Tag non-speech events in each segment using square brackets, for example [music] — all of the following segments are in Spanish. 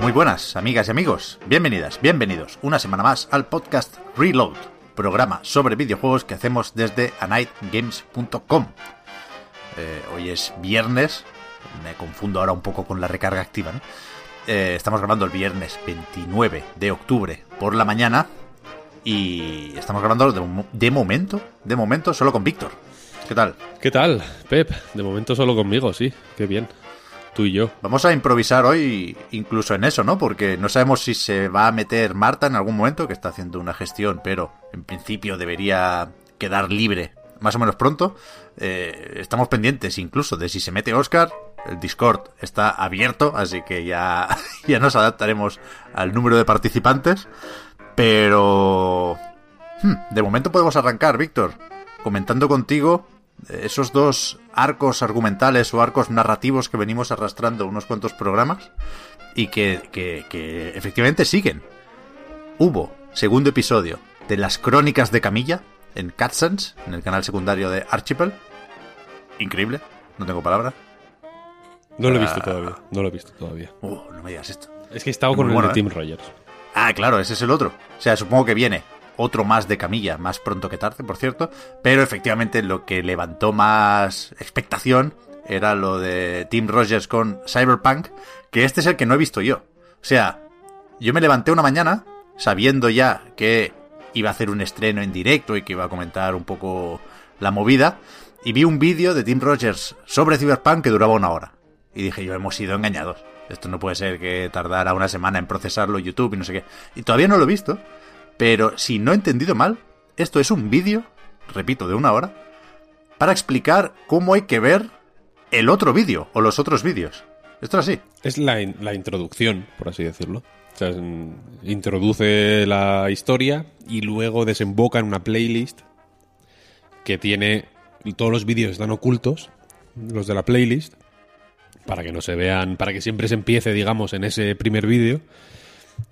Muy buenas, amigas y amigos. Bienvenidas, bienvenidos una semana más al podcast Reload, programa sobre videojuegos que hacemos desde anightgames.com. Eh, hoy es viernes, me confundo ahora un poco con la recarga activa, ¿no? Eh, estamos grabando el viernes 29 de octubre por la mañana y estamos grabando de, mo- de momento, de momento solo con Víctor. ¿Qué tal? ¿Qué tal, Pep? De momento solo conmigo, sí. Qué bien. Tú y yo. Vamos a improvisar hoy incluso en eso, ¿no? Porque no sabemos si se va a meter Marta en algún momento, que está haciendo una gestión, pero en principio debería quedar libre más o menos pronto. Eh, estamos pendientes incluso de si se mete Oscar. El Discord está abierto, así que ya, [laughs] ya nos adaptaremos al número de participantes. Pero... hmm, de momento podemos arrancar, Víctor, comentando contigo esos dos arcos argumentales o arcos narrativos que venimos arrastrando unos cuantos programas y que, que- que efectivamente siguen. Hubo segundo episodio de las crónicas de Camilla en Catsons, en el canal secundario de Archipel. Increíble, no tengo palabra. No lo he visto Ah. todavía. No lo he visto todavía. Uh, no me digas esto. Es que he estado con el bueno, de ¿eh? Tim Rogers. Ah, claro, ese es el otro. O sea, supongo que viene otro más de Camilla, más pronto que tarde, por cierto. Pero efectivamente lo que levantó más expectación era lo de Tim Rogers con Cyberpunk, que este es el que no he visto yo. O sea, yo me levanté una mañana sabiendo ya que iba a hacer un estreno en directo y que iba a comentar un poco la movida, y vi un vídeo de Tim Rogers sobre Cyberpunk que duraba una hora. Y dije yo, hemos sido engañados. Esto no puede ser que tardara una semana en procesarlo YouTube y no sé qué. Y todavía no lo he visto, pero si no he entendido mal, esto es un vídeo, repito, de una hora, para explicar cómo hay que ver el otro vídeo o los otros vídeos. Esto es así. Es la, la introducción, por así decirlo. O sea, introduce la historia y luego desemboca en una playlist que tiene. y Todos los vídeos están ocultos, los de la playlist, para que no se vean, para que siempre se empiece, digamos, en ese primer vídeo.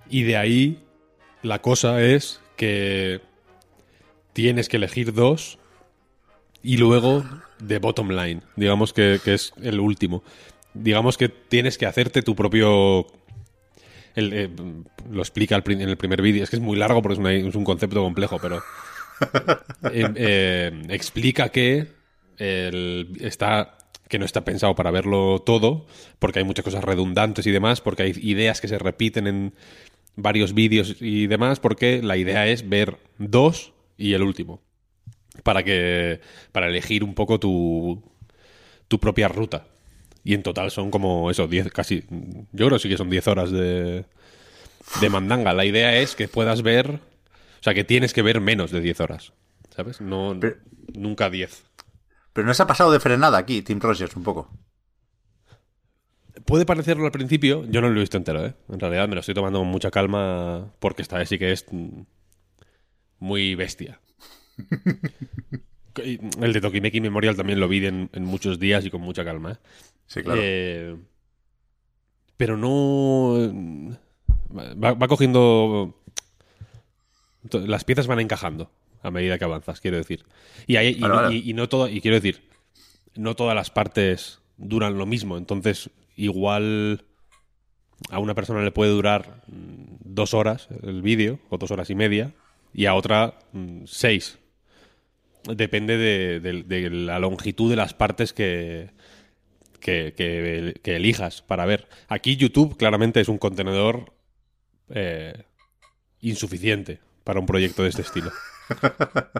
Y de ahí la cosa es que tienes que elegir dos y luego de bottom line, digamos que, que es el último. Digamos que tienes que hacerte tu propio... el, eh, lo explica prin- en el primer vídeo, es que es muy largo porque es, una- es un concepto complejo, pero [laughs] eh, eh, explica que el- está que no está pensado para verlo todo, porque hay muchas cosas redundantes y demás, porque hay ideas que se repiten en varios vídeos y demás, porque la idea es ver dos y el último. Para que. Para elegir un poco tu. tu propia ruta. Y en total son como eso, 10, casi. Yo creo que sí que son 10 horas de. de mandanga. La idea es que puedas ver. O sea, que tienes que ver menos de 10 horas. ¿Sabes? No. Pero- nunca 10. Pero no se ha pasado de frenada aquí, Tim Rogers, un poco. Puede parecerlo al principio, yo no lo he visto entero, ¿eh? En realidad me lo estoy tomando con mucha calma porque esta vez sí que es muy bestia. [laughs] El de Tokimeki Memorial también lo vi en, en muchos días y con mucha calma, ¿eh? Sí, claro. Eh, pero no... Va, va cogiendo... Las piezas van encajando a medida que avanzas, quiero decir. Y, hay- y Vale, no- vale. y- y no todo, y quiero decir, no todas las partes duran lo mismo. Entonces, igual a una persona le puede durar mm, dos horas el vídeo, o dos horas y media, y a otra mm, seis. Depende de, de- de la longitud de las partes que, que, que- que elijas para ver. Aquí YouTube claramente es un contenedor eh, insuficiente para un proyecto de este estilo.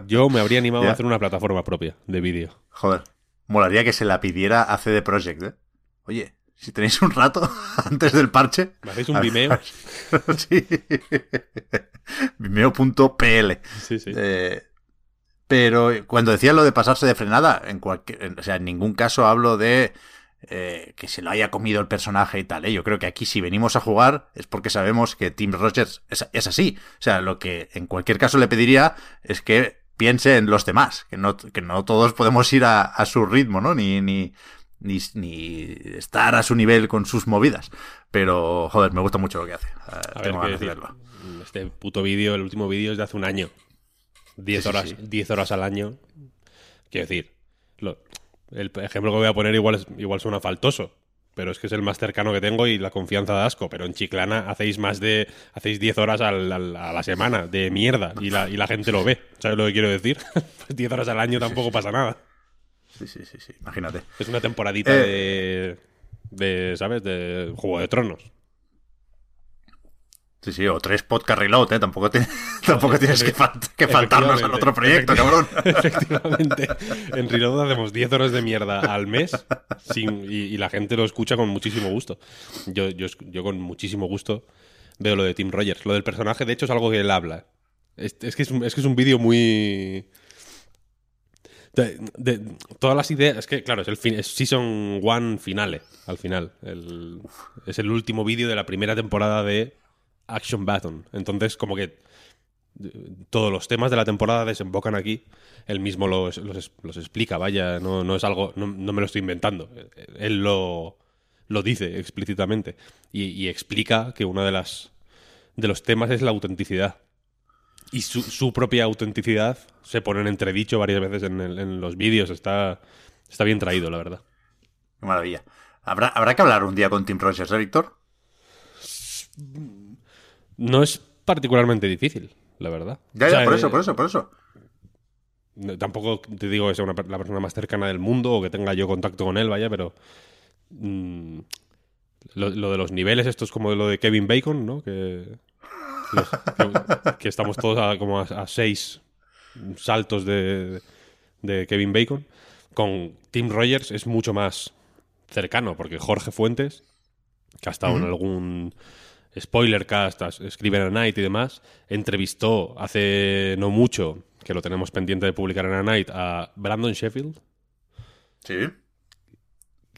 Yo me habría animado a hacer una plataforma propia de vídeo. Joder. Molaría que se la pidiera a CD Projekt, ¿eh? Oye, si tenéis un rato [laughs] antes del parche. ¿Me hacéis un Vimeo? [laughs] sí. Vimeo.pl. Sí, sí. Eh, pero cuando decía lo de pasarse de frenada, en cualquier, o sea, en ningún caso hablo de eh, que se lo haya comido el personaje y tal. ¿eh? Yo creo que aquí si venimos a jugar es porque sabemos que Tim Rogers es, es, así. O sea, lo que en cualquier caso le pediría es que piense en los demás, que no, que no todos podemos ir a, a su ritmo, ¿no? Ni, ni, ni, ni, estar a su nivel con sus movidas. Pero, joder, me gusta mucho lo que hace. A Tengo ver, decir, este puto vídeo, el último vídeo es de hace un año. 10 sí, horas, sí. 10 horas al año. Quiero decir, lo, el ejemplo que voy a poner igual, igual suena faltoso, pero es que es el más cercano que tengo y la confianza de asco. Pero en Chiclana hacéis más de. hacéis 10 horas al, al, a la semana de mierda y la, y la gente lo ve. ¿Sabes lo que quiero decir? [laughs] 10 horas al año tampoco pasa nada. Sí, sí, sí, sí, imagínate. Es una temporadita eh... de, de. ¿Sabes? De Juego de Tronos. Sí, sí, o tres podcast reload, ¿eh? Tampoco, te, [laughs] tampoco tienes que, fal que faltarnos al otro proyecto, cabrón. [laughs] Efectivamente. En reload hacemos 10 horas de mierda al mes sin, y, y, la gente lo escucha con muchísimo gusto. Yo, yo, yo con muchísimo gusto veo lo de Tim Rogers. Lo del personaje, de hecho, es algo que él habla. Es, es que es, es, que es un vídeo muy... De, de, todas las ideas. Es que, claro, es el fin, es Season 1 finale, al final. El, es el último vídeo de la primera temporada de Action Button. Entonces, como que todos los temas de la temporada desembocan aquí. Él mismo los, los, los explica, vaya, no, no es algo, no, no, me lo estoy inventando. Él lo, lo dice explícitamente. Y, y, explica que uno de las de los temas es la autenticidad. Y su, su propia autenticidad se pone en entredicho varias veces en, el, en los vídeos. Está, está bien traído, la verdad. Qué maravilla. ¿Habrá, ¿Habrá que hablar un día con Tim Rogers, ¿eh, Víctor? No es particularmente difícil, la verdad. Ya, ya, o sea, por eso, eh, por eso, por eso. Tampoco te digo que sea una, la persona más cercana del mundo o que tenga yo contacto con él, vaya, pero. Mmm, lo, lo, de los niveles, esto es como lo de Kevin Bacon, ¿no? Que, los, que, que, estamos todos a, como a, a, seis saltos de, de Kevin Bacon. Con Tim Rogers es mucho más cercano, porque Jorge Fuentes, que ha estado uh -huh. en algún Spoilercast, Escriben a Night y demás, entrevistó hace no mucho, que lo tenemos pendiente de publicar en A Night, a Brandon Sheffield. Sí.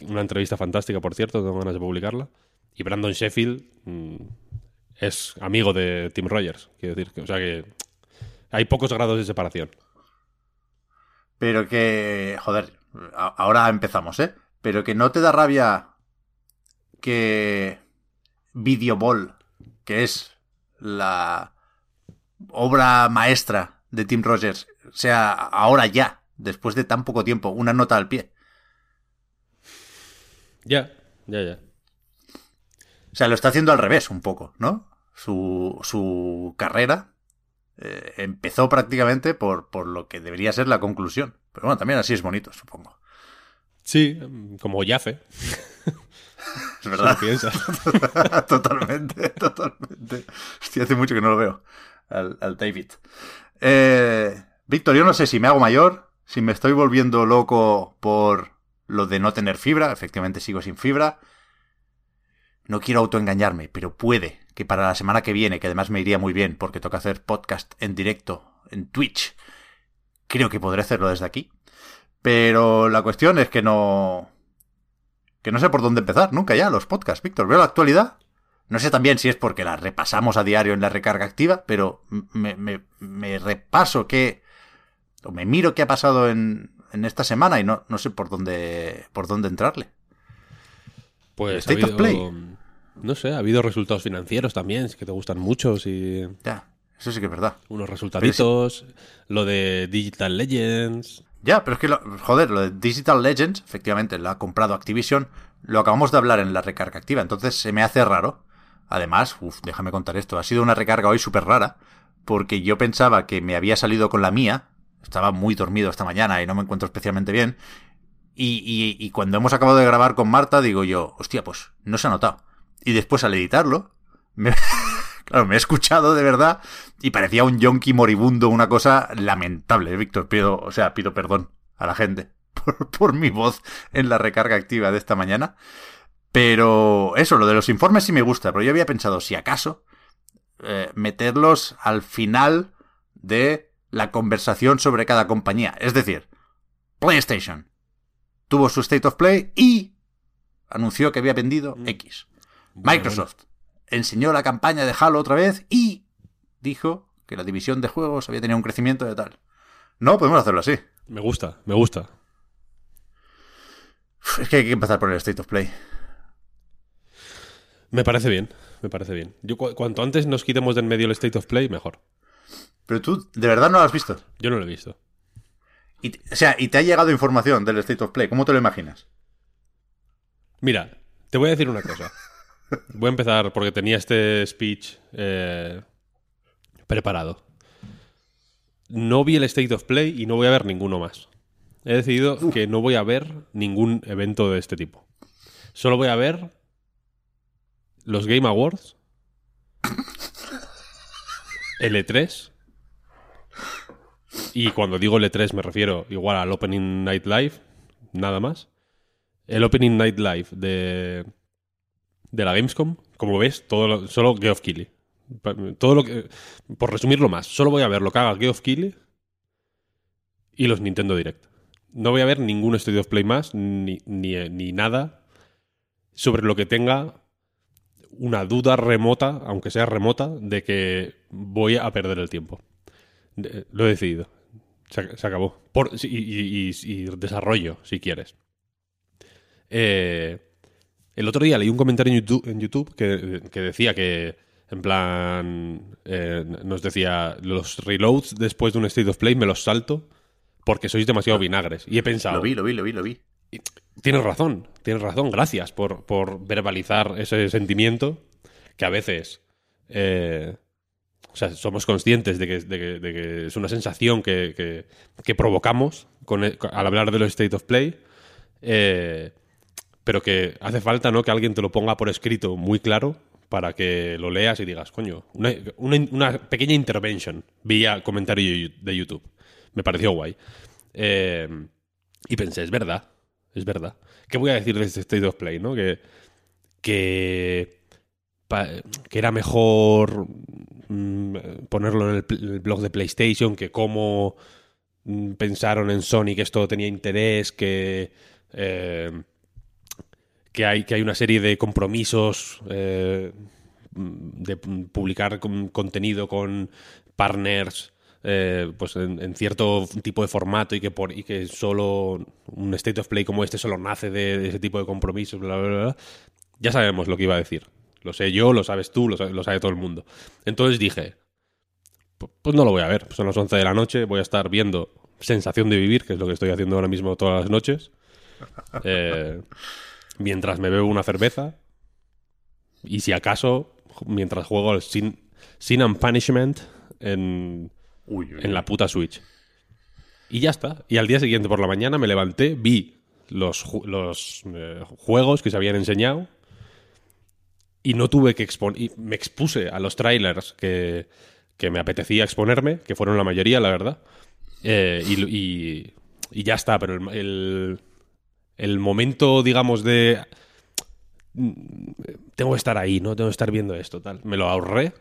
Una entrevista fantástica, por cierto, tengo ganas de publicarla. Y Brandon Sheffield mmm, es amigo de Tim Rogers, quiero decir. O sea que hay pocos grados de separación. Pero que, joder, ahora empezamos, ¿eh? Pero que no te da rabia que Videoball, que es la obra maestra de Tim Rogers, sea ahora ya, después de tan poco tiempo, una nota al pie. Ya, ya, ya. O sea, lo está haciendo al revés un poco, ¿no? Su, su carrera eh, empezó prácticamente por, por lo que debería ser la conclusión. Pero bueno, también así es bonito, supongo. Sí, como Yafe. Es [laughs] verdad. [laughs] totalmente, totalmente. Hostia, hace mucho que no lo veo. Al, al David. Eh, Víctor, yo no sé si me hago mayor, si me estoy volviendo loco por lo de no tener fibra. Efectivamente sigo sin fibra. No quiero autoengañarme, pero puede que para la semana que viene, que además me iría muy bien porque toca hacer podcast en directo en Twitch, creo que podré hacerlo desde aquí. Pero la cuestión es que no, que no sé por dónde empezar, nunca ya, los podcasts, Víctor. Veo la actualidad. No sé también si es porque la repasamos a diario en la recarga activa, pero me, me, me repaso qué. o me miro qué ha pasado en, en esta semana y no, no sé por dónde, por dónde entrarle. Pues State ha habido, of Play. No sé, ha habido resultados financieros también, que te gustan mucho. Si... Ya, eso sí que es verdad. Unos resultaditos, sí. lo de Digital Legends. Ya, pero es que, lo, joder, lo de Digital Legends, efectivamente, lo ha comprado Activision, lo acabamos de hablar en la recarga activa, entonces se me hace raro. Además, uff, déjame contar esto, ha sido una recarga hoy súper rara, porque yo pensaba que me había salido con la mía, estaba muy dormido esta mañana y no me encuentro especialmente bien, y, y, y cuando hemos acabado de grabar con Marta, digo yo, hostia, pues no se ha notado. Y después al editarlo, me... [laughs] Claro, me he escuchado de verdad y parecía un yonki moribundo, una cosa lamentable, Víctor. Pido, o sea, pido perdón a la gente [laughs] por, por, mi voz en la recarga activa de esta mañana. Pero eso, lo de los informes sí me gusta, pero yo había pensado, si acaso, eh, meterlos al final de la conversación sobre cada compañía. Es decir, PlayStation tuvo su State of Play y anunció que había vendido Mm. X. Microsoft enseñó la campaña de Halo otra vez y dijo que la división de juegos había tenido un crecimiento de tal. No, podemos hacerlo así. Me gusta, me gusta. Es que hay que empezar por el State of Play. Me parece bien, me parece bien. Yo, cu- cuanto antes nos quitemos de en medio el State of Play, mejor. Pero tú, ¿de verdad no lo has visto? Yo no lo he visto. Y, o sea, y te ha llegado información del State of Play. ¿Cómo te lo imaginas? Mira, te voy a decir una cosa. Voy a empezar porque tenía este speech eh, preparado. No vi el State of Play y no voy a ver ninguno más. He decidido que no voy a ver ningún evento de este tipo. Solo voy a ver los Game Awards, el E3, y cuando digo el E3 me refiero igual al Opening Night Live, nada más. El Opening Night Live de, de la Gamescom, como ves, todo lo- solo Geoff Keighley. Todo lo que, por resumirlo más, solo voy a ver lo que haga Geoff Keighley y los Nintendo Direct. No voy a ver ningún State of Play más, ni, ni, ni nada sobre lo que tenga una duda remota, aunque sea remota, de que voy a perder el tiempo. Lo he decidido. Se acabó. Por, y, y- y- y desarrollo, si quieres. Eh, el otro día leí un comentario en YouTube, en YouTube que, que decía que, en plan, eh, nos decía, los reloads después de un State of Play me los salto porque sois demasiado vinagres. Y he pensado, Lo vi, lo vi, lo vi, lo vi. tienes razón, tienes razón, gracias por, por verbalizar ese sentimiento que a veces... eh, o sea, somos conscientes de que, de que- de que es una sensación que, que- provocamos con el- al hablar de los State of Play, eh, pero que hace falta ¿no? que alguien te lo ponga por escrito muy claro para que lo leas y digas, coño, una, una- pequeña intervention vía comentario de YouTube. Me pareció guay. Eh, y pensé, es verdad, es verdad. ¿Qué voy a decir de este State of Play? ¿no? Que, que, que era mejor mm, ponerlo en el blog de PlayStation, que cómo mm, pensaron en Sony que esto tenía interés, que, eh, que, hay, que hay una serie de compromisos eh, de pu- publicar con- contenido con partners eh, pues en, en cierto tipo de formato y que por y que solo un state of play como este solo nace de, de ese tipo de compromisos bla, bla, bla, bla. ya sabemos lo que iba a decir. Lo sé yo lo sabes tú lo sabe, lo sabe todo el mundo. Entonces dije "Pu- pues no lo voy a ver. Son las 11 de la noche voy a estar viendo sensación de vivir que es lo que estoy haciendo ahora mismo todas las noches [laughs] eh, mientras me bebo una cerveza y si acaso mientras juego al Sin, Sin and Punishment en, Uy, uy, en la puta Switch. Y ya está. Y al día siguiente por la mañana me levanté, vi los, los eh, juegos que se habían enseñado y no tuve que exponer. Me expuse a los trailers que, que me apetecía exponerme, que fueron la mayoría, la verdad. Eh, y, y- y ya está, pero el, el, el momento, digamos, de. mm, Tengo que estar ahí, ¿no? Tengo que estar viendo esto, tal. Me lo ahorré,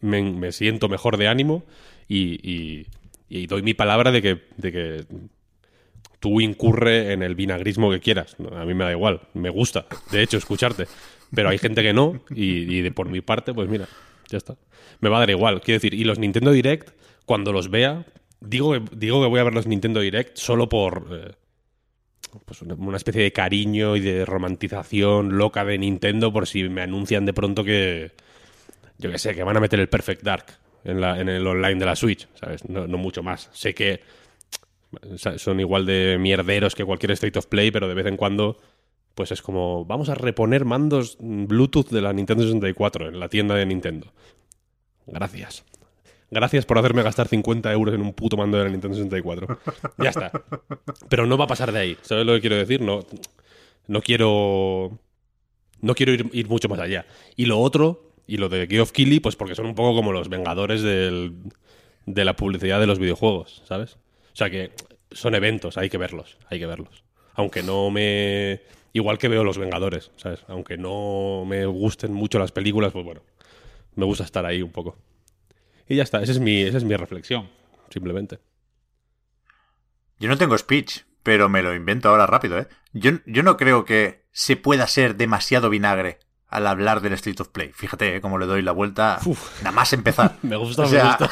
me, siento mejor de ánimo y, y- doy mi palabra de que, de que tú incurre en el vinagrismo que quieras. A mí me da igual, me gusta, de hecho, escucharte. Pero hay gente que no, y, y de por mi parte, pues mira, ya está. Me va a dar igual. Quiero decir, y los Nintendo Direct, cuando los vea, digo que, digo que voy a ver los Nintendo Direct solo por eh, pues una, especie de cariño y de romantización loca de Nintendo por si me anuncian de pronto que, yo que sé, que van a meter el Perfect Dark en, la, en el online de la Switch, ¿sabes? No, no mucho más. Sé que son igual de mierderos que cualquier State of Play, pero de vez en cuando, pues es como, vamos a reponer mandos Bluetooth de la Nintendo 64 en la tienda de Nintendo. Gracias. Gracias por hacerme gastar 50 euros en un puto mando de la Nintendo 64. Ya está. Pero no va a pasar de ahí. ¿Sabes lo que quiero decir? No, no quiero. No quiero ir, mucho más allá. Y lo otro, y lo de Geoff Keighley, pues porque son un poco como los vengadores del, de la publicidad de los videojuegos, ¿sabes? O sea que son eventos, hay que verlos, hay que verlos. Aunque no me Igual que veo Los Vengadores, ¿sabes? Aunque no me gusten mucho las películas, pues bueno, me gusta estar ahí un poco. Y ya está, esa es mi, esa es mi reflexión, simplemente. Yo no tengo speech, pero me lo invento ahora rápido, ¿eh? Yo, yo no creo que se pueda ser demasiado vinagre al hablar del State of Play. Fíjate ¿eh? cómo le doy la vuelta nada más empezar. [laughs] me gusta, me gusta.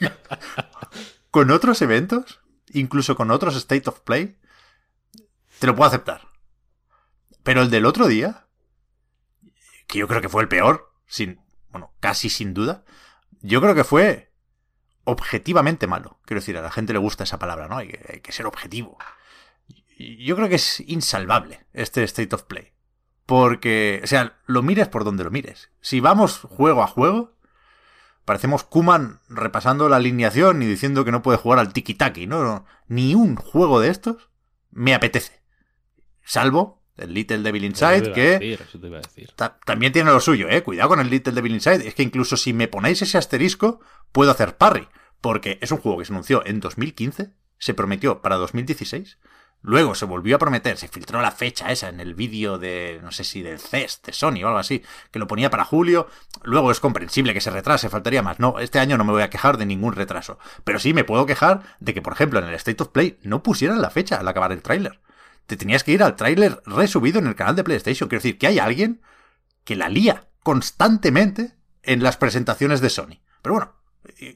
[laughs] con otros eventos, incluso con otros State of Play, te lo puedo aceptar. Pero el del otro día, que yo creo que fue el peor, sin, bueno, casi sin duda, yo creo que fue objetivamente malo. Quiero decir, a la gente le gusta esa palabra, ¿no? Hay que, ser objetivo. Yo creo que es insalvable este State of Play. Porque, o sea, lo mires por donde lo mires. Si vamos juego a juego, parecemos Kuman repasando la alineación y diciendo que no puede jugar al tiki-taki, ¿no? Ni un juego de estos me apetece. Salvo el Little Devil Inside, que también tiene lo suyo, ¿eh? Cuidado con el Little Devil Inside. Es que incluso si me ponéis ese asterisco, puedo hacer parry. Porque es un juego que se anunció en 2015, se prometió para 2016 Luego se volvió a prometer, se filtró la fecha esa en el vídeo de, no sé si del CES, de Sony o algo así, que lo ponía para julio. Luego es comprensible que se retrase, faltaría más. No, este año no me voy a quejar de ningún retraso. Pero sí me puedo quejar de que, por ejemplo, en el State of Play no pusieran la fecha al acabar el tráiler. Te tenías que ir al tráiler resubido en el canal de PlayStation. Quiero decir, que hay alguien que la lía constantemente en las presentaciones de Sony. Pero bueno,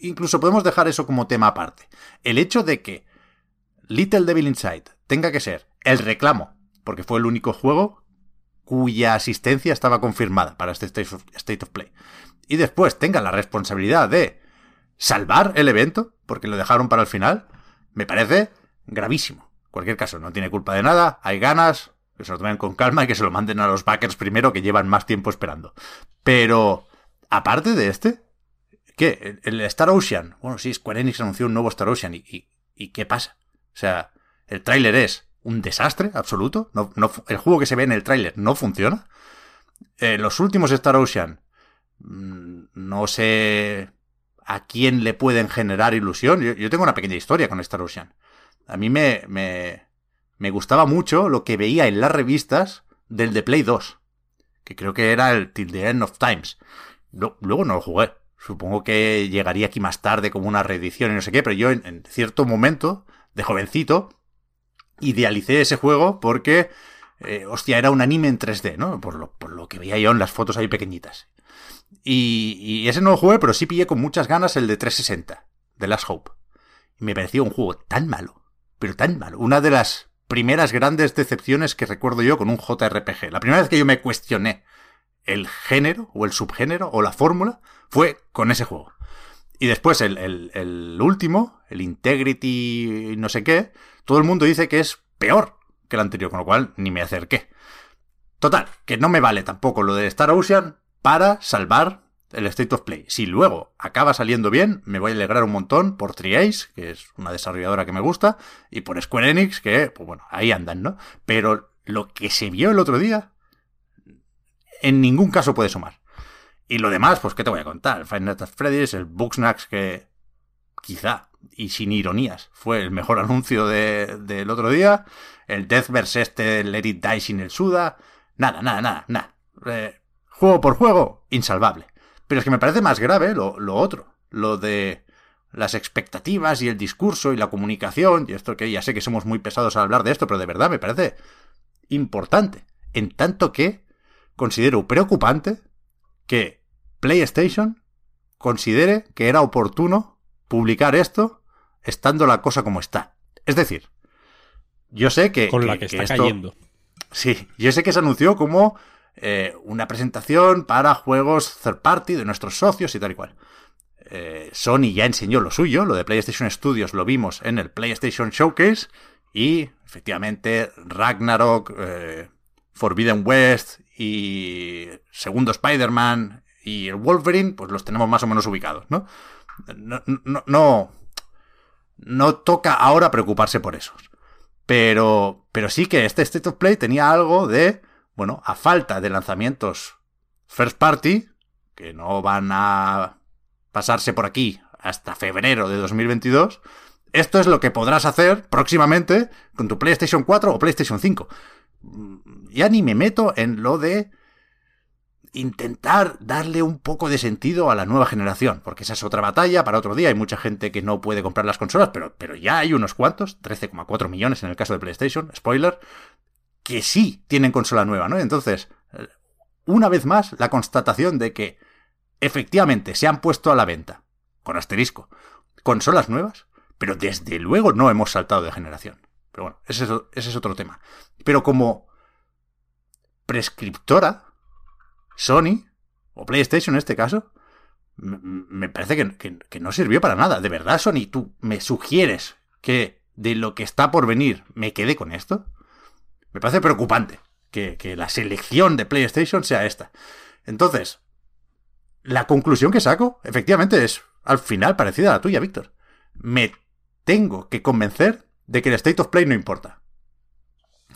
incluso podemos dejar eso como tema aparte. El hecho de que Little Devil Inside tenga que ser el reclamo, porque fue el único juego cuya asistencia estaba confirmada para este State of, Play. Y después tenga la responsabilidad de salvar el evento, porque lo dejaron para el final, me parece gravísimo. Cualquier caso, no tiene culpa de nada, hay ganas, que se lo tomen con calma y que se lo manden a los backers primero que llevan más tiempo esperando. Pero, aparte de este, ¿qué? El Star Ocean. Bueno, sí, Square Enix anunció un nuevo Star Ocean. ¿Y, y qué pasa? O sea, el tráiler es un desastre absoluto. No, el juego que se ve en el tráiler no funciona. Eh, los últimos Star Ocean, mm, no sé a quién le pueden generar ilusión. Yo, tengo una pequeña historia con Star Ocean. A mí me, me, me gustaba mucho lo que veía en las revistas del The Play 2, que creo que era el Till the End of Times. luego no lo jugué. Supongo que llegaría aquí más tarde como una reedición y no sé qué, pero yo en cierto momento, de jovencito, idealicé ese juego porque, eh, hostia, era un anime en 3D, ¿no? Por lo, por lo que veía yo en las fotos ahí pequeñitas. Y, ese no lo jugué, pero sí pillé con muchas ganas el de 360, de Last Hope. Y me pareció un juego tan malo, pero tan malo. Una de las primeras grandes decepciones que recuerdo yo con un JRPG. La primera vez que yo me cuestioné el género o el subgénero o la fórmula fue con ese juego. Y después el, el, último, el Integrity no sé qué, todo el mundo dice que es peor que el anterior, con lo cual ni me acerqué. Total, que no me vale tampoco lo de Star Ocean para salvar el State of Play. Si luego acaba saliendo bien, me voy a alegrar un montón por Triace, que es una desarrolladora que me gusta, y por Square Enix, que, pues bueno, ahí andan, ¿no? Pero lo que se vio el otro día, en ningún caso puede sumar. Y lo demás, pues, ¿qué te voy a contar? Final Nights at Freddy's, el Booksnacks, que quizá, y sin ironías, fue el mejor [laughs] anuncio del otro día. El Deathverse este, Let It Die sin el Suda. Nada, nada, nada, nada. Eh, juego por juego, insalvable. Pero es que me parece más grave lo, lo otro. Lo de las expectativas y el discurso y la comunicación. Y esto que ya sé que somos muy pesados al hablar de esto, pero de verdad me parece importante. En tanto que considero preocupante que PlayStation considere que era oportuno publicar esto estando la cosa como está. Es decir, yo sé que... Con la que, está cayendo. Sí, yo sé que se anunció como eh, una presentación para juegos third party de nuestros socios y tal y cual. Eh, Sony ya enseñó lo suyo, lo de PlayStation Studios lo vimos en el PlayStation Showcase y efectivamente Ragnarok, eh, Forbidden West y segundo Spider-Man y el Wolverine, pues los tenemos más o menos ubicados, ¿no? No, no, toca ahora preocuparse por esos. Pero, pero sí que este State of Play tenía algo de, bueno, a falta de lanzamientos first party, que no van a pasarse por aquí hasta febrero de 2022, esto es lo que podrás hacer próximamente con tu PlayStation 4 o PlayStation 5. mm, ya ni me meto en lo de intentar darle un poco de sentido a la nueva generación, porque esa es otra batalla para otro día. Hay mucha gente que no puede comprar las consolas, pero, pero ya hay unos cuantos, 13,4 millones en el caso de PlayStation, spoiler, que sí tienen consola nueva, ¿no? Entonces, una vez más, la constatación de que efectivamente se han puesto a la venta, con asterisco, consolas nuevas, pero desde luego no hemos saltado de generación. Pero bueno, ese es, otro tema. Pero como prescriptora, Sony, o PlayStation en este caso, me parece que, no sirvió para nada. De verdad, Sony, tú me sugieres que de lo que está por venir me quede con esto. Me parece preocupante que, que la selección de PlayStation sea esta. Entonces, la conclusión que saco, efectivamente, es al final parecida a la tuya, Víctor. Me tengo que convencer de que el State of Play no importa.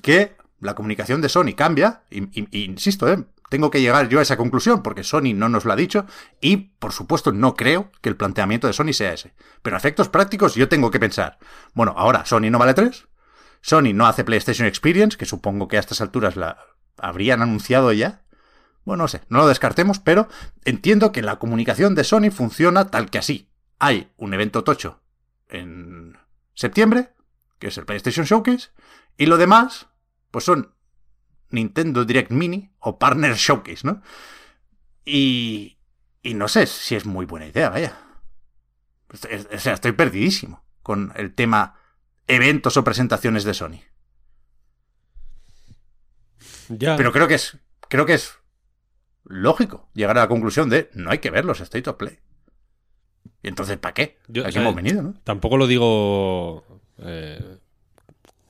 Que la comunicación de Sony cambia, y, insisto, ¿eh? tengo que llegar yo a esa conclusión porque Sony no nos lo ha dicho y, por supuesto, no creo que el planteamiento de Sony sea ese. Pero a efectos prácticos yo tengo que pensar, bueno, ahora Sony no vale 3, Sony no hace PlayStation Experience, que supongo que a estas alturas la habrían anunciado ya. Bueno, no sé, no lo descartemos, pero entiendo que la comunicación de Sony funciona tal que así. Hay un evento tocho en septiembre, que es el PlayStation Showcase, y lo demás, pues son Nintendo Direct Mini o Partner Showcase, ¿no? Y, y no sé si es muy buena idea, vaya. O sea, estoy perdidísimo con el tema eventos o presentaciones de Sony. Ya. Pero creo que es, creo que es lógico llegar a la conclusión de no hay que ver los State of Play. Y entonces, ¿para qué? Aquí hemos venido, ¿no? Tampoco lo digo eh,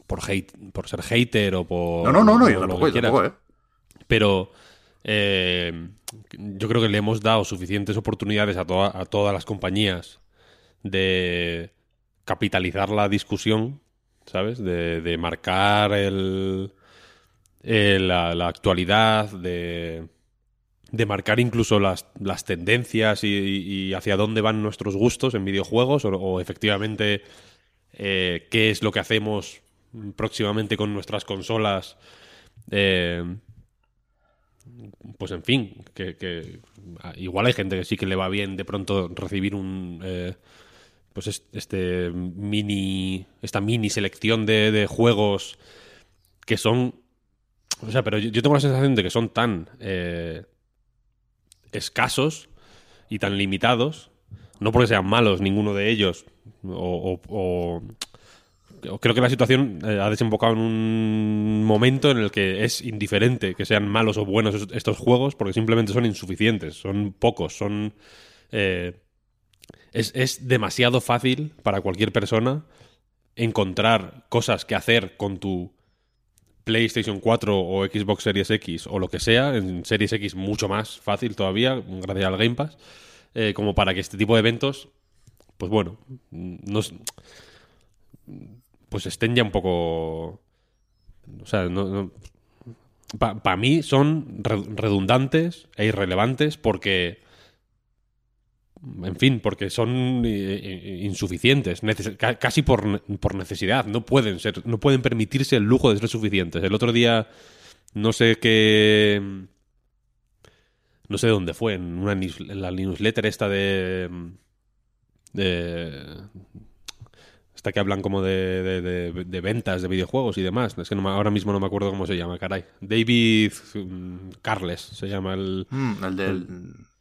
por hate, por ser hater o por. No, no, no, no yo tampoco, ¿eh? Pero eh, yo creo que le hemos dado suficientes oportunidades a, a todas las compañías de capitalizar la discusión, ¿sabes? De, marcar el, la, actualidad, de, de marcar incluso las, las tendencias y, hacia dónde van nuestros gustos en videojuegos o, efectivamente eh, qué es lo que hacemos próximamente con nuestras consolas. Eh, pues en fin, que, igual hay gente que sí que le va bien de pronto recibir un... Eh, pues este mini esta mini selección de, juegos que son o sea pero yo, tengo la sensación de que son tan eh, escasos y tan limitados no porque sean malos ninguno de ellos o, creo que la situación eh, ha desembocado en un momento en el que es indiferente que sean malos o buenos estos juegos porque simplemente son insuficientes son pocos son eh, es, demasiado fácil para cualquier persona encontrar cosas que hacer con tu PlayStation 4 o Xbox Series X o lo que sea, en Series X mucho más fácil todavía, gracias al Game Pass, eh, como para que este tipo de eventos, pues bueno, pues estén ya un poco... O sea, para mí son redundantes e irrelevantes porque en fin, porque son eh, eh, insuficientes, casi por, necesidad, no pueden ser, no pueden permitirse el lujo de ser suficientes. El otro día, no sé qué, no sé dónde fue, en, una, en la newsletter esta de, de esta que hablan como de, de, ventas de videojuegos y demás. Es que ahora mismo no me acuerdo cómo se llama, caray. David mm, Carles se llama el... Mm, el del...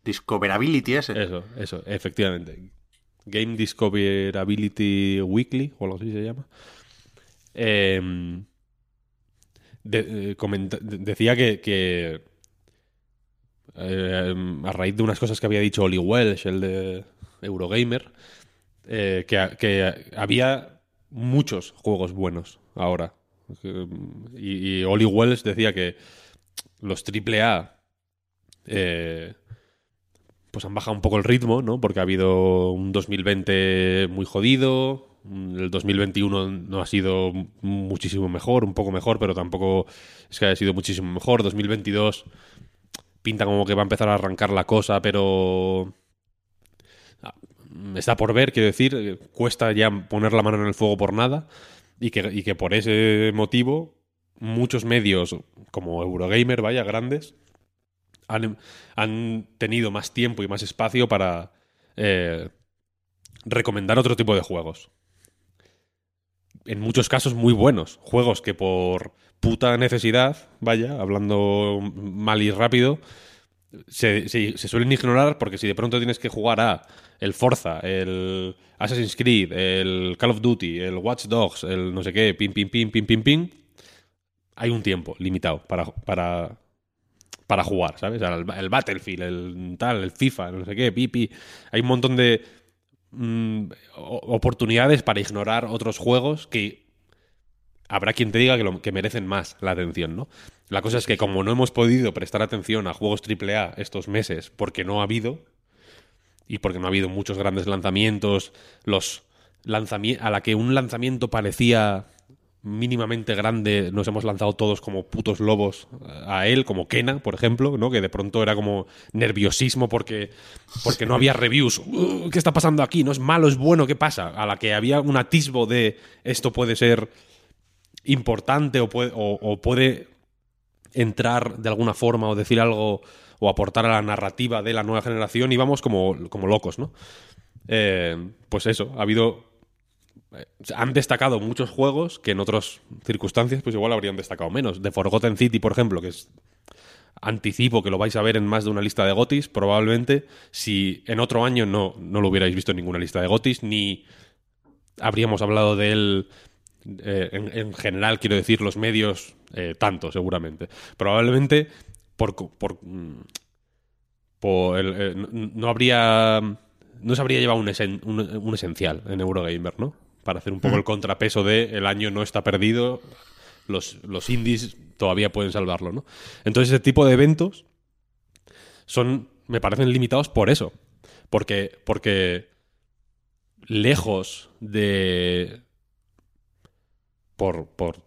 Discoverability ese. Eso, eso, efectivamente. Game Discoverability Weekly, o algo así se llama. Em, eh, decía que, eh, a raíz de unas cosas que había dicho Oli Welsh, el de Eurogamer, eh, que, había muchos juegos buenos ahora. Y, y Oli Welsh decía que los AAA eh, pues han bajado un poco el ritmo, ¿no? Porque ha habido un 2020 muy jodido, el 2021 no ha sido muchísimo mejor, un poco mejor, pero tampoco es que haya sido muchísimo mejor. 2022 pinta como que va a empezar a arrancar la cosa, pero ah, está por ver, quiero decir, cuesta ya poner la mano en el fuego por nada y que, y que por ese motivo muchos medios como Eurogamer, vaya, grandes, han, han tenido más tiempo y más espacio para eh, recomendar otro tipo de juegos. En muchos casos muy buenos. Juegos que por puta necesidad, vaya, hablando mal y rápido, se, se, suelen ignorar porque si de pronto tienes que jugar a el Forza, el Assassin's Creed, el Call of Duty, el Watch Dogs, el no sé qué, pim, pim, pim, pim, pim, pim, hay un tiempo limitado para, para, para jugar, ¿sabes? El, el, Battlefield, el tal, el FIFA, no sé qué, pipi. Hay un montón de mm, oportunidades para ignorar otros juegos que habrá quien te diga que, lo, que merecen más la atención, ¿no? La cosa es que como no hemos podido prestar atención a juegos AAA estos meses porque no ha habido, y porque no ha habido muchos grandes lanzamientos, los lanzamientos a la que un lanzamiento parecía mínimamente grande, nos hemos lanzado todos como putos lobos a él, como Kena, por ejemplo, ¿no? Que de pronto era como nerviosismo porque, porque no había reviews. Uh, ¿Qué está pasando aquí? ¿No es malo, es bueno? ¿Qué pasa? A la que había un atisbo de esto puede ser importante o puede, o, o puede entrar de alguna forma o decir algo o aportar a la narrativa de la nueva generación y vamos como, como locos, ¿no? Eh, pues eso, ha habido... Eh, han destacado muchos juegos que en otras circunstancias pues igual habrían destacado menos. The Forgotten City, por ejemplo, que es anticipo que lo vais a ver en más de una lista de gotis, probablemente si en otro año no, no lo hubierais visto en ninguna lista de gotis, ni habríamos hablado de él eh, en, en, general, quiero decir, los medios, eh, tanto seguramente. Probablemente por, por, por el, no habría no se habría llevado un, un, esencial en Eurogamer, ¿no? Para hacer un poco el contrapeso de el año no está perdido, los, los indies todavía pueden salvarlo, ¿no? Entonces ese tipo de eventos son, me parecen limitados por eso. Porque, porque lejos de por, por,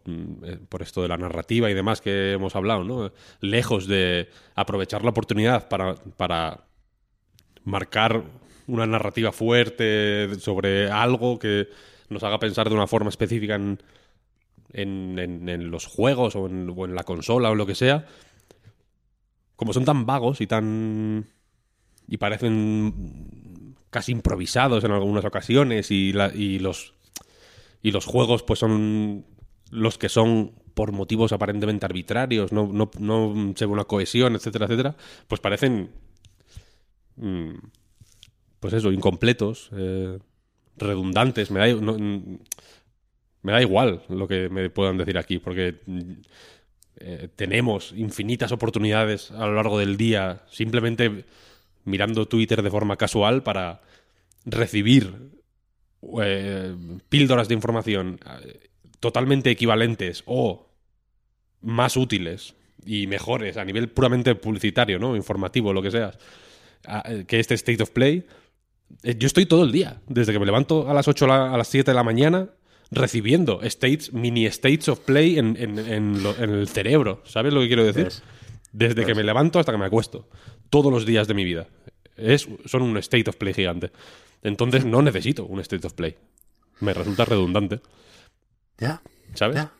por, esto de la narrativa y demás que hemos hablado, ¿no? Lejos de aprovechar la oportunidad para, para marcar una narrativa fuerte sobre algo que nos haga pensar de una forma específica en, en, los juegos o en, la consola o lo que sea, como son tan vagos y tan... y parecen casi improvisados en algunas ocasiones y, la, y los y los juegos pues son los que son por motivos aparentemente arbitrarios, no, no, no se ve una cohesión, etcétera, etcétera, pues parecen mmm, pues eso, incompletos, eh, redundantes, me da, no, me da igual lo que me puedan decir aquí, porque eh, tenemos infinitas oportunidades a lo largo del día, simplemente mirando Twitter de forma casual para recibir eh, píldoras de información eh, totalmente equivalentes o más útiles y mejores a nivel puramente publicitario, ¿no? Informativo, lo que sea, que este State of Play. Yo estoy todo el día, desde que me levanto a las 8 a las 7 de la mañana, recibiendo states, mini states of play en, en, en, lo, en el cerebro. ¿Sabes lo que quiero decir? Yes. Desde yes. que me levanto hasta que me acuesto. Todos los días de mi vida. Es, son un state of play gigante. Entonces no necesito un State of Play. Me resulta redundante. Ya. ¿Sabes? Ya.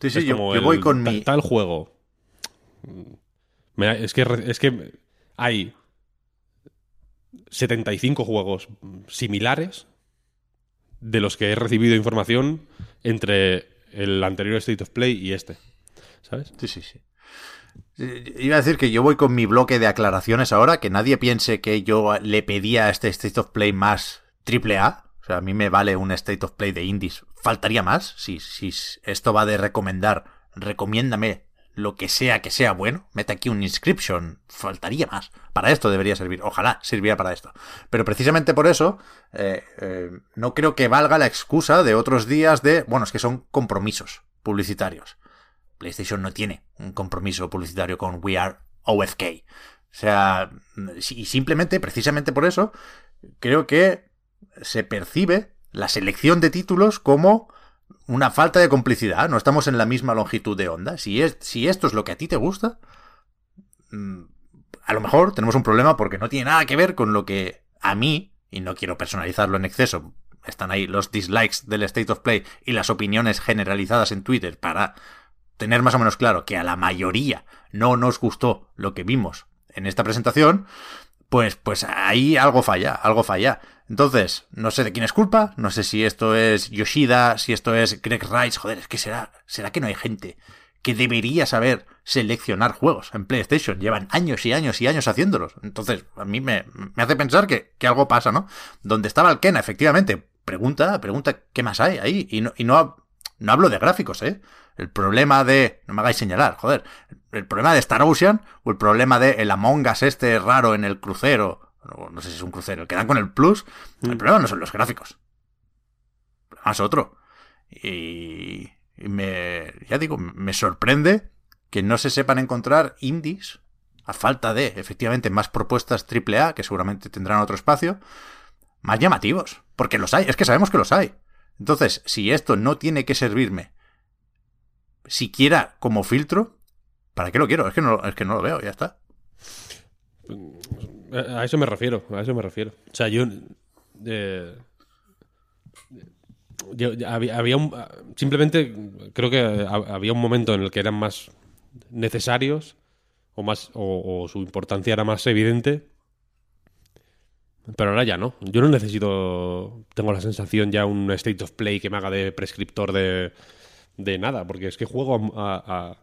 Sí, sí, yo, yo, voy con tal, mi. Tal juego. Me, es, que, es que hay 75 juegos similares de los que he recibido información entre el anterior State of Play y este. ¿Sabes? Sí, sí, sí. Iba a decir que yo voy con mi bloque de aclaraciones ahora, que nadie piense que yo le pedía a este State of Play más triple A. O sea, a mí me vale un State of Play de indies. Faltaría más. Si, si esto va de recomendar, recomiéndame lo que sea que sea bueno. Mete aquí un inscription. Faltaría más. Para esto debería servir. Ojalá sirviera para esto. Pero precisamente por eso, eh, eh, no creo que valga la excusa de otros días de, bueno, es que son compromisos publicitarios. PlayStation no tiene un compromiso publicitario con We Are OFK. O sea, y simplemente, precisamente por eso, creo que se percibe la selección de títulos como una falta de complicidad. No estamos en la misma longitud de onda. Si, es, si esto es lo que a ti te gusta, mm, a lo mejor tenemos un problema porque no tiene nada que ver con lo que a mí, y no quiero personalizarlo en exceso, están ahí los dislikes del State of Play y las opiniones generalizadas en Twitter para tener más o menos claro que a la mayoría no nos gustó lo que vimos en esta presentación, pues, pues ahí algo falla, algo falla. Entonces, no sé de quién es culpa, no sé si esto es Yoshida, si esto es Greg Rice, joder, es que será, será que no hay gente que debería saber seleccionar juegos en PlayStation. Llevan años y años y años haciéndolos. Entonces, a mí me, me hace pensar que, que, algo pasa, ¿no? Donde estaba el Kena, efectivamente, pregunta, pregunta qué más hay ahí. Y no, y no, no hablo de gráficos, ¿eh? El problema de. No me hagáis señalar, joder. El problema de Star Ocean o el problema de el Among Us este raro en el crucero. No, no sé si es un crucero, el que dan con el Plus. El mm. problema no son los gráficos. El problema es otro. Y, y me. Ya digo, me sorprende que no se sepan encontrar indies a falta de, efectivamente, más propuestas AAA, que seguramente tendrán otro espacio, más llamativos. Porque los hay, es que sabemos que los hay. Entonces, si esto no tiene que servirme siquiera como filtro, ¿para qué lo quiero? Es que no, es que no lo veo, ya está. A eso me refiero, a eso me refiero. O sea, yo... Eh, había, un, simplemente creo que había un momento en el que eran más necesarios o más o su importancia era más evidente pero ahora ya no. Yo no necesito, tengo la sensación ya un state of play que me haga de prescriptor de, de nada, porque es que juego a,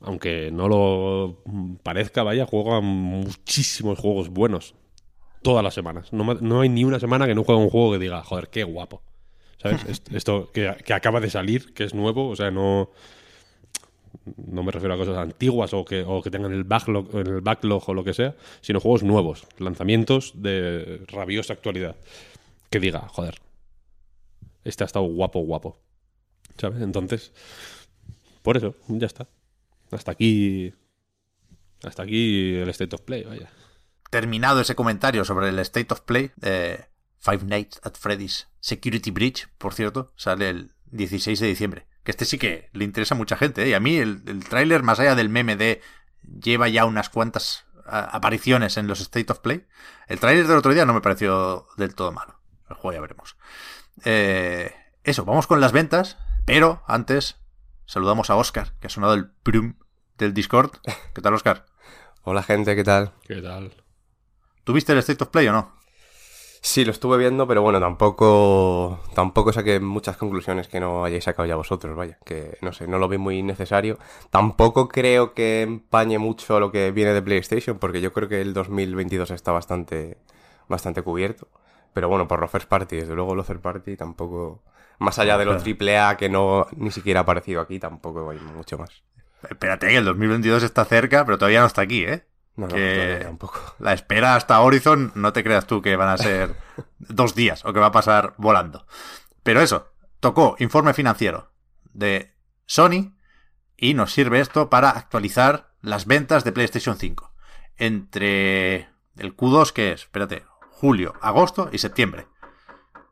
aunque no lo parezca, vaya, juego a muchísimos juegos buenos. Todas las semanas. No, no hay ni una semana que no juegue un juego que diga, joder, qué guapo. ¿Sabes? [laughs] Esto que, que acaba de salir, que es nuevo, o sea, no no me refiero a cosas antiguas o que, o que tengan el backlog, el backlog o lo que sea, sino juegos nuevos, lanzamientos de rabiosa actualidad. Que diga, joder, este ha estado guapo, guapo. ¿Sabes? Entonces, por eso, ya está. Hasta aquí. Hasta aquí el State of Play, vaya. Terminado ese comentario sobre el State of Play, eh, Five Nights at Freddy's Security Breach, por cierto, sale el 16 de diciembre. Que este sí que le interesa a mucha gente. ¿eh? Y a mí el, el tráiler, más allá del meme de lleva ya unas cuantas apariciones en los State of Play, el tráiler del otro día no me pareció del todo malo. El juego ya veremos. Eh, eso, vamos con las ventas, pero antes saludamos a Oscar, que ha sonado el prum del Discord. ¿Qué tal, Oscar? [laughs] Hola, gente, ¿qué tal? ¿Qué tal? ¿Tuviste el State of Play o no? Sí, lo estuve viendo, pero bueno, tampoco, tampoco saqué muchas conclusiones que no hayáis sacado ya vosotros, vaya, que no sé, no lo vi muy necesario. Tampoco creo que empañe mucho lo que viene de PlayStation, porque yo creo que el 2022 está bastante, bastante cubierto. Pero bueno, por los first party, desde luego los third party tampoco, más allá de lo triple A que no ni siquiera ha aparecido aquí, tampoco hay mucho más. Espérate, que el 2022 está cerca, pero todavía no está aquí, ¿eh? No, que tampoco. La espera hasta Horizon, no te creas tú que van a ser [laughs] dos días o que va a pasar volando. Pero eso, tocó informe financiero de Sony y nos sirve esto para actualizar las ventas de PlayStation 5. Entre el Q2, que es, espérate, julio, agosto y septiembre.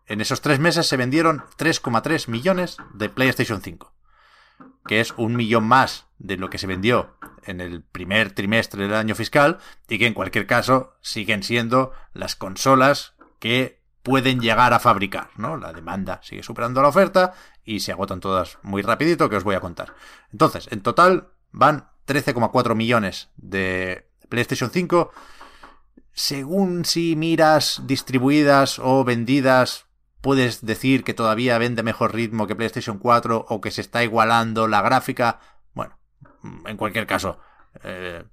En esos tres meses se vendieron 3,3 millones de PlayStation 5 que es un millón más de lo que se vendió en el primer trimestre del año fiscal y que en cualquier caso siguen siendo las consolas que pueden llegar a fabricar, ¿no? La demanda sigue superando la oferta y se agotan todas muy rapidito que os voy a contar. Entonces, en total van 13,4 millones de PlayStation 5 según si miras distribuidas o vendidas puedes decir que todavía vende mejor ritmo que PlayStation 4 o que se está igualando la gráfica. Bueno, en cualquier caso, eh,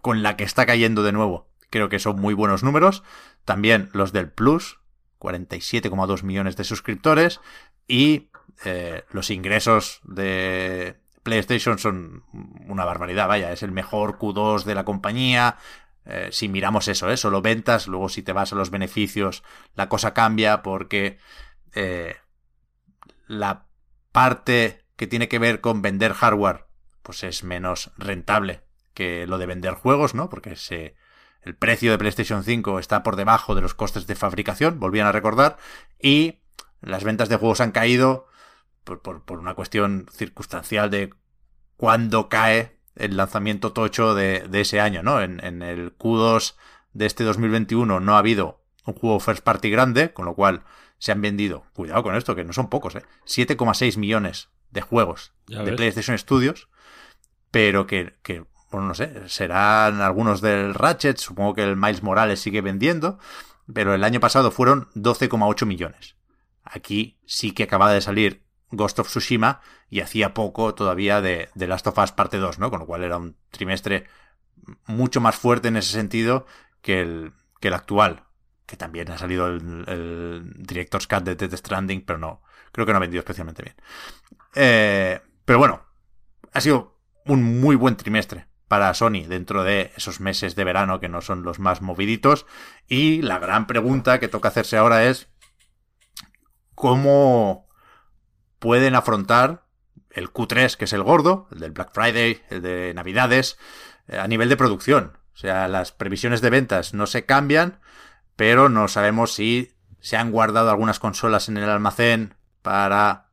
con la que está cayendo de nuevo, creo que son muy buenos números. También los del Plus, 47,2 millones de suscriptores. Y eh, los ingresos de PlayStation son una barbaridad, vaya, es el mejor Q2 de la compañía, eh, si miramos eso, ¿eh? solo ventas, luego si te vas a los beneficios, la cosa cambia porque eh, la parte que tiene que ver con vender hardware, pues es menos rentable que lo de vender juegos, ¿no? Porque se, el precio de PlayStation 5 está por debajo de los costes de fabricación, volvían a recordar, y las ventas de juegos han caído por, por, por una cuestión circunstancial de cuándo cae el lanzamiento tocho de, de ese año, ¿no? En, en, el Q2 de este 2021 no ha habido un juego first party grande, con lo cual se han vendido, cuidado con esto, que no son pocos, ¿eh? 7,6 millones de juegos de. PlayStation Studios, pero que, que, bueno, no sé, serán algunos del Ratchet, supongo que el Miles Morales sigue vendiendo, pero el año pasado fueron 12,8 millones. Aquí sí que acaba de salir Ghost of Tsushima y hacía poco todavía de, de Last of Us parte 2, ¿no? Con lo cual era un trimestre mucho más fuerte en ese sentido que el, que el actual, que también ha salido el, el Director's Cut de Death Stranding, pero no, creo que no ha vendido especialmente bien. Eh, pero bueno, ha sido un muy buen trimestre para Sony dentro de esos meses de verano que no son los más moviditos. Y la gran pregunta que toca hacerse ahora es cómo pueden afrontar el Q3, que es el gordo, el del Black Friday, el de Navidades, eh, a nivel de producción. O sea, las previsiones de ventas no se cambian, pero no sabemos si se han guardado algunas consolas en el almacén para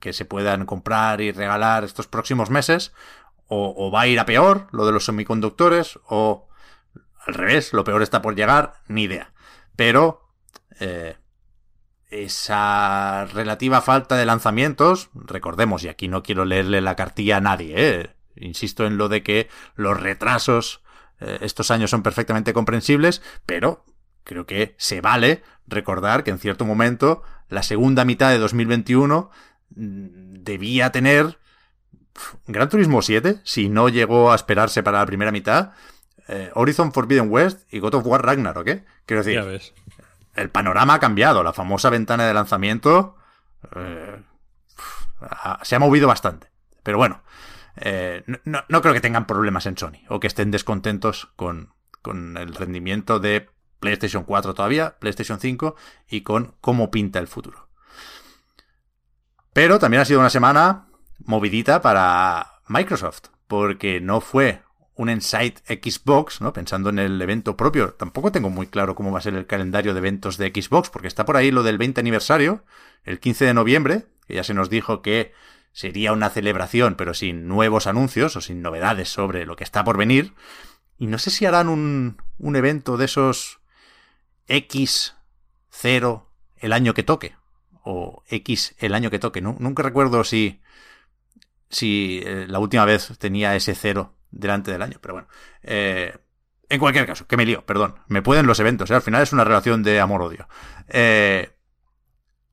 que se puedan comprar y regalar estos próximos meses, o, va a ir a peor lo de los semiconductores, o al revés, lo peor está por llegar, ni idea. Pero eh, esa relativa falta de lanzamientos, recordemos, y aquí no quiero leerle la cartilla a nadie, ¿eh? insisto en lo de que los retrasos eh, estos años son perfectamente comprensibles, pero creo que se vale recordar que en cierto momento la segunda mitad de 2021 mm, debía tener Gran Turismo 7, si no llegó a esperarse para la primera mitad, eh, Horizon Forbidden West y God of War Ragnarok, ¿eh? Quiero decir, Ya ves. El panorama ha cambiado. La famosa ventana de lanzamiento eh, se ha movido bastante. Pero bueno, eh, no creo que tengan problemas en Sony o que estén descontentos con, con el rendimiento de PlayStation 4 todavía, PlayStation 5 y con cómo pinta el futuro. Pero también ha sido una semana movidita para Microsoft, porque no fue un Insight Xbox, ¿no? Pensando en el evento propio. Tampoco tengo muy claro cómo va a ser el calendario de eventos de Xbox, porque está por ahí lo del 20 aniversario, el 15 de noviembre, que ya se nos dijo que sería una celebración, pero sin nuevos anuncios o sin novedades sobre lo que está por venir. Y no sé si harán un, un evento de esos X0 el año que toque. O X el año que toque. Nu- Nunca recuerdo si, si eh, la última vez tenía ese cero delante del año. Pero bueno. Eh, en cualquier caso, que me lío, perdón. Me pueden los eventos. ¿eh? Al final es una relación de amor-odio. Eh,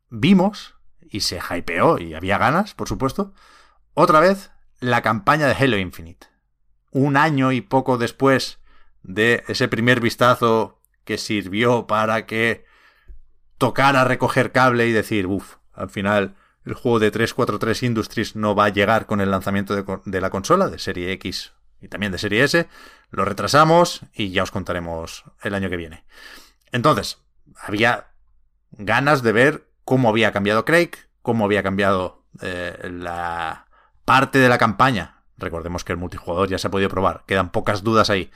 vimos, y se hypeó, y había ganas, por supuesto, otra vez la campaña de Halo Infinite. Un año y poco después de ese primer vistazo que sirvió para que tocara recoger cable y decir, uff, al final el juego de 343 Industries no va a llegar con el lanzamiento de, la consola, de serie X y también de serie S. Lo retrasamos y ya os contaremos el año que viene. Entonces, había ganas de ver cómo había cambiado Craig, cómo había cambiado eh, la parte de la campaña. Recordemos que el multijugador ya se ha podido probar, quedan pocas dudas ahí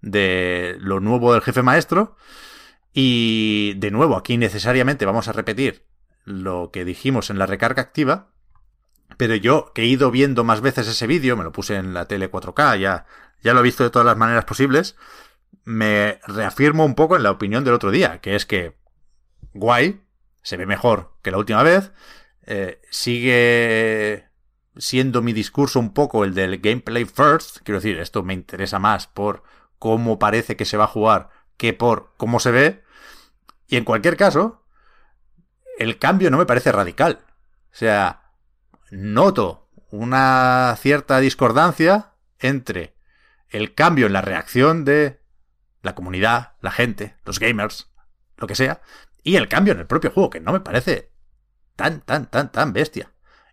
de lo nuevo del jefe maestro. Y de nuevo, aquí necesariamente vamos a repetir lo que dijimos en la recarga activa. Pero yo, que he ido viendo más veces ese vídeo, me lo puse en la tele 4K, ya, ya lo he visto de todas las maneras posibles, me reafirmo un poco en la opinión del otro día, que es que guay, se ve mejor que la última vez, eh, sigue siendo mi discurso un poco el del gameplay first, quiero decir, esto me interesa más por cómo parece que se va a jugar que por cómo se ve, y en cualquier caso, el cambio no me parece radical. O sea, noto una cierta discordancia entre el cambio en la reacción de la comunidad, la gente, los gamers, lo que sea, y el cambio en el propio juego, que no me parece tan, tan, tan, tan bestia.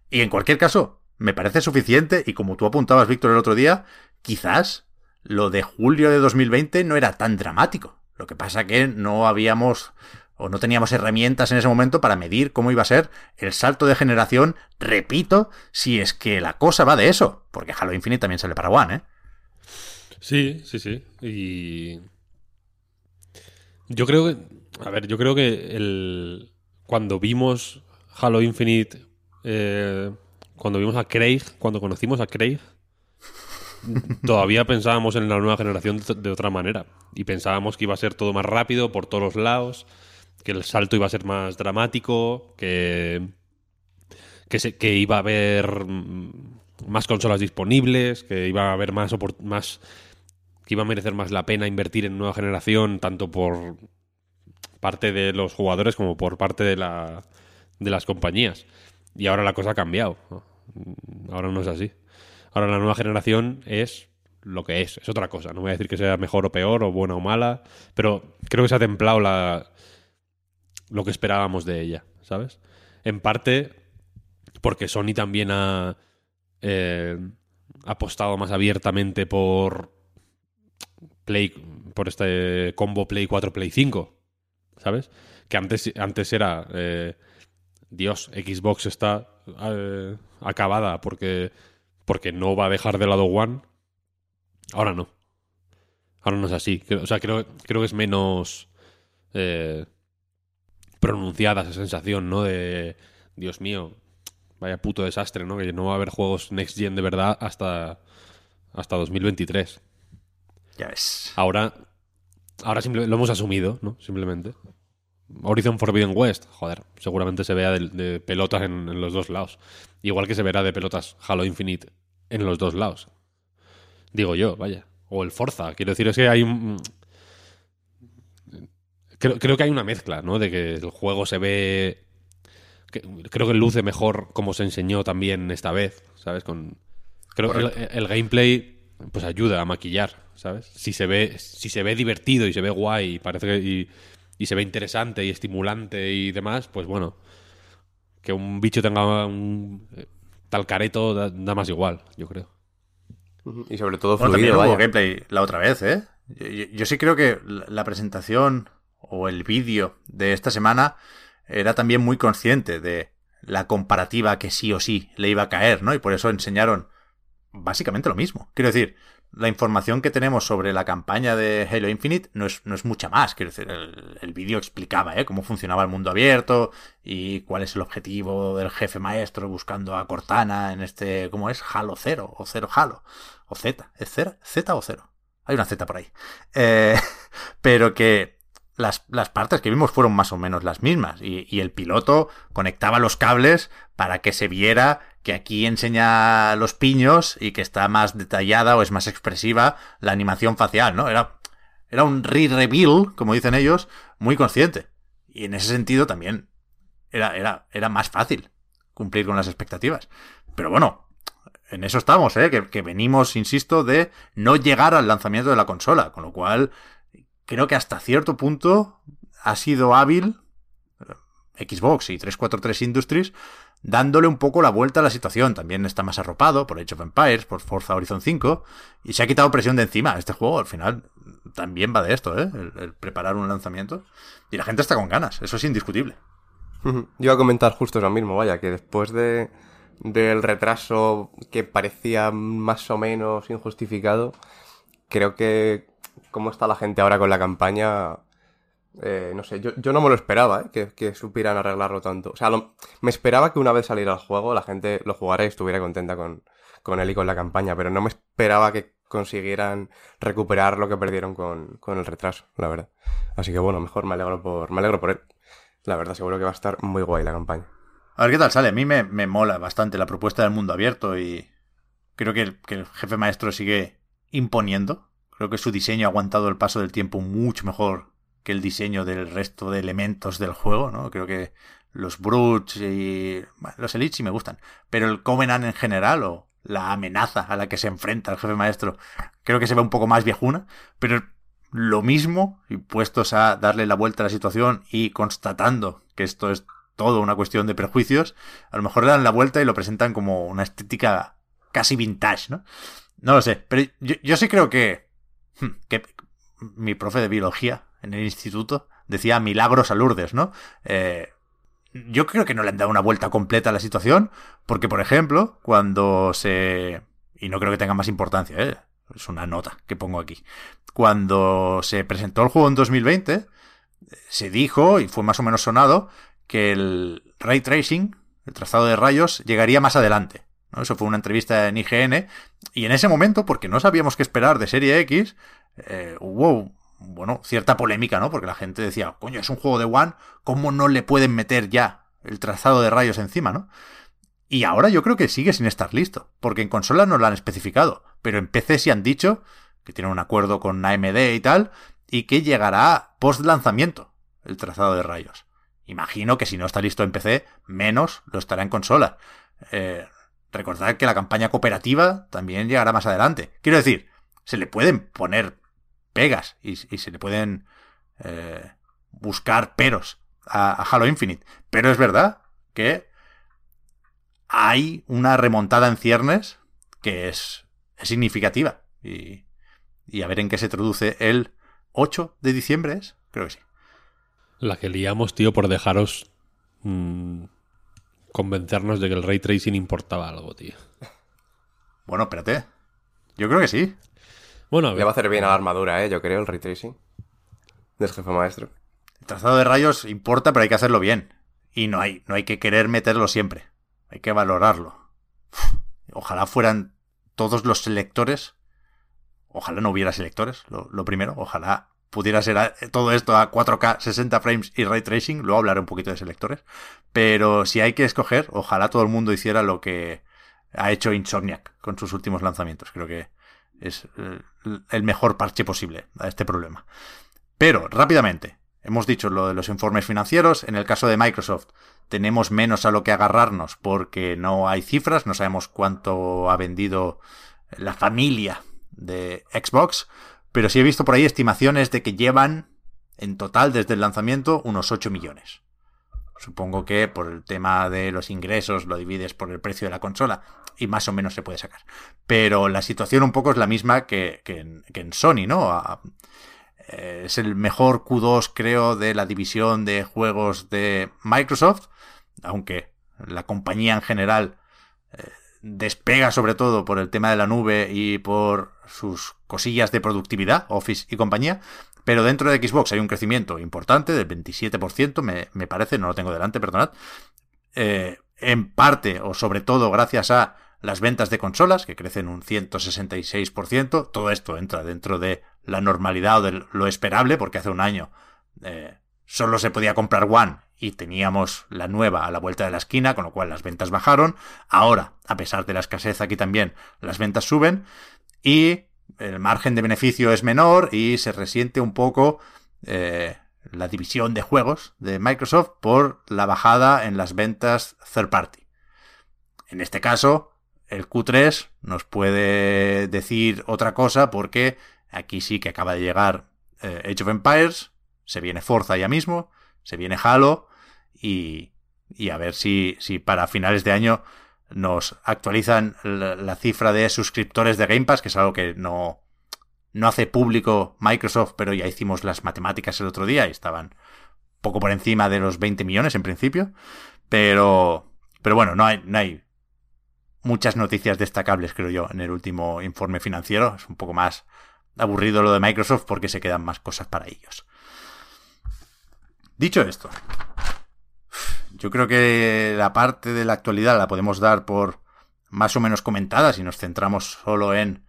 Y en cualquier caso, me parece suficiente, y como tú apuntabas, Víctor, el otro día, quizás lo de julio de 2020 no era tan dramático. Lo que pasa que no habíamos o no teníamos herramientas en ese momento para medir cómo iba a ser el salto de generación, repito, si es que la cosa va de eso, porque Halo Infinite también sale para One, ¿eh? Sí, sí, sí. Y. Yo creo que. A ver, yo creo que el. Cuando vimos Halo Infinite. eh, cuando vimos a Craig, cuando conocimos a Craig. [laughs] todavía pensábamos en la nueva generación de, otra manera. Y pensábamos que iba a ser todo más rápido por todos los lados. Que el salto iba a ser más dramático. Que. que, se, que iba a haber mm, más consolas disponibles, que iba a haber más, más que iba a merecer más la pena invertir en nueva generación, tanto por parte de los jugadores como por parte de, la, de las compañías. Y ahora la cosa ha cambiado. Ahora no es así. Ahora la nueva generación es lo que es, es otra cosa. No voy a decir que sea mejor o peor, o buena o mala, pero creo que se ha templado la, lo que esperábamos de ella, ¿sabes? En parte porque Sony también ha eh, apostado más abiertamente por Play, por este combo Play 4, Play 5, ¿sabes? Que antes, antes era, eh, Dios, Xbox está eh, acabada porque, porque no va a dejar de lado One. Ahora no. Ahora no es así. O sea, creo, creo que es menos eh, pronunciada esa sensación, ¿no? De, Dios mío, vaya puto desastre, ¿no? Que no va a haber juegos Next Gen de verdad hasta, hasta 2023. Ya ves. Ahora, ahora lo hemos asumido, ¿no? Simplemente. Horizon Forbidden West, joder, seguramente se vea de, pelotas en, los dos lados. Igual que se verá de pelotas Halo Infinite en los dos lados. Digo yo, vaya. O el Forza, quiero decir, es que hay un... Creo, creo que hay una mezcla, ¿no? De que el juego se ve... creo que luce mejor como se enseñó también esta vez, ¿sabes? Con... Creo que el, gameplay pues ayuda a maquillar, ¿sabes? Si se ve, si se ve divertido y se ve guay y parece que y se ve interesante y estimulante y demás, pues bueno, que un bicho tenga un tal careto da, más igual, yo creo. Y sobre todo fluido, bueno, gameplay la otra vez, ¿eh? Yo, sí creo que la presentación o el vídeo de esta semana era también muy consciente de la comparativa que sí o sí le iba a caer, ¿no? Y por eso enseñaron básicamente lo mismo. Quiero decir, la información que tenemos sobre la campaña de Halo Infinite no es, no es mucha más. Quiero decir, el, vídeo explicaba ¿eh? cómo funcionaba el mundo abierto y cuál es el objetivo del jefe maestro buscando a Cortana en este, ¿cómo es? Halo 0 o 0 Halo o Z. ¿Es Z o 0? Hay una Z por ahí. Eh, [laughs] pero que las, las, partes que vimos fueron más o menos las mismas y, y el piloto conectaba los cables para que se viera que aquí enseña los piños y que está más detallada o es más expresiva la animación facial, ¿no? Era, era un re-reveal, como dicen ellos, muy consciente. Y en ese sentido también era, era, era más fácil cumplir con las expectativas. Pero bueno, en eso estamos, ¿eh? Que, que venimos, insisto, de no llegar al lanzamiento de la consola, con lo cual creo que hasta cierto punto ha sido hábil eh, Xbox y 343 Industries dándole un poco la vuelta a la situación. También está más arropado por Age of Empires, por Forza Horizon 5, y se ha quitado presión de encima. Este juego al final también va de esto, ¿eh? El, preparar un lanzamiento. Y la gente está con ganas, eso es indiscutible. Yo iba a comentar justo lo mismo, vaya, que después de del retraso que parecía más o menos injustificado, creo que cómo está la gente ahora con la campaña eh, no sé, yo, yo, no me lo esperaba, ¿eh? que, supieran arreglarlo tanto. O sea, me esperaba que una vez saliera el juego la gente lo jugara y estuviera contenta con, con él y con la campaña, pero no me esperaba que consiguieran recuperar lo que perdieron con, con, el retraso, la verdad. Así que bueno, mejor me alegro por, me alegro por él. La verdad, seguro que va a estar muy guay la campaña. A ver qué tal sale. A mí me, me mola bastante la propuesta del mundo abierto y creo que que el jefe maestro sigue imponiendo. Creo que su diseño ha aguantado el paso del tiempo mucho mejor que el diseño del resto de elementos del juego, ¿no? Creo que los Brutes y los Elites sí me gustan, pero el Covenant en general o la amenaza a la que se enfrenta el jefe maestro, creo que se ve un poco más viejuna, pero lo mismo, y puestos a darle la vuelta a la situación y constatando que esto es todo una cuestión de prejuicios, a lo mejor le dan la vuelta y lo presentan como una estética casi vintage, ¿no? No lo sé, pero yo, sí creo que, que mi profe de biología en el instituto, decía milagros a Lourdes, ¿no? Eh, yo creo que no le han dado una vuelta completa a la situación, porque, por ejemplo, cuando se... Y no creo que tenga más importancia, ¿eh? Es una nota que pongo aquí. Cuando se presentó el juego en 2020, se dijo, y fue más o menos sonado, que el ray tracing, el trazado de rayos, llegaría más adelante. ¿No? Eso fue una entrevista en IGN. Y en ese momento, porque no sabíamos qué esperar de Serie X, eh, hubo bueno, cierta polémica, ¿no? Porque la gente decía, coño, es un juego de One, ¿cómo no le pueden meter ya el trazado de rayos encima, ¿no? Y ahora yo creo que sigue sin estar listo, porque en consola no lo han especificado, pero en PC sí han dicho que tienen un acuerdo con AMD y tal, y que llegará post lanzamiento el trazado de rayos. Imagino que si no está listo en PC, menos lo estará en consola. Eh, recordad que la campaña cooperativa también llegará más adelante. Quiero decir, se le pueden poner pegas y, se le pueden eh, buscar peros a, Halo Infinite. Pero es verdad que hay una remontada en ciernes que es, significativa. Y, a ver en qué se traduce el 8 de diciembre, ¿es? Creo que sí. La que liamos, tío, por dejaros mmm, convencernos de que el ray tracing importaba algo, tío. Bueno, espérate. Yo creo que sí. Bueno, Le va a hacer bien a la armadura, ¿eh? Yo creo, el ray tracing. Del jefe maestro. El trazado de rayos importa, pero hay que hacerlo bien. Y no hay, no hay que querer meterlo siempre. Hay que valorarlo. Ojalá fueran todos los selectores. Ojalá no hubiera selectores, lo, primero. Ojalá pudiera ser todo esto a 4K, 60 frames y ray tracing. Luego hablaré un poquito de selectores. Pero si hay que escoger, ojalá todo el mundo hiciera lo que ha hecho Insomniac con sus últimos lanzamientos. Creo que es el mejor parche posible a este problema. Pero, rápidamente, hemos dicho lo de los informes financieros. En el caso de Microsoft, tenemos menos a lo que agarrarnos porque no hay cifras, no sabemos cuánto ha vendido la familia de Xbox, pero sí he visto por ahí estimaciones de que llevan en total desde el lanzamiento unos 8 millones. Supongo que por el tema de los ingresos lo divides por el precio de la consola y más o menos se puede sacar. Pero la situación un poco es la misma que, en, que en, Sony, ¿no? Eh, es el mejor Q2 creo de la división de juegos de Microsoft aunque la compañía en general eh, despega sobre todo por el tema de la nube y por sus cosillas de productividad, Office y compañía, pero dentro de Xbox hay un crecimiento importante del 27%, me, me parece, no lo tengo delante, perdonad, eh, en parte o sobre todo gracias a las ventas de consolas, que crecen un 166%, todo esto entra dentro de la normalidad o de lo esperable, porque hace un año eh, solo se podía comprar One y teníamos la nueva a la vuelta de la esquina, con lo cual las ventas bajaron. Ahora, a pesar de la escasez aquí también, las ventas suben y el margen de beneficio es menor y se resiente un poco eh, la división de juegos de Microsoft por la bajada en las ventas third party. En este caso, el Q3 nos puede decir otra cosa porque aquí sí que acaba de llegar eh, Age of Empires, se viene Forza ya mismo, se viene Halo y, y a ver si, si para finales de año nos actualizan la, cifra de suscriptores de Game Pass, que es algo que no, no hace público Microsoft, pero ya hicimos las matemáticas el otro día y estaban poco por encima de los 20 millones en principio. Pero, pero bueno, no hay, no hay muchas noticias destacables, creo yo, en el último informe financiero. Es un poco más aburrido lo de Microsoft porque se quedan más cosas para ellos. Dicho esto, yo creo que la parte de la actualidad la podemos dar por más o menos comentada si nos centramos solo en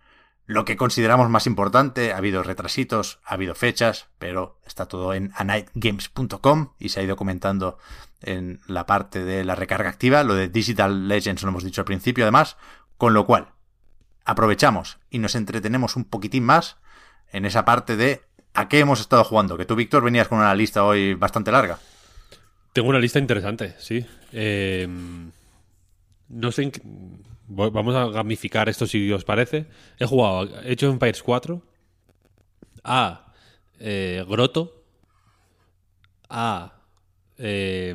lo que consideramos más importante. Ha habido retrasitos, ha habido fechas, pero está todo en anightgames.com y se ha ido comentando en la parte de la recarga activa. Lo de Digital Legends lo hemos dicho al principio además, con lo cual aprovechamos y nos entretenemos un poquitín más en esa parte de ¿A qué hemos estado jugando? Que tú, Víctor, venías con una lista hoy bastante larga. Tengo una lista interesante, sí. Eh, no sé. Vamos a gamificar esto si os parece. He jugado he hecho Empires 4, a eh, Grotto, a. Eh,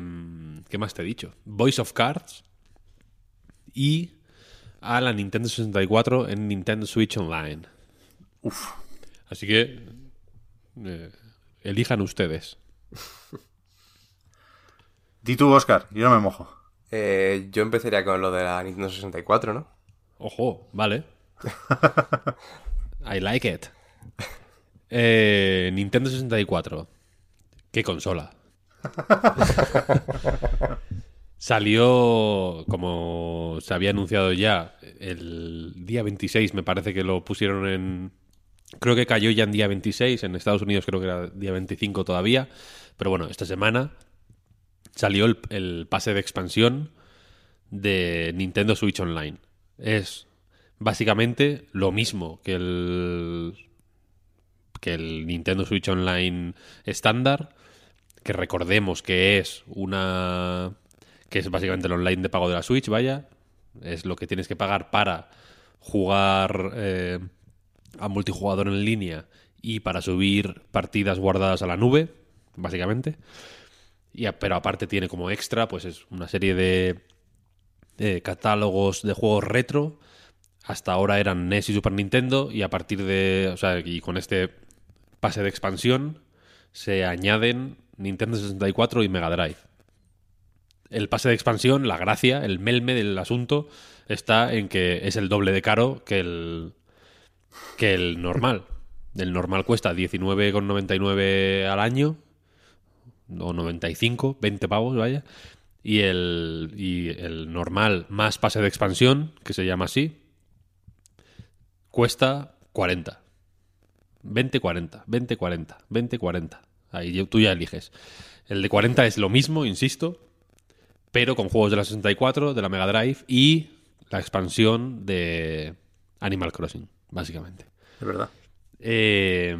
¿Qué más te he dicho? Voice of Cards y a la Nintendo 64 en Nintendo Switch Online. Uf. Así que eh, elijan ustedes. [laughs] Di tú, Oscar, yo no me mojo. Eh, yo empezaría con lo de la Nintendo 64, ¿no? Ojo, vale. [laughs] I like it. Eh, Nintendo 64. ¿Qué consola? [laughs] Salió, como se había anunciado ya, el día 26, me parece que lo pusieron en, Creo que cayó ya en día 26, en Estados Unidos creo que era día 25 todavía, pero bueno, esta semana salió el, pase de expansión de Nintendo Switch Online. Es básicamente lo mismo que el que el Nintendo Switch Online estándar, que recordemos que es una que es básicamente el online de pago de la Switch, vaya, es lo que tienes que pagar para jugar eh, a multijugador en línea y para subir partidas guardadas a la nube, básicamente. Pero aparte tiene como extra, pues es una serie de, de catálogos de juegos retro. Hasta ahora eran NES y Super Nintendo y a partir de, o sea, y con este pase de expansión se añaden Nintendo 64 y Mega Drive. El pase de expansión, la gracia, el melme del asunto está en que es el doble de caro que el que el normal. El normal cuesta 19,99 al año o 95, 20 pavos, vaya. Y el, y el normal más pase de expansión, que se llama así, cuesta 40. 20-40, 20-40, 20-40. Ahí tú ya eliges. El de 40 es lo mismo, insisto, pero con juegos de la 64, de la Mega Drive y la expansión de Animal Crossing, básicamente. Es verdad. Eh,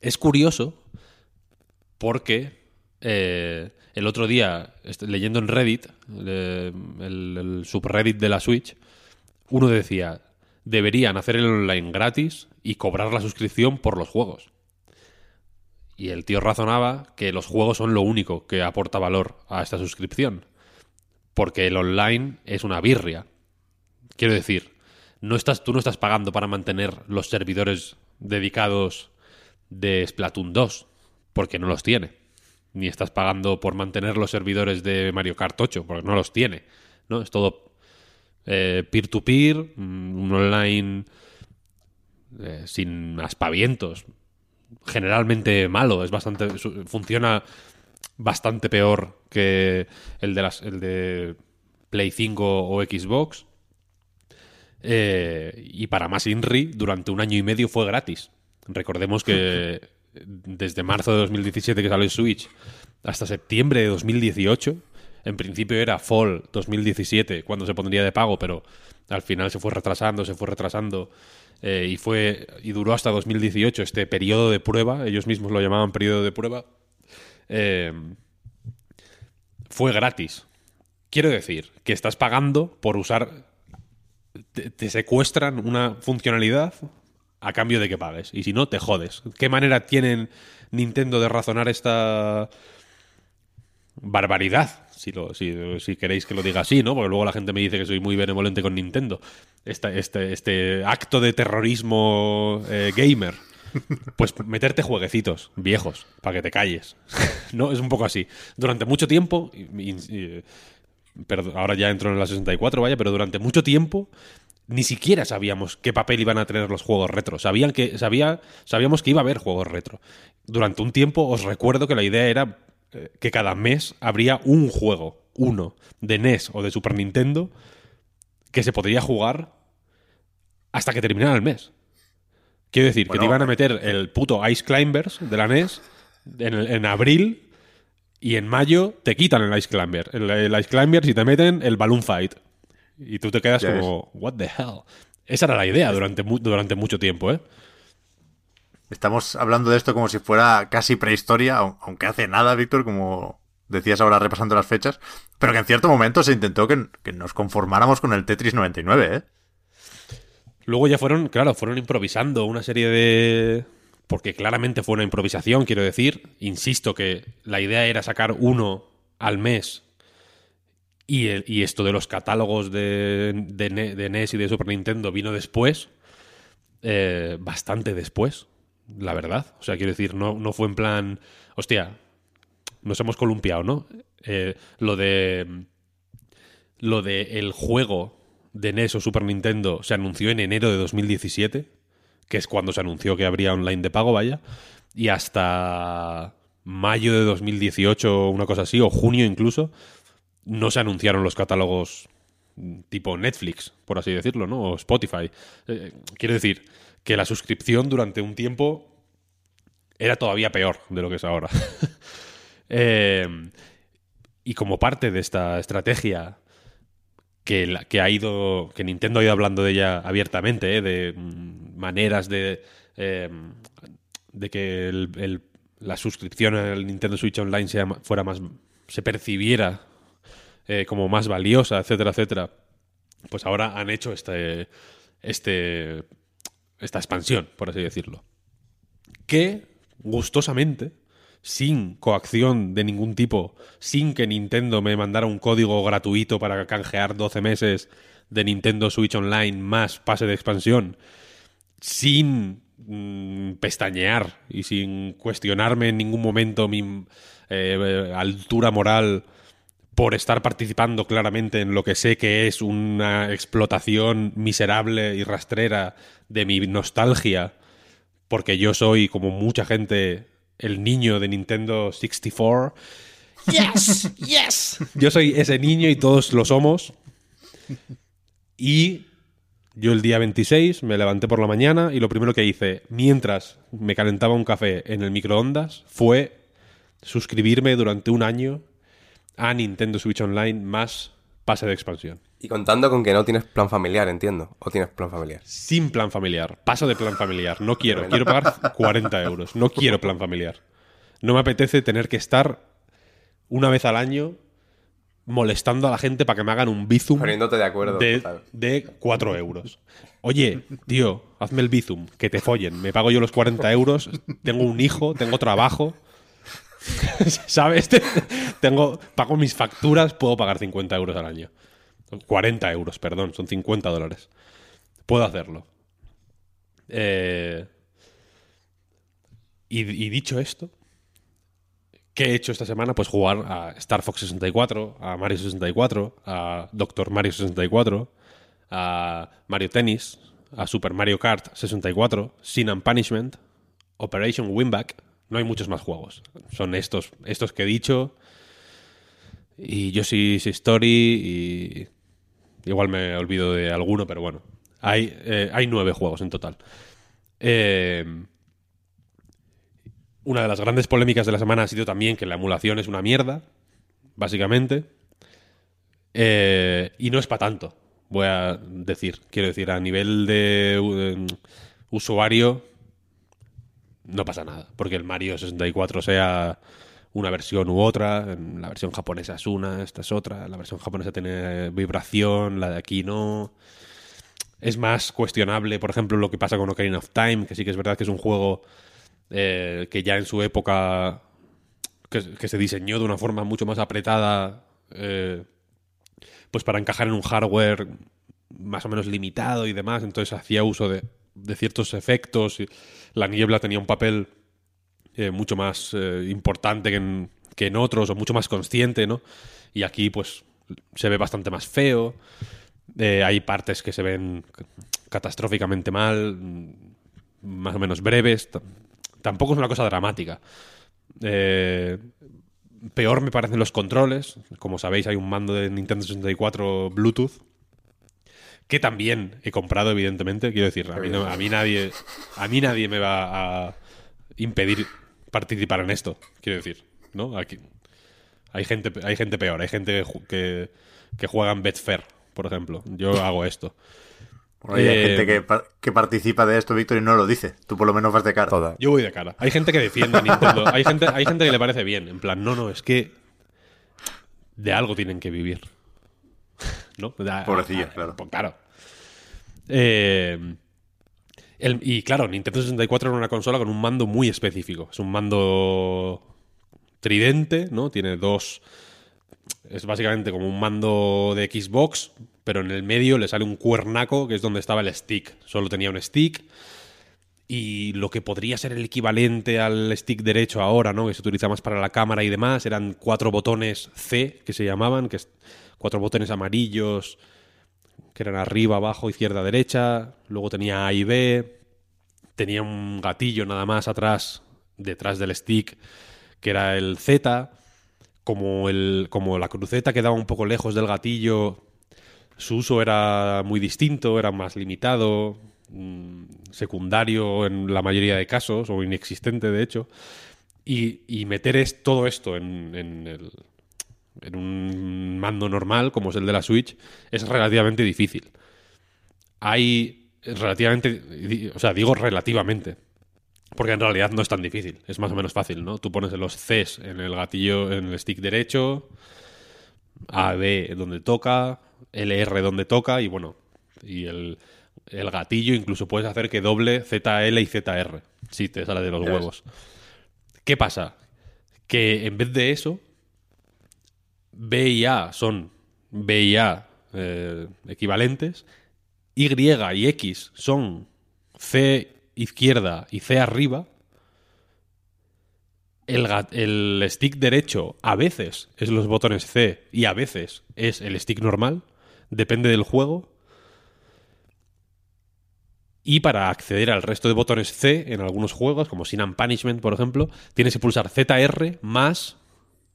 es curioso porque eh, el otro día, leyendo en Reddit, eh, el, el subreddit de la Switch, uno decía, deberían hacer el online gratis y cobrar la suscripción por los juegos. Y el tío razonaba que los juegos son lo único que aporta valor a esta suscripción. Porque el online es una birria. Quiero decir, no estás, tú no estás pagando para mantener los servidores dedicados de Splatoon 2, porque no los tiene. Ni estás pagando por mantener los servidores de Mario Kart 8, porque no los tiene. ¿no? Es todo eh, peer-to-peer, mm, un online eh, sin aspavientos. Generalmente malo, es bastante. funciona bastante peor que el de las, el de Play 5 o Xbox. Eh, y para más INRI, durante un año y medio fue gratis. Recordemos que [laughs] desde marzo de 2017 que salió Switch hasta septiembre de 2018, en principio era Fall 2017 cuando se pondría de pago, pero al final se fue retrasando, se fue retrasando eh, y fue y duró hasta 2018 este periodo de prueba, ellos mismos lo llamaban periodo de prueba. Eh, fue gratis. Quiero decir que estás pagando por usar te, secuestran una funcionalidad a cambio de que pagues. Y si no, te jodes. ¿Qué manera tienen Nintendo de razonar esta barbaridad? Si, lo, si, queréis que lo diga así, ¿no? Porque luego la gente me dice que soy muy benevolente con Nintendo. Este, este, este acto de terrorismo eh, gamer. Pues meterte jueguecitos viejos para que te calles. [laughs] no, es un poco así. Durante mucho tiempo, ahora ya entro en la 64, vaya, pero durante mucho tiempo ni siquiera sabíamos qué papel iban a tener los juegos retro. Sabían que, sabía, sabíamos que iba a haber juegos retro. Durante un tiempo os recuerdo que la idea era eh, que cada mes habría un juego, uno, de NES o de Super Nintendo, que se podría jugar hasta que terminara el mes. Quiero decir, que te iban a meter el puto Ice Climbers de la NES en, en abril y en mayo te quitan el Ice Climber. El, Ice Climber si te meten el Balloon Fight. Y tú te quedas como, what the hell. Esa era la idea durante, durante mucho tiempo, ¿eh? Estamos hablando de esto como si fuera casi prehistoria, aunque hace nada, Víctor, como decías ahora repasando las fechas, pero que en cierto momento se intentó que, que nos conformáramos con el Tetris 99, ¿eh? Luego ya fueron, claro, fueron improvisando una serie de, porque claramente fue una improvisación, quiero decir. Insisto que la idea era sacar uno al mes y, esto de los catálogos de, de, NES y de Super Nintendo vino después, eh, bastante después, la verdad. O sea, quiero decir, no, no fue en plan, hostia, nos hemos columpiado, ¿no? Eh, lo de... Lo de el juego de NES o Super Nintendo se anunció en enero de 2017 que es cuando se anunció que habría online de pago, vaya, y hasta mayo de 2018, una cosa así, o junio incluso, no se anunciaron los catálogos tipo Netflix, por así decirlo, ¿no? O Spotify. Eh, quiero decir que la suscripción durante un tiempo era todavía peor de lo que es ahora. [laughs] Eh, y como parte de esta estrategia que, la- que ha ido, que Nintendo ha ido hablando de ella abiertamente, ¿eh? de mm, maneras de, eh, de que el- la suscripción al Nintendo Switch Online fuera más, se percibiera eh, como más valiosa, etcétera, etcétera. Pues ahora han hecho este, este, esta expansión, por así decirlo. Que gustosamente, sin coacción de ningún tipo, sin que Nintendo me mandara un código gratuito para canjear 12 meses de Nintendo Switch Online más pase de expansión, sin mm, pestañear y sin cuestionarme en ningún momento mi eh, altura moral por estar participando claramente en lo que sé que es una explotación miserable y rastrera de mi nostalgia, porque yo soy, como mucha gente, el niño de Nintendo 64. ¡Yes! ¡Yes! Yo soy ese niño y todos lo somos. Y yo el día 26 me levanté por la mañana y lo primero que hice, mientras me calentaba un café en el microondas, fue suscribirme durante un año a Nintendo Switch Online más pase de expansión. Y contando con que no tienes plan familiar, entiendo. ¿O tienes plan familiar? Sin plan familiar. Paso de plan familiar. No quiero. Quiero pagar 40 euros. No quiero plan familiar. No me apetece tener que estar una vez al año molestando a la gente para que me hagan un bizum Poniéndote de acuerdo. de, de 4 euros. Oye, tío, hazme el bizum, que te follen. Me pago yo los 40 euros, tengo un hijo, tengo trabajo. [laughs] ¿Sabes? Te- Tengo, pago mis facturas, puedo pagar 50 euros al año. 40 euros, perdón, son 50 dólares. Puedo hacerlo. Eh, y, y dicho esto, ¿qué he hecho esta semana? Pues jugar a Star Fox 64, a Mario 64, a Doctor Mario 64, a Mario Tennis, a Super Mario Kart 64, Sin and Punishment, Operation Winback. No hay muchos más juegos. Son estos, estos que he dicho. Y yo sí, Story y igual me olvido de alguno, pero bueno. Hay, eh, hay nueve juegos en total. Eh, una de las grandes polémicas de la semana ha sido también que la emulación es una mierda, básicamente. Eh, y no es para tanto, voy a decir. Quiero decir, a nivel de eh, usuario, no pasa nada. Porque el Mario 64 sea una versión u otra, la versión japonesa es una, esta es otra, la versión japonesa tiene vibración, la de aquí no. Es más cuestionable, por ejemplo, lo que pasa con Ocarina of Time, que sí que es verdad que es un juego eh, que ya en su época que, que se diseñó de una forma mucho más apretada, eh, pues para encajar en un hardware más o menos limitado y demás, entonces hacía uso de, de ciertos efectos. Y la niebla tenía un papel eh, mucho más eh, importante que en, que en otros, o mucho más consciente, ¿no? Y aquí, pues, se ve bastante más feo. Eh, hay partes que se ven catastróficamente mal, más o menos breves. Tampoco es una cosa dramática. Peor me parecen los controles. Como sabéis, hay un mando de Nintendo 64 Bluetooth. Que también he comprado, evidentemente. Quiero decir, a mí, no- a mí nadie. A mí nadie me va a impedir participar en esto. Quiero decir, ¿no? Aquí. Hay gente, hay gente peor, hay gente que, que juega en Betfair, por ejemplo. Yo hago esto. Hay Eh, gente que, pa- que participa de esto, Víctor, y no lo dice. Tú por lo menos vas de cara. Toda. Yo voy de cara. Hay gente que defiende a Nintendo. [laughs] Hay gente, hay gente que le parece bien. En plan, no, no, es que de algo tienen que vivir. [laughs] ¿No? Pobrecillos, ah, claro. pues claro. Eh, el- y claro, Nintendo 64 era una consola con un mando muy específico. Es un mando tridente, ¿no? Tiene dos. Es básicamente como un mando de Xbox, pero en el medio le sale un cuernaco que es donde estaba el stick. Solo tenía un stick y lo que podría ser el equivalente al stick derecho ahora, ¿no? Que se utiliza más para la cámara y demás, eran cuatro botones C, que se llamaban, que es cuatro botones amarillos, que eran arriba, abajo, izquierda, derecha. Luego tenía A y B. Tenía un gatillo nada más atrás, detrás del stick, que era el Z. Como, el, como la cruceta quedaba un poco lejos del gatillo, su uso era muy distinto, era más limitado, mm, secundario en la mayoría de casos, o inexistente de hecho. Y, y meter es, todo esto en, en el, en un mando normal, como es el de la Switch, es relativamente difícil. Hay relativamente, o sea, digo relativamente, porque en realidad no es tan difícil, es más o menos fácil, ¿no? Tú pones los Cs en el gatillo, en el stick derecho, A, B donde toca, LR donde toca y bueno, y el, el gatillo incluso puedes hacer que doble ZL y ZR, si te sale de los huevos. ¿Qué pasa? Que en vez de eso, B y A son B y A eh, equivalentes, Y y X son C izquierda y C arriba, el, el, stick derecho a veces es los botones C y a veces es el stick normal, depende del juego. Y para acceder al resto de botones C en algunos juegos, como Sin and Punishment, por ejemplo, tienes que pulsar ZR más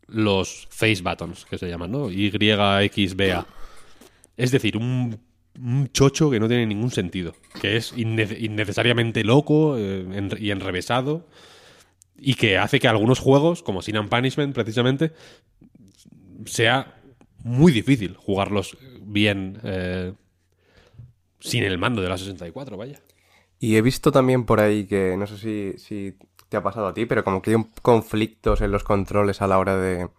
los face buttons, que se llaman, ¿no? Y, X, B, A. Es decir, un, chocho que no tiene ningún sentido, que es innecesariamente loco eh, y enrevesado, y que hace que algunos juegos, como Sin and Punishment, precisamente, sea muy difícil jugarlos bien eh, sin el mando de la 64, vaya. Y he visto también por ahí que, no sé si, si te ha pasado a ti, pero como que hay conflictos en los controles a la hora de,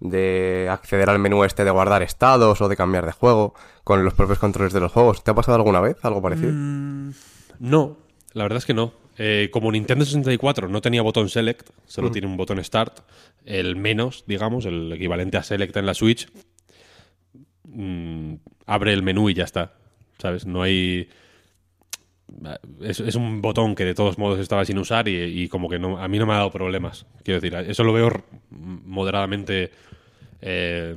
de acceder al menú este de guardar estados o de cambiar de juego con los propios controles de los juegos. ¿Te ha pasado alguna vez algo parecido? Mm, no, la verdad es que no. Eh, como Nintendo 64 no tenía botón Select, solo mm. tiene un botón Start, el menos, digamos, el equivalente a Select en la Switch, mm, abre el menú y ya está. ¿Sabes? No hay es, un botón que de todos modos estaba sin usar y, como que no, a mí no me ha dado problemas. Quiero decir, eso lo veo moderadamente eh,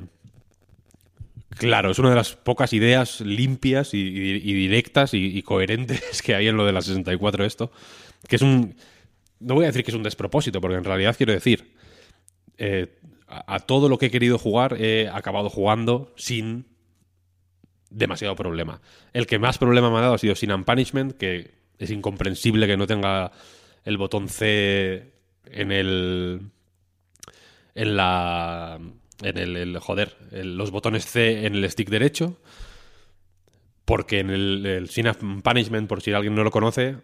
claro. Es una de las pocas ideas limpias y, directas y, coherentes [laughs] que hay en lo de la 64 esto. Que es un... No voy a decir que es un despropósito, porque en realidad quiero decir... Eh, a todo lo que he querido jugar he acabado jugando sin demasiado problema. El que más problema me ha dado ha sido Sin and Punishment, que es incomprensible que no tenga el botón C en el. en la. en el, joder, los botones C en el stick derecho. Porque en el, and Punishment, por si alguien no lo conoce,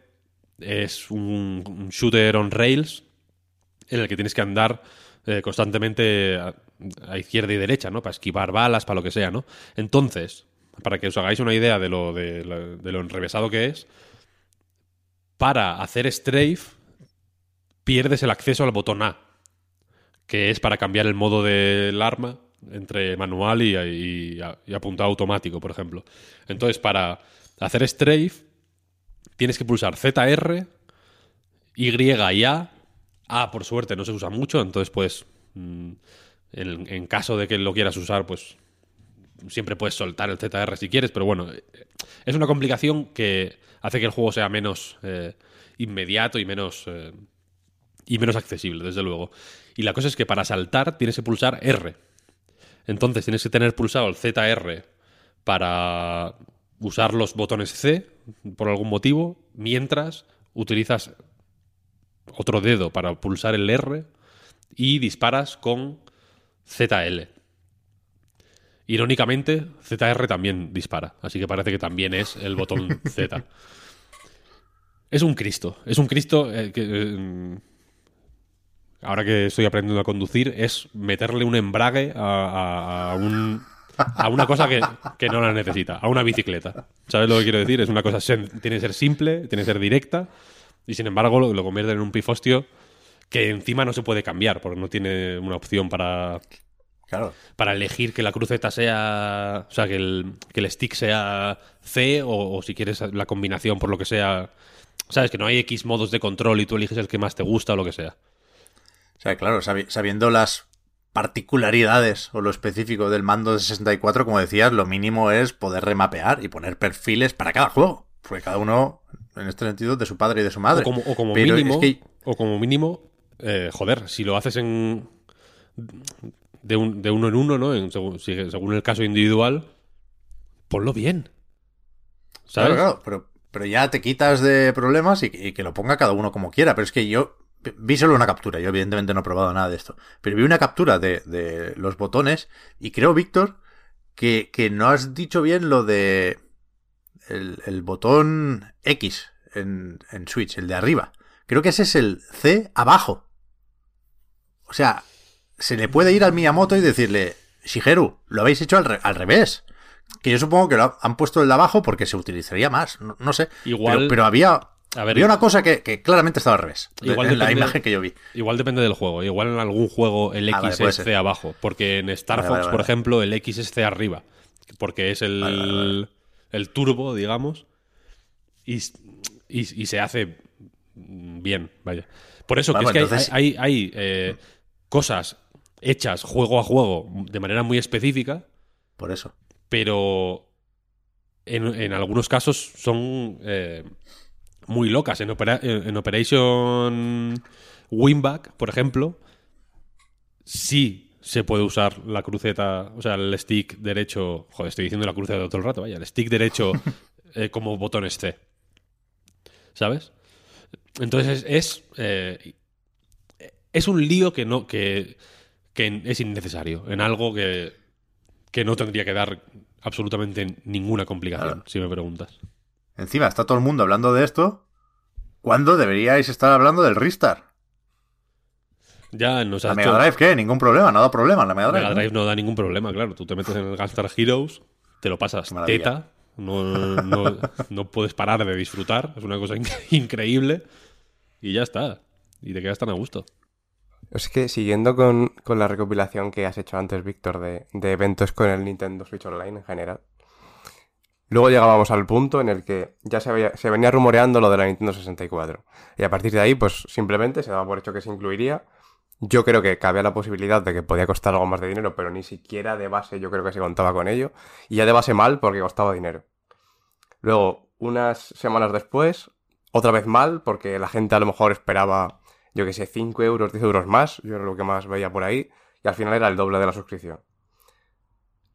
es un, shooter on rails en el que tienes que andar eh, constantemente a, izquierda y derecha, ¿no? Para esquivar balas, para lo que sea, ¿no? Entonces, para que os hagáis una idea de lo, de, lo enrevesado que es, para hacer strafe pierdes el acceso al botón A, que es para cambiar el modo del arma entre manual y, apuntado automático, por ejemplo. Entonces, para hacer strafe, tienes que pulsar ZR, Y y A. A, por suerte, no se usa mucho, entonces, pues, mm, en caso de que lo quieras usar, pues siempre puedes soltar el ZR si quieres, pero bueno, es una complicación que hace que el juego sea menos eh, inmediato y menos, eh, y menos accesible, desde luego. Y la cosa es que para saltar tienes que pulsar R. Entonces tienes que tener pulsado el ZR para usar los botones C por algún motivo, mientras utilizas otro dedo para pulsar el R y disparas con ZL. Irónicamente, ZR también dispara, así que parece que también es el botón [laughs] Z. es un Cristo, es un Cristo eh, que... Eh, ahora que estoy aprendiendo a conducir, es meterle un embrague a, un, a una cosa que, no la necesita, a una bicicleta. ¿Sabes lo que quiero decir? Es una cosa, tiene que ser simple, tiene que ser directa, y sin embargo lo, lo convierte en un pifostio que encima no se puede cambiar, porque no tiene una opción para para elegir que la cruceta sea. O sea, que el, que el stick sea C o, si quieres la combinación por lo que sea. Sabes que no hay X modos de control y tú eliges el que más te gusta o lo que sea. O sea, claro, sabiendo las particularidades o lo específico del mando de 64, como decías, lo mínimo es poder remapear y poner perfiles para cada juego. Porque cada uno, en este sentido, de su padre y de su madre. O como, mínimo, o como mínimo, eh, joder, si lo haces en de, un, de uno en uno, ¿no? según, el caso individual, ponlo bien. ¿Sabes? Claro, claro, pero, pero ya te quitas de problemas y, que lo ponga cada uno como quiera. Pero es que yo vi solo una captura, yo evidentemente no he probado nada de esto, pero vi una captura de, de los botones y creo, Víctor, que, que, no has dicho bien lo de el, el botón X en, en, Switch, el de arriba. Creo que ese es el C abajo. O sea, se le puede ir al Miyamoto y decirle, Shigeru, lo habéis hecho al, re al revés. Que yo supongo que lo han puesto el de abajo porque se utilizaría más, no, no sé. Igual, pero, pero había a ver, había una cosa que, que, claramente estaba al revés. Igual en la imagen que yo vi. Igual depende del juego. Igual en algún juego el X ah, vale, es C abajo. Porque en Star vale, Fox, vale, por ejemplo, el X es C arriba. Porque es el, el turbo, digamos. Y, y, y, se hace bien, vaya. Por eso que es que entonces... hay, hay, hay eh, cosas hechas juego a juego de manera muy específica. Por eso. Pero en, en algunos casos son eh, muy locas. En, opera, en Operation Winback, por ejemplo, sí se puede usar la cruceta, o sea, el stick derecho. Joder, estoy diciendo la cruceta todo el rato, vaya. El stick derecho [laughs] eh, como botones C. ¿Sabes? Entonces es. Es, eh, es un lío que no. Que, que es innecesario. En algo que, que no tendría que dar absolutamente ninguna complicación, claro. si me preguntas. Encima está todo el mundo hablando de esto. ¿Cuándo deberíais estar hablando del Ristar? Ya nos ¿La Mega Drive qué? Ningún problema, no da problema la Mega Drive. Mega Drive no, no da ningún problema, claro. Tú te metes en el Gunstar Heroes, te lo pasas teta, no, no, no, puedes parar de disfrutar, es una cosa [laughs] increíble y ya está. Y te quedas tan a gusto. Es que siguiendo con, con la recopilación que has hecho antes, Víctor, de, de eventos con el Nintendo Switch Online en general, Luego llegábamos al punto en el que ya se, se, venía rumoreando lo de la Nintendo 64. Y a partir de ahí, pues simplemente se daba por hecho que se incluiría. Yo creo que cabía la posibilidad de que podía costar algo más de dinero, pero ni siquiera de base yo creo que se contaba con ello. Y ya de base mal porque costaba dinero. Luego, unas semanas después, otra vez mal porque la gente a lo mejor esperaba, yo que sé, 5 euros, 10 euros más. Yo era lo que más veía por ahí. Y al final era el doble de la suscripción.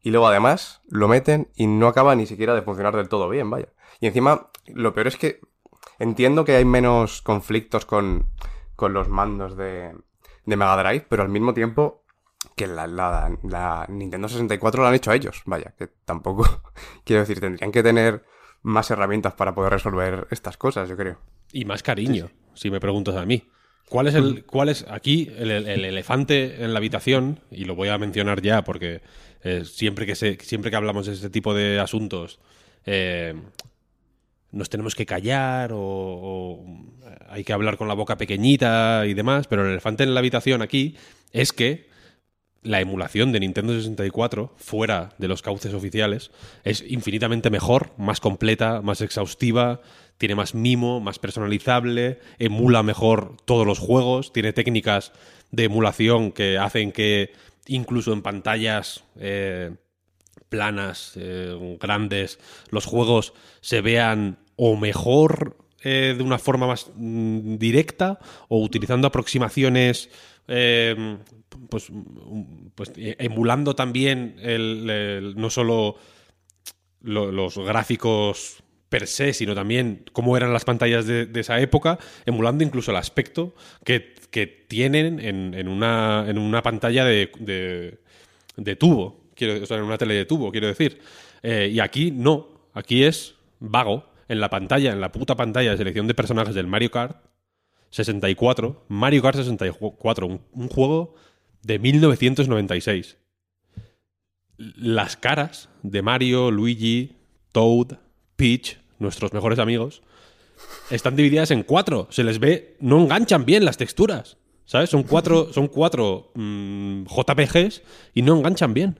Y luego además lo meten y no acaba ni siquiera de funcionar del todo bien, vaya. Y encima, lo peor es que entiendo que hay menos conflictos con, con los mandos de, de Mega Drive, pero al mismo tiempo que la, la, la, Nintendo 64 lo han hecho a ellos, vaya, que tampoco, [laughs] quiero decir, tendrían que tener más herramientas para poder resolver estas cosas, yo creo. Y más cariño, sí. si me preguntas a mí. ¿Cuál es el, cuál es aquí el, el, elefante en la habitación? Y lo voy a mencionar ya porque eh, siempre, que se, siempre que hablamos de este tipo de asuntos eh, nos tenemos que callar o, o, hay que hablar con la boca pequeñita y demás, pero el elefante en la habitación aquí es que la emulación de Nintendo 64 fuera de los cauces oficiales es infinitamente mejor, más completa, más exhaustiva, tiene más mimo, más personalizable, emula mejor todos los juegos, tiene técnicas de emulación que hacen que incluso en pantallas eh, planas, eh, grandes, los juegos se vean o mejor eh, de una forma más mm, directa o utilizando aproximaciones pues, pues, emulando también el, no solo lo, los gráficos per se, sino también cómo eran las pantallas de, esa época, emulando incluso el aspecto que, que tienen en, en, una, en, una, pantalla de, de, de tubo, quiero, o sea, en una tele de tubo, quiero decir. Eh, y aquí no, aquí es vago. En la pantalla, en la puta pantalla de selección de personajes del Mario Kart 64, Mario Kart 64, un, un juego de 1996. Las caras de Mario, Luigi, Toad, Peach, nuestros mejores amigos, están divididas en cuatro. Se les ve, no enganchan bien las texturas. ¿Sabes? Son cuatro, [laughs] son cuatro mmm, JPGs y no enganchan bien.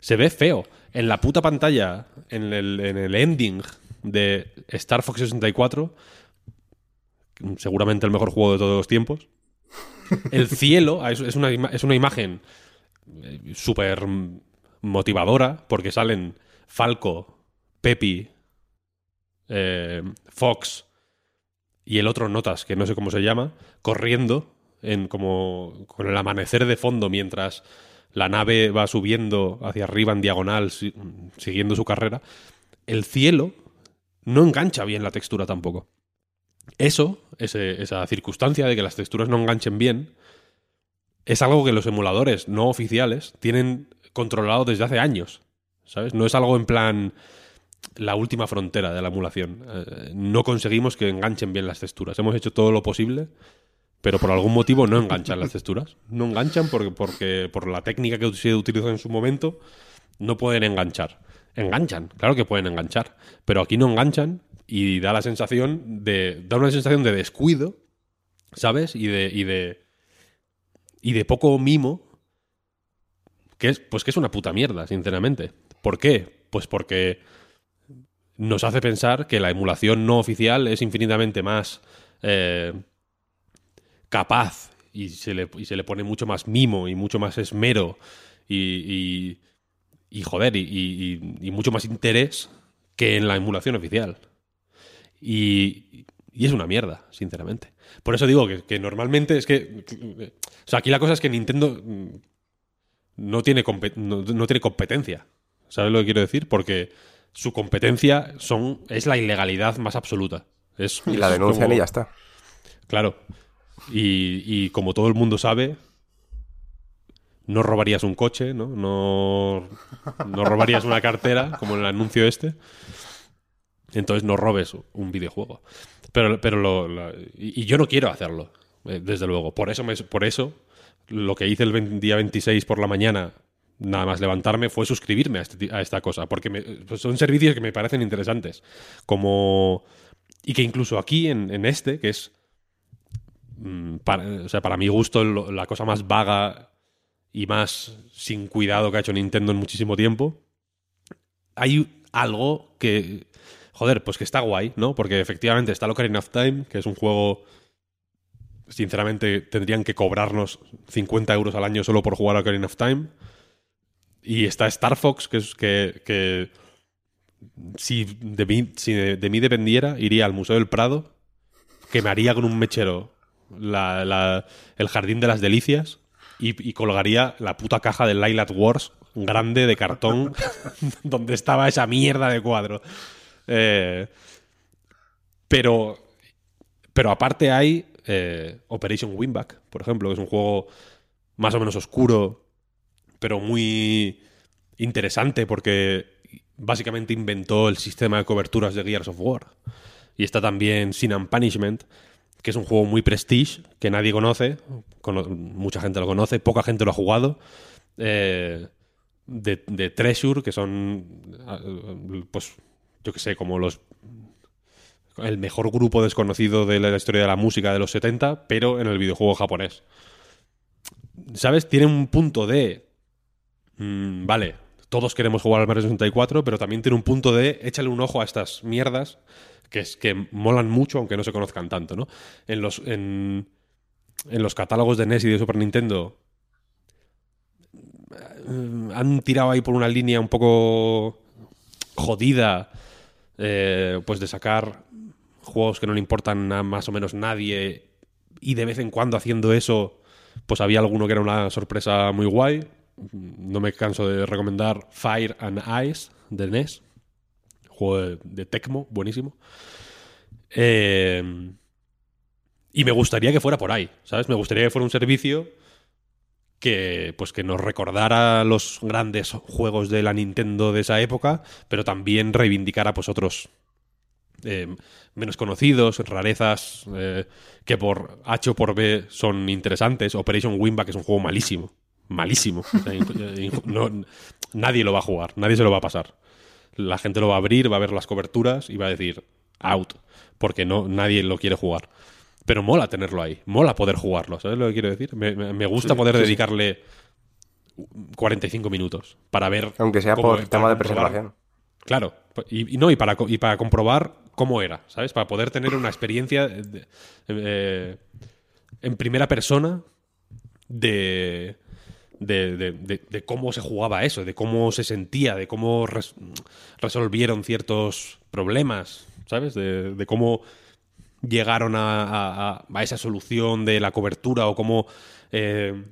Se ve feo. En la puta pantalla, en el, en el ending de Star Fox 64, seguramente el mejor juego de todos los tiempos. El cielo es una, es una imagen eh, súper motivadora porque salen Falco, Pepi, eh, Fox y el otro Notas, que no sé cómo se llama, corriendo en como con el amanecer de fondo mientras la nave va subiendo hacia arriba en diagonal siguiendo su carrera. El cielo no engancha bien la textura tampoco. eso, esa circunstancia de que las texturas no enganchen bien, es algo que los emuladores no oficiales tienen controlado desde hace años. ¿Sabes? No es algo en plan la última frontera de la emulación. Eh, no conseguimos que enganchen bien las texturas. Hemos hecho todo lo posible, pero por algún motivo no enganchan las texturas. No enganchan porque, porque por la técnica que se utilizó en su momento no pueden enganchar. Enganchan, claro que pueden enganchar, pero aquí no enganchan y da la sensación de da una sensación de descuido, ¿sabes? Y de y de y de poco mimo que es pues que es una puta mierda, sinceramente. ¿Por qué? Pues porque nos hace pensar que la emulación no oficial es infinitamente más eh, capaz y se, le, y se, le, pone mucho más mimo y mucho más esmero y, y, joder, y, mucho más interés que en la emulación oficial. Y, es una mierda, sinceramente. Por eso digo que, normalmente es que... O sea, aquí la cosa es que Nintendo no tiene, no tiene competencia. ¿Sabes lo que quiero decir? Porque su competencia son, es la ilegalidad más absoluta. Es, y la denuncian y ya está. Claro. Y, como todo el mundo sabe, no robarías un coche, ¿no? No, no robarías una cartera, como en el anuncio este. Entonces no robes un videojuego. Pero, pero lo, y, yo no quiero hacerlo, eh, desde luego. Por eso, me, por eso lo que hice el día 26 por la mañana nada más levantarme fue suscribirme a, este esta cosa, porque pues son servicios que me parecen interesantes. Como. Y que incluso aquí, en, este, que es. Mm, o sea, para mi gusto, la cosa más vaga y más sin cuidado que ha hecho Nintendo en muchísimo tiempo. Hay algo que. Joder, pues que está guay, ¿no? Porque efectivamente está Ocarina of Time, que es un juego sinceramente tendrían que cobrarnos 50 euros al año solo por jugar a Ocarina of Time. Y está Star Fox, que es que, si, de mí, si de, mí dependiera, iría al Museo del Prado, que me haría con un mechero el Jardín de las Delicias y, colgaría la puta caja del Lilac Wars grande de cartón [laughs] [laughs] donde estaba esa mierda de cuadro. Eh, pero, pero aparte hay eh, Operation Winback, por ejemplo, que es un juego más o menos oscuro pero muy interesante porque básicamente inventó el sistema de coberturas de Gears of War. Y está también Sin and Punishment, que es un juego muy prestige, que nadie conoce, mucha gente lo conoce, poca gente lo ha jugado. Eh, de, Treasure, que son, pues, yo que sé, como los el mejor grupo desconocido de la historia de la música de los 70, pero en el videojuego japonés. ¿Sabes? Tiene un punto de Mm, vale, todos queremos jugar al Mario 64, pero también tiene un punto de échale un ojo a estas mierdas que, es, que molan mucho, aunque no se conozcan tanto, ¿no? En los, en, los catálogos de NES y de Super Nintendo eh, han tirado ahí por una línea un poco jodida, eh, pues de sacar juegos que no le importan a más o menos nadie y de vez en cuando haciendo eso, pues había alguno que era una sorpresa muy guay no me canso de recomendar Fire and Ice de NES. Juego de, Tecmo, buenísimo. Eh, y me gustaría que fuera por ahí, ¿sabes? Me gustaría que fuera un servicio que, pues, que nos recordara los grandes juegos de la Nintendo de esa época, pero también reivindicara pues, otros eh, menos conocidos, rarezas eh, que por H o por B son interesantes. Operation Winback es un juego malísimo malísimo. nadie lo va a jugar, nadie se lo va a pasar. La gente lo va a abrir, va a ver las coberturas y va a decir out, porque no, nadie lo quiere jugar. Pero mola tenerlo ahí, mola poder jugarlo, ¿sabes lo que quiero decir? Me, gusta poder dedicarle 45 minutos para ver. Aunque sea por tema de preservación. Claro, y, no, y para, y para comprobar cómo era, ¿sabes? Para poder tener una experiencia eh, en primera persona de, de, cómo se jugaba eso, de cómo se sentía, de cómo resolvieron ciertos problemas, ¿sabes? De, cómo llegaron a, esa solución de la cobertura o cómo, eh,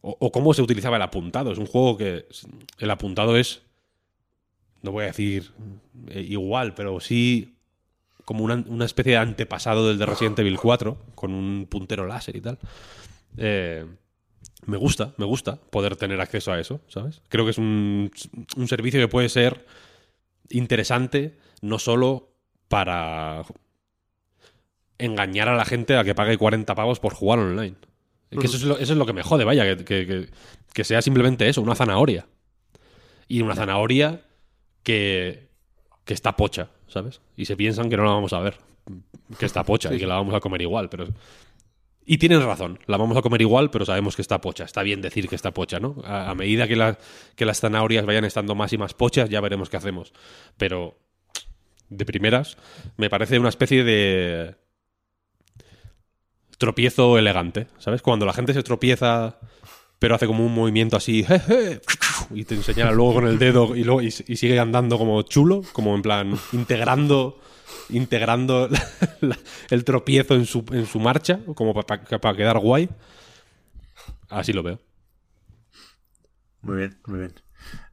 o, cómo se utilizaba el apuntado. Es un juego que el apuntado es, no voy a decir eh, igual, pero sí como una, una especie de antepasado del de Resident Evil 4, con un puntero láser y tal. Eh, me gusta, me gusta poder tener acceso a eso, ¿sabes? Creo que es un, un servicio que puede ser interesante no solo para engañar a la gente a que pague 40 pavos por jugar online. Que eso, es lo, eso es lo que me jode, vaya, que, que- que- que sea simplemente eso, una zanahoria. Y una zanahoria que, que está pocha, ¿sabes? Y se piensan que no la vamos a ver, que está pocha y que la vamos a comer igual, pero... Y tienen razón, la vamos a comer igual, pero sabemos que está pocha. Está bien decir que está pocha, ¿no? A, medida que, que las zanahorias vayan estando más y más pochas, ya veremos qué hacemos. Pero, de primeras, me parece una especie de tropiezo elegante, ¿sabes? Cuando la gente se tropieza, pero hace como un movimiento así, "Jeje", y te señala luego con el dedo y, luego, y sigue andando como chulo, como en plan integrando integrando [laughs] la- la- el tropiezo en su, en su marcha, como para quedar guay. Así lo veo. Muy bien, muy bien.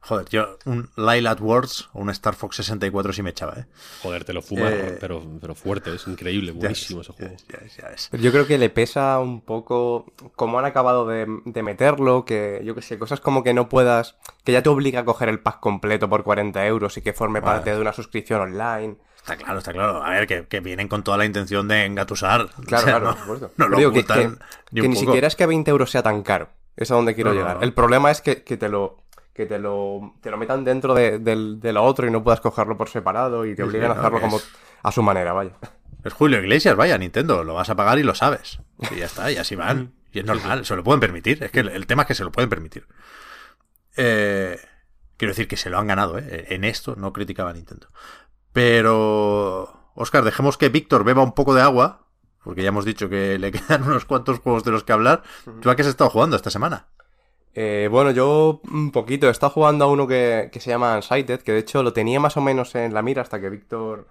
Joder, yo un Lyle at Words o un Star Fox 64 sí me echaba, ¿eh? Joder, te lo fumas, Eh, pero, pero fuerte, es increíble, buenísimo ese ya juego. ya ya yo creo que le pesa un poco cómo han acabado de, de meterlo, que yo que sé, cosas como que no puedas, que ya te obliga a coger el pack completo por 40 euros y que forme Vale. parte de una suscripción online. Está claro, está claro. A ver, que, que vienen con toda la intención de engatusar. Claro, O sea, claro, no, por supuesto. no lo digo que, ni que ni siquiera es que 20 euros sea tan caro. Es a donde quiero No, llegar. no. El problema es que, que te lo que te lo, te lo metan dentro de, del- de lo otro y no puedas cogerlo por separado y te Sí, sí, obliguen a hacerlo como es- a su manera, vaya. Es Julio Iglesias, vaya, Nintendo, lo vas a pagar y lo sabes. Y ya está, y así van. Y es normal, se lo pueden permitir. Es que el, el tema es que se lo pueden permitir. Eh, quiero decir que se lo han ganado, ¿eh? En esto no criticaba a Nintendo. Pero, Oscar, dejemos que Víctor beba un poco de agua, porque ya hemos dicho que [laughs] le quedan unos cuantos juegos de los que hablar. ¿Tú a qué has estado jugando esta semana? Eh, bueno, yo un poquito. He estado jugando a uno que, que se llama Unsighted, que de hecho lo tenía más o menos en la mira hasta que Víctor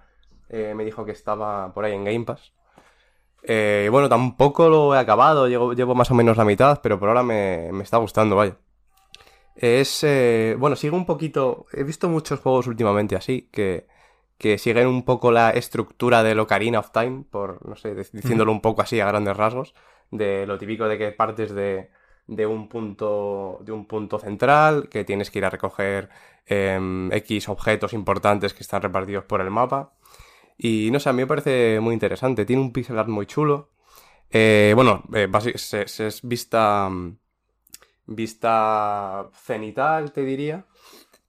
eh, me dijo que estaba por ahí en Game Pass. Eh, bueno, tampoco lo he acabado, llevo, llevo más o menos la mitad, pero por ahora me, me está gustando, vaya. Es, eh, bueno, sigue un poquito... He visto muchos juegos últimamente así, que, que siguen un poco la estructura del Ocarina of Time, por, no sé, de- diciéndolo un poco así a grandes rasgos, de lo típico de que partes de, de un punto de un punto central, que tienes que ir a recoger em, X objetos importantes que están repartidos por el mapa. Y no sé, a mí me parece muy interesante. Tiene un pixel art muy chulo. Eh, bueno, eh, se, se es vista. Vista cenital, te diría.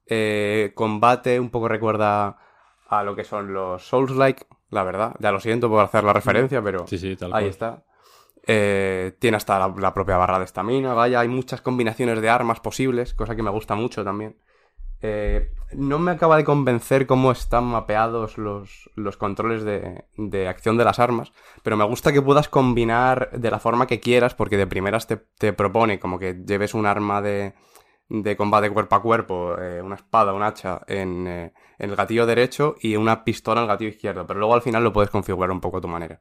Eh, combate un poco recuerda a lo que son los Souls-like, la verdad. Ya lo siento por hacer la referencia, pero Sí, sí, tal ahí cual. está. Eh, tiene hasta la, la propia barra de estamina, vaya, hay muchas combinaciones de armas posibles, cosa que me gusta mucho también. Eh, no me acaba de convencer cómo están mapeados los, los controles de, de acción de las armas, pero me gusta que puedas combinar de la forma que quieras, porque de primeras te, te propone como que lleves un arma de, de combate cuerpo a cuerpo, eh, una espada, un hacha en, eh, en el gatillo derecho y una pistola en el gatillo izquierdo, pero luego al final lo puedes configurar un poco a tu manera.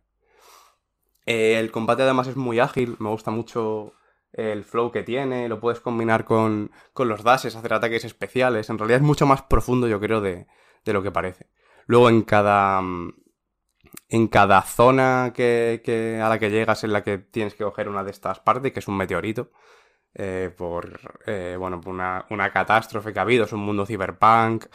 Eh, el combate además es muy ágil, me gusta mucho el flow que tiene, lo puedes combinar con, con los dashes, hacer ataques especiales. En realidad es mucho más profundo, yo creo, de, de lo que parece. Luego en cada. En cada zona que, que- a la que llegas en la que tienes que coger una de estas partes, que es un meteorito, eh, por eh, bueno, una, una catástrofe que ha habido, es un mundo cyberpunk.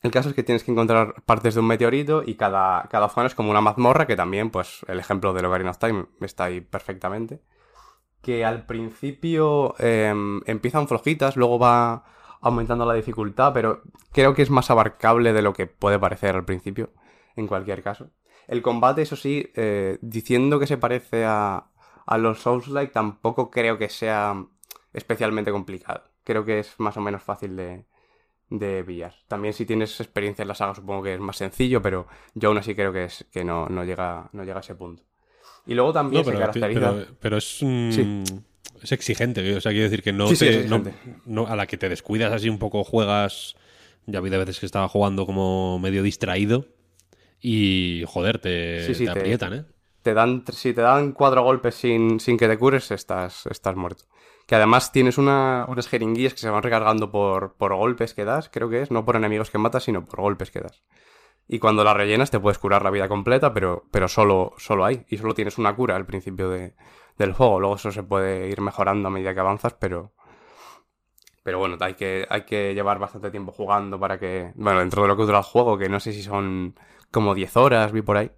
El caso es que tienes que encontrar partes de un meteorito y cada, cada zona es como una mazmorra, que también, pues, el ejemplo de Ocarina of Time está ahí perfectamente. Que al principio em, empiezan flojitas, luego va aumentando la dificultad, pero creo que es más abarcable de lo que puede parecer al principio, en cualquier caso. El combate, eso sí, eh, diciendo que se parece a, a los Souls-like, tampoco creo que sea especialmente complicado. Creo que es más o menos fácil de, de pillar. También si tienes experiencia en la saga supongo que es más sencillo, pero yo aún así creo que, es, que no, no, llega, no llega a ese punto. Y luego también No, se pero, caracteriza... pero- pero es, Sí. es exigente. O sea, quiero decir que no, Sí, te- no- no- a la que te descuidas así un poco juegas. Ya ha habido veces que estaba jugando como medio distraído y joder, te, Sí, sí, te te- aprietan, ¿eh? te dan, si te dan cuatro golpes sin, sin que te cures, estás, estás muerto. Que además tienes una, unas jeringuillas que se van recargando por, por golpes que das, creo que es, no por enemigos que matas, sino por golpes que das. Y cuando la rellenas te puedes curar la vida completa, pero, pero solo, solo hay. Y solo tienes una cura al principio de, del juego. Luego eso se puede ir mejorando a medida que avanzas, pero. Pero bueno, hay que, hay que llevar bastante tiempo jugando para que. Bueno, dentro de lo que dura el juego, que no sé si son como 10 horas, vi por ahí.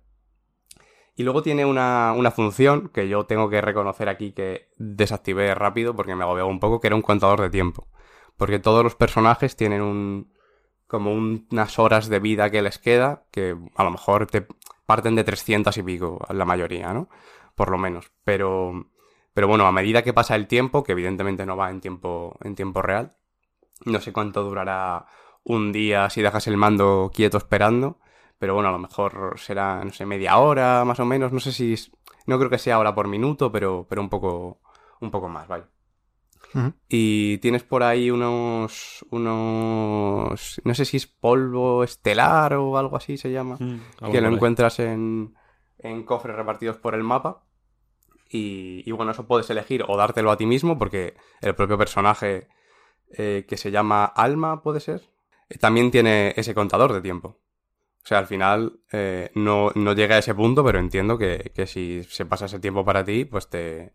Y luego tiene una, una, función que yo tengo que reconocer aquí que desactivé rápido porque me agobiaba un poco, que era un contador de tiempo. Porque todos los personajes tienen un. como unas horas de vida que les queda, que a lo mejor te parten de 300 y pico, la mayoría, ¿no? Por lo menos. Pero. Pero bueno, a medida que pasa el tiempo, que evidentemente no va en tiempo, en tiempo real, no sé cuánto durará un día si dejas el mando quieto esperando, pero bueno, a lo mejor será, no sé, media hora más o menos, no sé si, no creo que sea hora por minuto, pero, pero un poco, un poco más, vale. Uh -huh. Y tienes por ahí unos, unos, no sé si es polvo estelar o algo así se llama, mm, que lo encuentras en, en cofres repartidos por el mapa. Y, y, bueno, eso puedes elegir o dártelo a ti mismo, porque el propio personaje eh, que se llama Alma, puede ser, eh, también tiene ese contador de tiempo. O sea, al final eh, no, no, llega a ese punto, pero entiendo que, que, si se pasa ese tiempo para ti, pues te.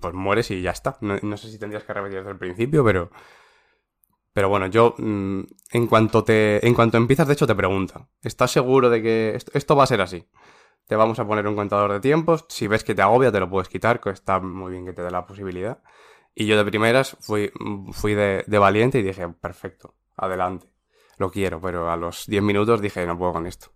Pues mueres y ya está. No, sé si tendrías que repetir desde el principio, pero. Pero bueno, yo. Mmm, en cuanto te. En cuanto empiezas, de hecho, te pregunta. ¿Estás seguro de que esto, va a ser así? Te vamos a poner un contador de tiempos. Si ves que te agobia, te lo puedes quitar, que está muy bien que te dé la posibilidad. Y yo de primeras fui, fui de valiente y dije, perfecto, adelante lo quiero, pero a los 10 minutos dije, no puedo con esto.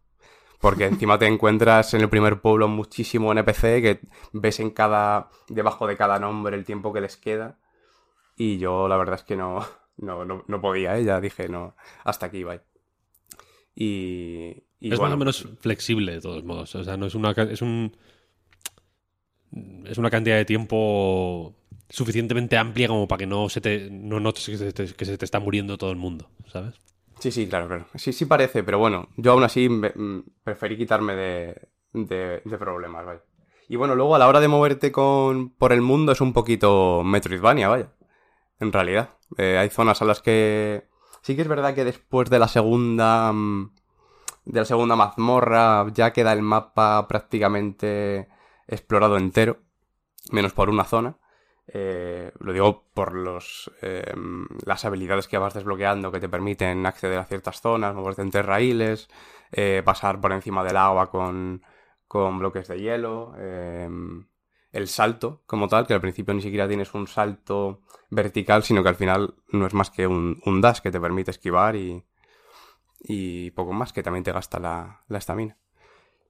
Porque encima te encuentras en el primer pueblo muchísimo NPC que ves en cada, debajo de cada nombre el tiempo que les queda. Y yo la verdad es que no, no, no, no podía, ¿eh? ya dije, no, hasta aquí, bye. Y, y es bueno, más o menos flexible de todos modos. O sea, no es una, es un, es una cantidad de tiempo suficientemente amplia como para que no se te, no notes que se te, que se te está muriendo todo el mundo, ¿sabes? Sí, sí, claro, claro. Sí, sí parece, pero bueno, yo aún así me preferí quitarme de, de, problemas, vaya. Y bueno, luego a la hora de moverte con, por el mundo es un poquito Metroidvania, vaya. En realidad. Eh, hay zonas a las que... Sí que es verdad que después de la segunda... De la segunda mazmorra ya queda el mapa prácticamente explorado entero. Menos por una zona. Eh, lo digo por los, eh, las habilidades que vas desbloqueando que te permiten acceder a ciertas zonas, moverte entre raíles, eh, pasar por encima del agua con, con bloques de hielo, el salto como tal, que al principio ni siquiera tienes un salto vertical, sino que al final no es más que un, un dash que te permite esquivar y, y poco más, que también te gasta la estamina.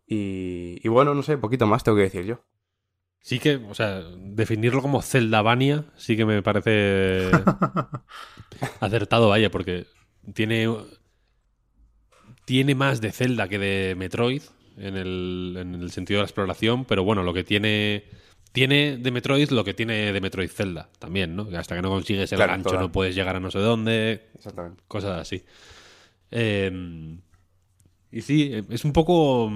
Y, y bueno, no sé, poquito más tengo que decir yo. Sí que, o sea, definirlo como Zeldavania sí que me parece [laughs] acertado, vaya, porque tiene tiene más de Zelda que de Metroid en el, en el sentido de la exploración, pero bueno, lo que tiene tiene de Metroid lo que tiene de Metroid Zelda también, ¿no? Que hasta que no consigues el Claro, gancho no puedes llegar a no sé dónde, Exactamente. cosas así. Eh, y sí, es un poco...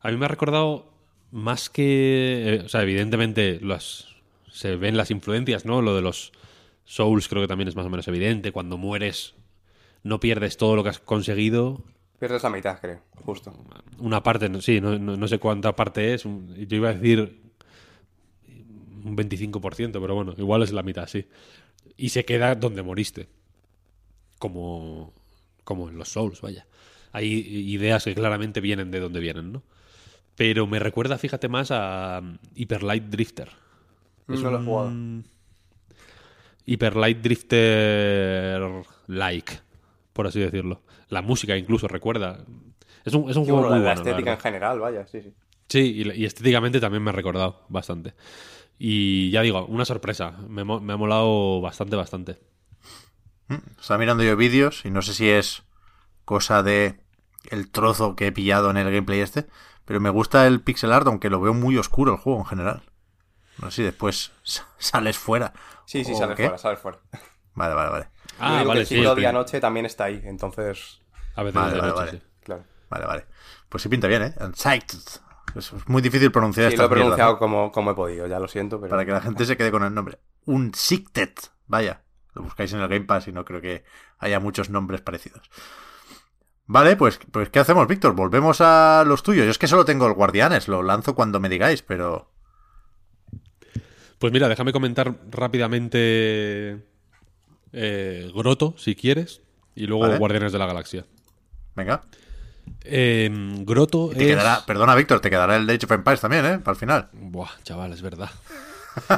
A mí me ha recordado más que... eh, o sea, evidentemente las, se ven las influencias, ¿no? Lo de los Souls creo que también es más o menos evidente. Cuando mueres no pierdes todo lo que has conseguido. Pierdes la mitad, creo, justo. Una parte, no- sí, no, no- no sé cuánta parte es. Yo iba a decir un 25%, pero bueno, igual es la mitad, sí. Y se queda donde moriste. Como, como en los Souls, vaya. Hay ideas que claramente vienen de donde vienen, ¿no? Pero me recuerda, fíjate más a um, Hyper Light Drifter. No lo he jugado. Hyper Light Drifter like, por así decirlo. La música incluso recuerda. Es un, es un Sí, juego bueno, muy la bueno. la estética en general, vaya, sí, sí. Sí, y, y estéticamente también me ha recordado bastante. Y ya digo, una sorpresa. Me, me ha molado bastante, bastante. Estaba mirando yo vídeos y no sé si es cosa de el trozo que he pillado en el gameplay este, pero me gusta el pixel art, aunque lo veo muy oscuro el juego en general. No sé si después sa- [laughs] sales fuera. Sí, sí, ¿O sales qué? fuera, sales fuera. Vale, vale, vale. Ah, vale, que el sí. ciclo el- día-noche también está ahí, entonces, A veces Vale, es de vale, noche, vale. sí. claro. Vale, vale. Pues sí pinta bien, ¿eh? Unsighted. Es es muy difícil pronunciar Sí, lo he mierdas, pronunciado como, como he podido, ya lo siento, pero... Para que la gente se quede con el nombre. Unsighted. Vaya. Lo buscáis en el Game Pass y no creo que haya muchos nombres parecidos. Vale, pues, pues ¿qué hacemos, Víctor? Volvemos a los tuyos. Yo es que solo tengo el Guardianes, lo lanzo cuando me digáis, pero... Pues mira, déjame comentar rápidamente eh, Groto, si quieres, y luego Vale. Guardianes de la Galaxia. Venga. Eh, Groto te es... quedará, perdona, Víctor, te quedará el Age of Empires también, ¿eh? Para el final. [laughs] Buah, chaval, es verdad. [laughs]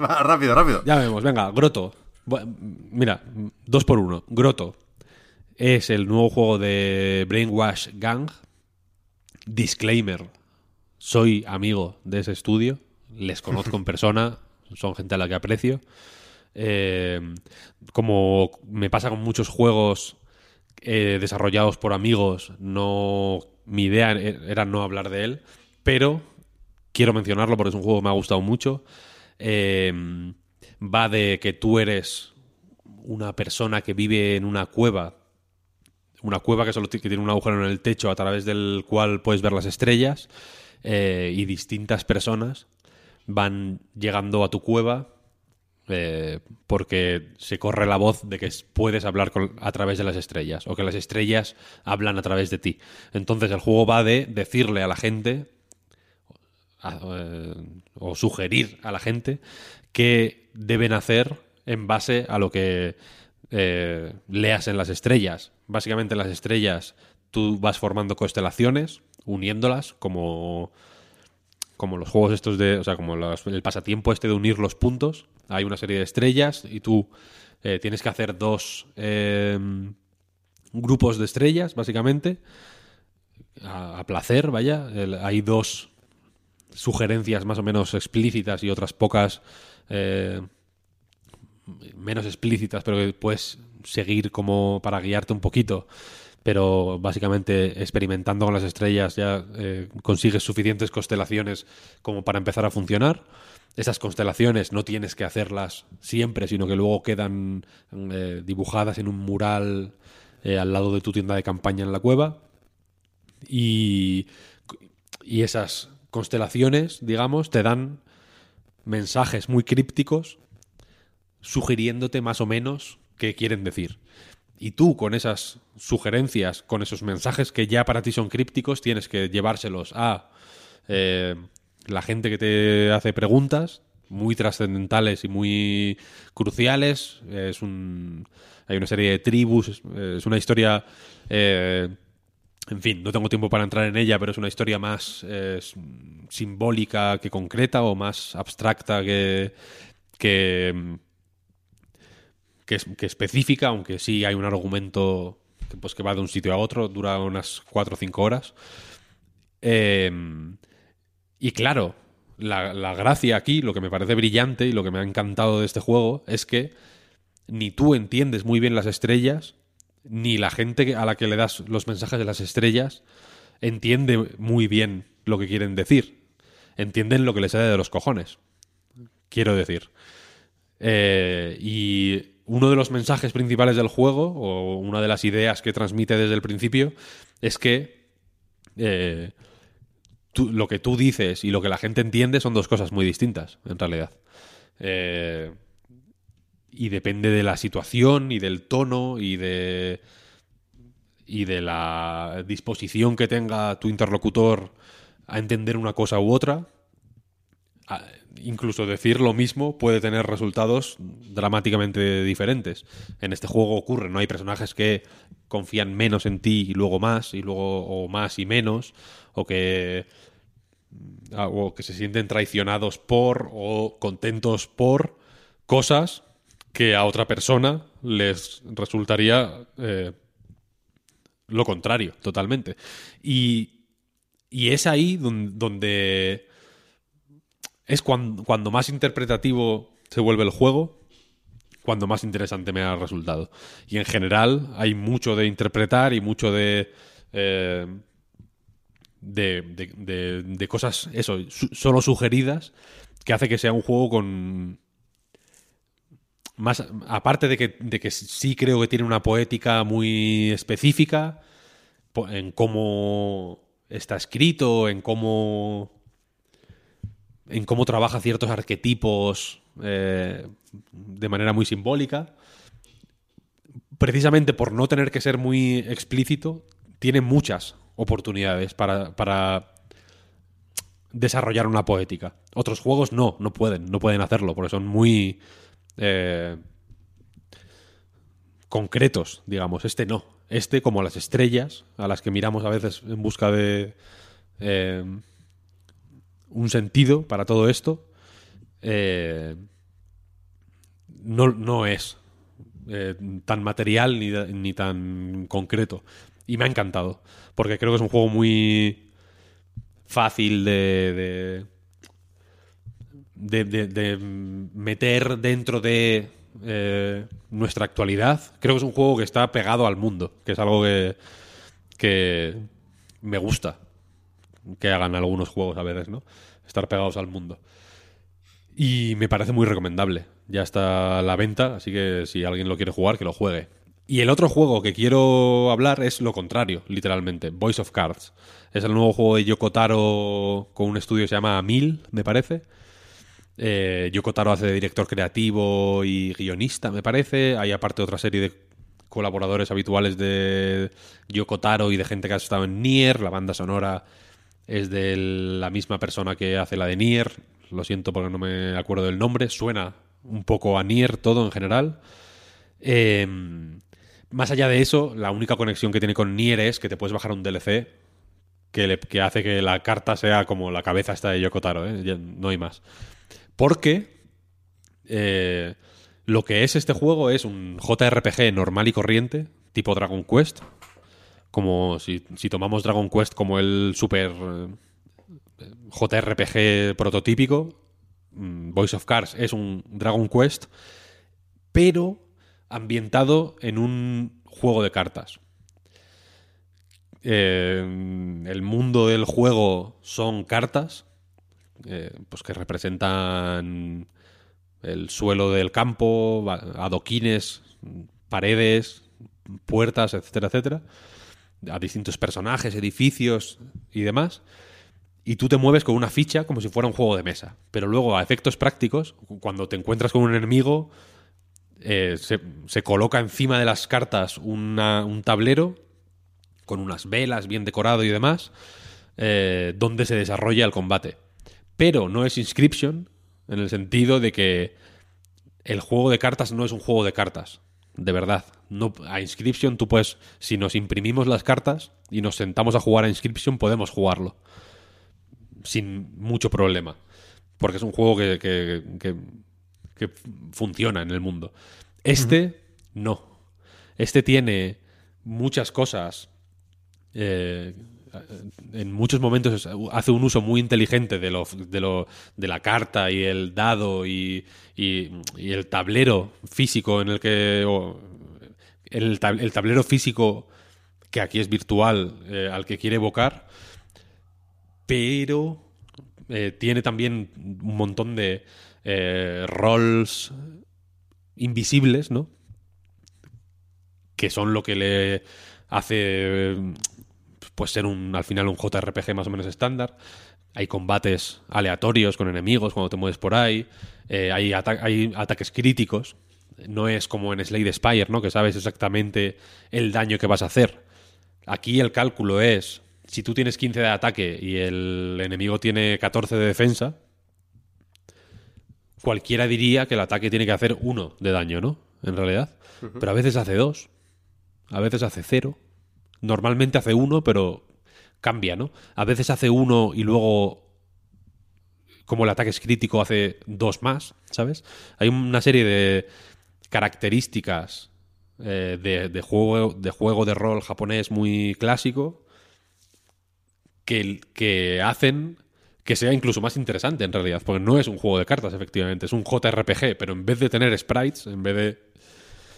rápido, rápido. Ya vemos, venga, Groto. Mira, dos por uno. Groto es el nuevo juego de Brainwash Gang. Disclaimer. Soy amigo de ese estudio. Les conozco en [laughs] persona. Son gente a la que aprecio. Eh, como me pasa con muchos juegos eh, desarrollados por amigos, no mi idea era no hablar de él, pero quiero mencionarlo porque es un juego que me ha gustado mucho. Eh, va de que tú eres una persona que vive en una cueva, una cueva que tiene un agujero en el techo a través del cual puedes ver las estrellas eh, y distintas personas van llegando a tu cueva eh, porque se corre la voz de que es- puedes hablar a través de las estrellas o que las estrellas hablan a través de ti. Entonces el juego va de decirle a la gente eh, o sugerir a la gente qué deben hacer en base a lo que leas en las estrellas. Básicamente en las estrellas tú vas formando constelaciones, uniéndolas como como los juegos estos de, o sea, como el pasatiempo este de unir los puntos. Hay una serie de estrellas y tú eh, tienes que hacer dos eh, grupos de estrellas, básicamente, a, placer, vaya. Hay dos sugerencias más o menos explícitas y otras pocas eh, menos explícitas, pero que puedes seguir como para guiarte un poquito. Pero básicamente experimentando con las estrellas ya eh, consigues suficientes constelaciones como para empezar a funcionar. Esas constelaciones no tienes que hacerlas siempre, sino que luego quedan eh, dibujadas en un mural eh, al lado de tu tienda de campaña en la cueva. Y, y esas constelaciones, digamos, te dan mensajes muy crípticos sugiriéndote más o menos qué quieren decir. Y tú con esas sugerencias, con esos mensajes que ya para ti son crípticos, tienes que llevárselos a eh, la gente que te hace preguntas muy trascendentales y muy cruciales. Es un, hay una serie de tribus, es, una historia... eh, en fin, no tengo tiempo para entrar en ella, pero es una historia más simbólica que concreta o más abstracta que, que, es- que específica, aunque sí hay un argumento que, pues, que va de un sitio a otro, dura unas 4 o 5 horas. Eh, y claro, la, la gracia aquí, lo que me parece brillante y lo que me ha encantado de este juego es que ni tú entiendes muy bien las estrellas, ni la gente a la que le das los mensajes de las estrellas entiende muy bien lo que quieren decir. Entienden lo que les sale de los cojones. Quiero decir. Eh, y uno de los mensajes principales del juego, o una de las ideas que transmite desde el principio, es que eh, lo que tú dices y lo que la gente entiende son dos cosas muy distintas, en realidad. Eh, y depende de la situación y del tono y de y de la disposición que tenga tu interlocutor a entender una cosa u otra incluso decir lo mismo puede tener resultados dramáticamente diferentes en este juego ocurre no hay personajes que confían menos en ti y luego más y luego o más y menos o que ah, o que se sienten traicionados por o contentos por cosas que a otra persona les resultaría eh, lo contrario, totalmente. Y, y es ahí don- donde, es cuando, más interpretativo se vuelve el juego, cuando más interesante me ha resultado. Y en general hay mucho de interpretar y mucho de... eh, de, de- de- de cosas, eso, su- solo sugeridas, que hace que sea un juego con, más aparte de que, de que sí creo que tiene una poética muy específica en cómo está escrito, en cómo en cómo trabaja ciertos arquetipos eh, de manera muy simbólica. Precisamente por no tener que ser muy explícito, tiene muchas oportunidades para, desarrollar una poética. Otros juegos no, no pueden, no pueden hacerlo, porque son muy eh, concretos, digamos. Este no. Este, como las estrellas, a las que miramos a veces en busca de eh, un sentido para todo esto, eh, no, no, es tan material ni, ni tan concreto. Y me ha encantado, porque creo que es un juego muy fácil de, de, de, meter dentro de eh, nuestra actualidad. Creo que es un juego que está pegado al mundo, que es algo que, que me gusta que hagan algunos juegos a veces, ¿no? Estar pegados al mundo. Y me parece muy recomendable. Ya está a la venta, así que si alguien lo quiere jugar, que lo juegue. Y el otro juego que quiero hablar es lo contrario, literalmente, Voice of Cards. Es el nuevo juego de Yoko Taro con un estudio que se llama Mil, me parece. Eh, Yoko Taro hace de director creativo y guionista, me parece. Hay aparte otra serie de colaboradores habituales de Yoko Taro y de gente que ha estado en Nier. La banda sonora es de la misma persona que hace la de Nier. Lo siento porque no me acuerdo del nombre. Suena un poco a Nier todo en general. Eh, más allá de eso, la única conexión que tiene con Nier es que te puedes bajar un DLC que, hace que la carta sea como la cabeza esta de Yokotaro, ¿eh? no hay más. Porque eh, lo que es este juego es un JRPG normal y corriente, tipo Dragon Quest. Como si, tomamos Dragon Quest como el super eh, JRPG prototípico, mm, Voice of Cars es un Dragon Quest, pero ambientado en un juego de cartas. Eh, el mundo del juego son cartas eh, pues que representan el suelo del campo, adoquines, paredes, puertas, etcétera, etcétera, a distintos personajes, edificios y demás. Y tú te mueves con una ficha como si fuera un juego de mesa. Pero luego, a efectos prácticos, cuando te encuentras con un enemigo, eh, se, coloca encima de las cartas un tablero con unas velas bien decorado y demás, eh, donde se desarrolla el combate. Pero no es Inscription en el sentido de que el juego de cartas no es un juego de cartas, de verdad. No, a Inscription tú puedes, si nos imprimimos las cartas y nos sentamos a jugar a Inscription, podemos jugarlo sin mucho problema. Porque es un juego que, que que funciona en el mundo. Este no. Este tiene muchas cosas. Eh, en muchos momentos hace un uso muy inteligente de, lo, de, lo, de la carta y el dado y, y, el tablero físico en el que. el, el, tablero físico que aquí es virtual eh, al que quiere evocar. Pero eh, tiene también un montón de eh, roles invisibles, ¿no? Que son lo que le hace pues ser un al final un JRPG más o menos estándar. Hay combates aleatorios con enemigos cuando te mueves por ahí. Eh, hay, hay, ataques críticos. No es como en Slade Spire, ¿no? Que sabes exactamente el daño que vas a hacer. Aquí el cálculo es, si tú tienes 15 de ataque y el enemigo tiene 14 de defensa, cualquiera diría que el ataque tiene que hacer uno de daño, ¿no? En realidad. Pero a veces hace dos. A veces hace cero. Normalmente hace uno, pero cambia, ¿no? A veces hace uno y luego, como el ataque es crítico, hace dos más, ¿sabes? Hay una serie de características eh, de, juego, de juego de rol japonés muy clásico que, que hacen que sea incluso más interesante en realidad, porque no es un juego de cartas, efectivamente, es un JRPG, pero en vez de tener sprites, en vez de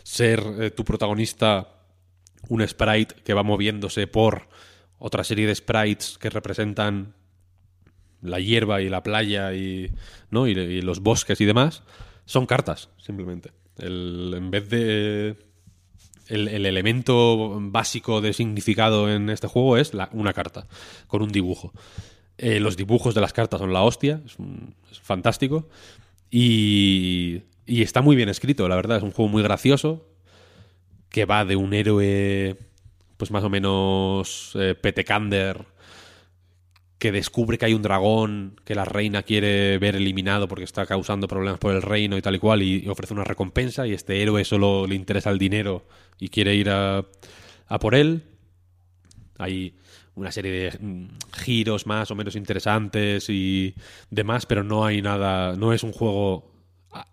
ser eh, tu protagonista un sprite que va moviéndose por otra serie de sprites que representan la hierba y la playa y, ¿no? y, los bosques y demás, son cartas, simplemente. en vez de... El, elemento básico de significado en este juego es una carta, con un dibujo. Eh, los dibujos de las cartas son la hostia, es, fantástico. Y, y, está muy bien escrito, la verdad. Es un juego muy gracioso que va de un héroe pues más o menos eh, petecander, que descubre que hay un dragón que la reina quiere ver eliminado porque está causando problemas por el reino y tal y cual, y, ofrece una recompensa, y este héroe solo le interesa el dinero y quiere ir a, a por él. Hay una serie de mm, giros más o menos interesantes y demás, pero no hay nada, no es un juego ah,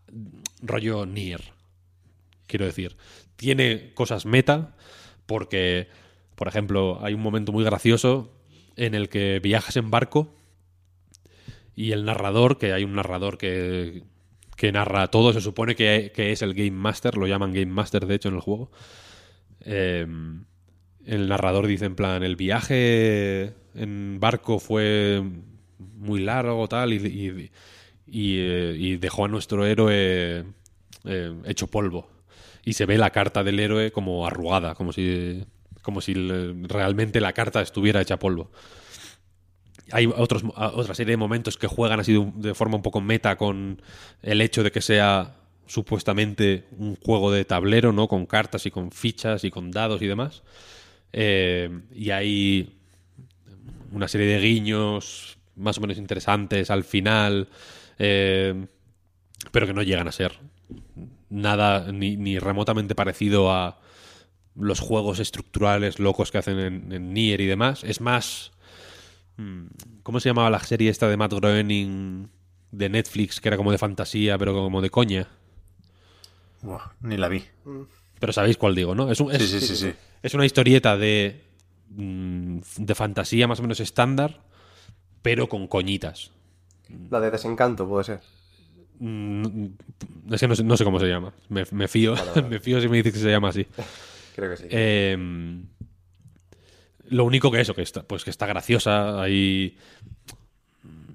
rollo Nier, quiero decir. Tiene cosas meta, porque, por ejemplo, hay un momento muy gracioso en el que viajas en barco y el narrador, que hay un narrador que, que narra todo, se supone que, es el Game Master, lo llaman Game Master de hecho en el juego. Em, el narrador dice en plan, el viaje en barco fue muy largo tal y, y, eh, dejó a nuestro héroe eh, hecho polvo. Y se ve la carta del héroe como arrugada, como si como si realmente la carta estuviera hecha polvo. Hay otros, otra serie de momentos que juegan así de, forma un poco meta con el hecho de que sea supuestamente un juego de tablero, ¿no? Con cartas y con fichas y con dados y demás. Eh, y hay una serie de guiños más o menos interesantes al final, eh, pero que no llegan a ser nada ni remotamente parecido a, los juegos estructurales locos que hacen en, Nier y demás. Es más... Mm, ¿Cómo se llamaba la serie esta de Matt Groening de Netflix, que era como de fantasía, pero como de coña? ni la vi. Pero sabéis cuál digo, ¿no? Es, es una historieta de, mm, de fantasía más o menos estándar, pero con coñitas. La de desencanto, puede ser. Mm, es que no sé, cómo se llama. Me, fío, [laughs] me fío si me dices que se llama así. [laughs] Em, lo único que eso, que está, pues que está graciosa, hay,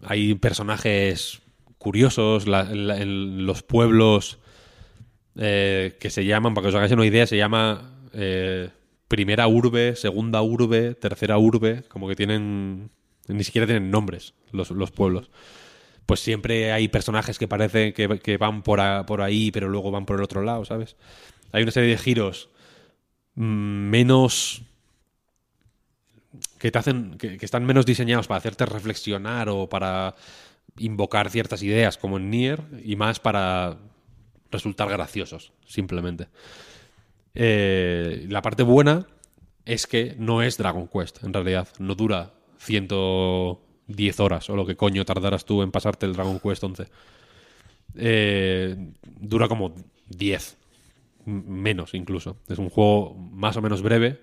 hay personajes curiosos, en los pueblos eh, que se llaman, para que os hagáis una idea, se llama eh, primera urbe, segunda urbe, tercera urbe, como que tienen, ni siquiera tienen nombres los, pueblos. Pues siempre hay personajes que parecen que, van por, por ahí, pero luego van por el otro lado, ¿sabes? Hay una serie de giros menos que te hacen que, están menos diseñados para hacerte reflexionar o para invocar ciertas ideas como en Nier y más para resultar graciosos simplemente eh, la parte buena es que no es Dragon Quest en realidad no dura 110 horas o lo que coño tardarás tú en pasarte el Dragon Quest 11 eh, dura como 10 menos incluso. Es un juego más o menos breve,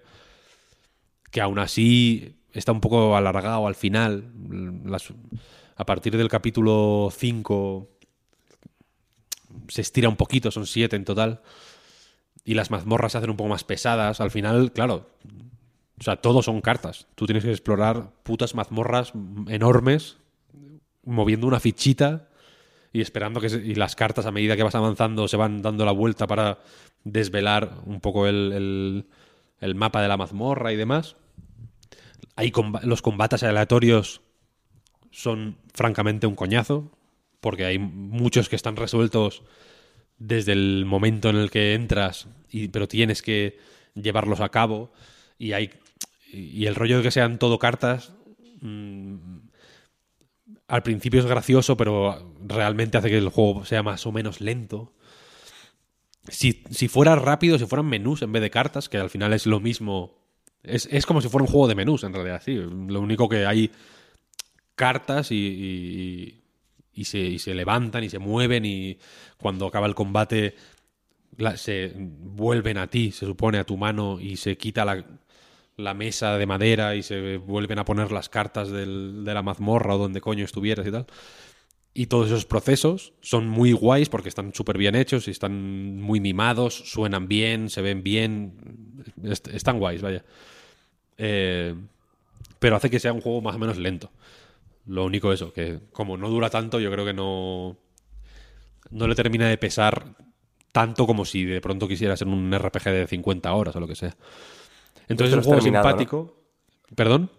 que aún así está un poco alargado al final. a partir del capítulo 5 se estira un poquito, son 7 en total. Y las mazmorras se hacen un poco más pesadas. Al final, claro, o sea, todos son cartas. Tú tienes que explorar putas mazmorras enormes, moviendo una fichita y esperando que y las cartas a medida que vas avanzando se van dando la vuelta para desvelar un poco el, el, mapa de la mazmorra y demás. Hay los combates aleatorios son francamente un coñazo, porque hay muchos que están resueltos desde el momento en el que entras, y, pero tienes que llevarlos a cabo. Y hay y el rollo de que sean todo cartas mm, al principio es gracioso, pero realmente hace que el juego sea más o menos lento. Si, si fuera rápido, si fueran menús en vez de cartas, que al final es lo mismo. Es, como si fuera un juego de menús, en realidad, sí. Lo único que hay cartas y, y, se, se, levantan y se mueven y cuando acaba el combate se vuelven a ti, se supone, a tu mano y se quita la, la mesa de madera y se vuelven a poner las cartas de la mazmorra o donde coño estuvieras y tal. Y todos esos procesos son muy guays porque están súper bien hechos y están muy mimados, suenan bien, se ven bien, están guays, vaya. Eh, pero hace que sea un juego más o menos lento. Lo único eso, que como no dura tanto, yo creo que no, no le termina de pesar tanto como si de pronto quisiera ser un RPG de 50 horas o lo que sea. Entonces es un juego simpático. ¿Perdón?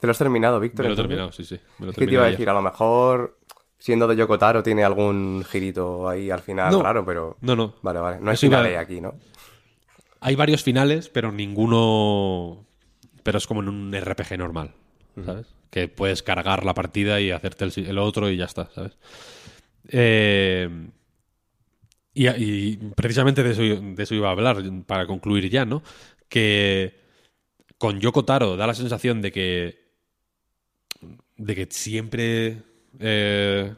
¿Te lo has terminado, Víctor? Me lo he terminado, sí, sí. Me ¿Qué te iba a decir? A lo mejor siendo de Yokotaro tiene algún girito ahí al final raro, pero... No, no. Vale, vale. No es final aquí, ¿no? Hay varios finales, pero ninguno pero es como en un RPG normal, ¿sabes? Que puedes cargar la partida y hacerte el, el otro y ya está, ¿sabes? Eh, y, y precisamente de eso, de eso iba a hablar, para concluir ya, ¿no? Que con Yoko Taro da la sensación de que. de que siempre. eh,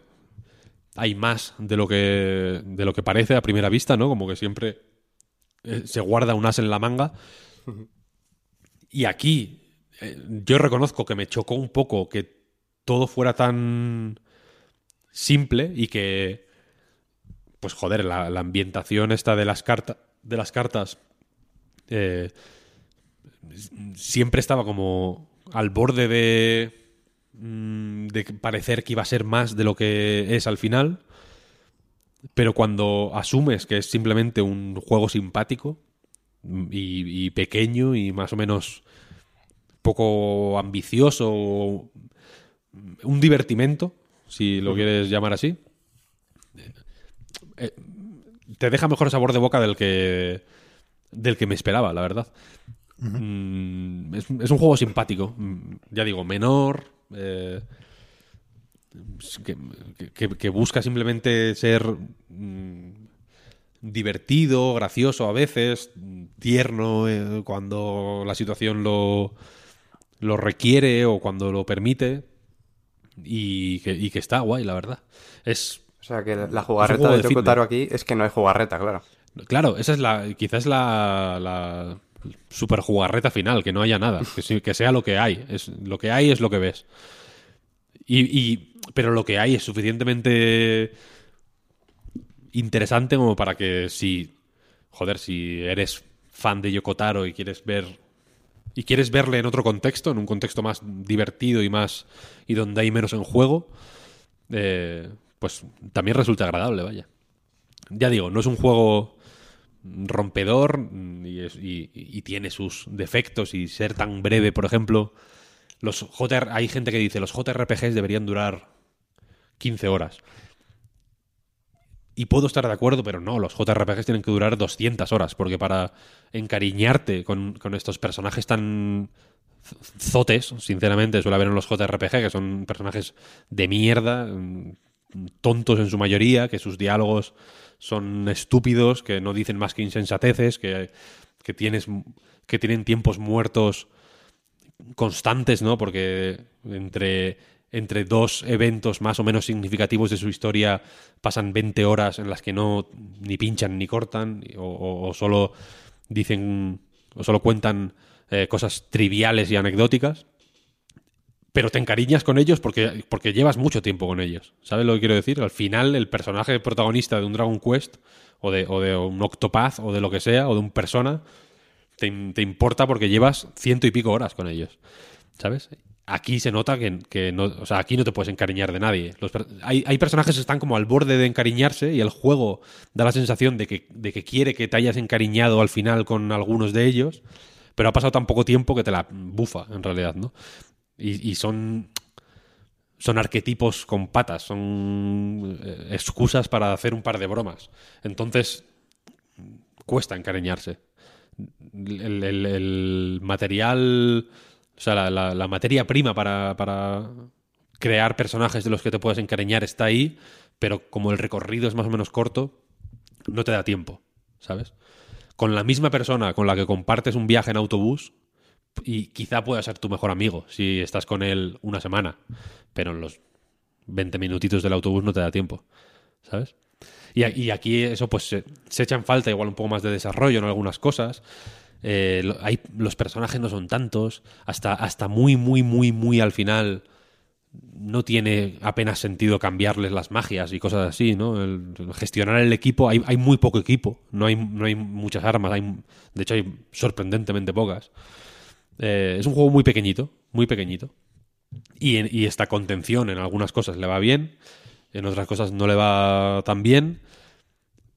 hay más de lo que. de lo que parece a primera vista, ¿no? Como que siempre eh, se guarda un as en la manga. Y aquí. eh, yo reconozco que me chocó un poco que todo fuera tan simple y que pues joder la, la ambientación esta de las cartas de las cartas eh, siempre estaba como al borde de mm, de parecer que iba a ser más de lo que es al final pero cuando asumes que es simplemente un juego simpático y, y pequeño y más o menos poco ambicioso un divertimento si lo quieres llamar así eh, te deja mejor sabor de boca del que del que me esperaba, la verdad. Mm, es, es un juego simpático, mm, ya digo, menor, eh, que, que- que busca simplemente ser mm, divertido, gracioso a veces, tierno eh, cuando la situación lo, lo requiere o cuando lo permite y que, y que está guay, la verdad. Es O sea que la jugarreta de de aquí es que no hay jugarreta, claro. Claro, esa es la. Quizás la. la super jugarreta final, que no haya nada. Que, sea lo que hay. Es, lo que hay es lo que ves. Y, y- pero lo que hay es suficientemente interesante como para que si. Joder, si eres fan de Yokotaro y quieres ver. Y quieres verle en otro contexto, en un contexto más divertido y más. y donde hay menos en juego. eh, pues también resulta agradable, vaya. Ya digo, no es un juego rompedor mm, y, tiene sus defectos y ser tan breve, por ejemplo, los JR, hay gente que dice los JRPGs deberían durar 15 horas. Y puedo estar de acuerdo, pero no, los JRPGs tienen que durar 200 horas, porque para encariñarte con, con estos personajes tan zotes, sinceramente, suele haber en los JRPG, que son personajes de mierda, mm, tontos en su mayoría, que sus diálogos son estúpidos, que no dicen más que insensateces, que, que, tienes, que tienen tiempos muertos constantes, ¿no? Porque entre, entre dos eventos más o menos significativos de su historia pasan 20 horas en las que no ni pinchan ni cortan, o, solo dicen, o solo cuentan eh, cosas triviales y anecdóticas. Pero te encariñas con ellos porque, porque llevas mucho tiempo con ellos. ¿Sabes lo que quiero decir? Al final, el personaje protagonista de un Dragon Quest, o de, o de un Octopath, o de lo que sea, o de un Persona, te, te importa porque llevas ciento y pico horas con ellos. ¿Sabes? Aquí se nota que, que no, o sea, aquí no te puedes encariñar de nadie. Los hay, hay personajes que están como al borde de encariñarse y el juego da la sensación de que, de que quiere que te hayas encariñado al final con algunos de ellos, pero ha pasado tan poco tiempo que te la bufa, en realidad, ¿no? Y, son son arquetipos con patas, son eh, excusas para hacer un par de bromas. Entonces, cuesta encariñarse. El, material, o sea, la, materia prima para, para crear personajes de los que te puedes encariñar está ahí, pero como el recorrido es más o menos corto, no te da tiempo, ¿sabes? Con la misma persona con la que compartes un viaje en autobús, y quizá pueda ser tu mejor amigo si estás con él una semana, pero en los 20 minutitos del autobús no te da tiempo, ¿sabes? Y, aquí eso pues se, se echa en falta igual un poco más de desarrollo en algunas cosas. Eh, hay, los personajes no son tantos, hasta, hasta muy, muy, muy, muy al final no tiene apenas sentido cambiarles las magias y cosas así, ¿no? El gestionar el equipo, hay, hay muy poco equipo, no hay, no hay muchas armas, hay, de hecho hay sorprendentemente pocas. Eh, es un juego muy pequeñito, muy pequeñito. Y, esta contención en algunas cosas le va bien, en otras cosas no le va tan bien.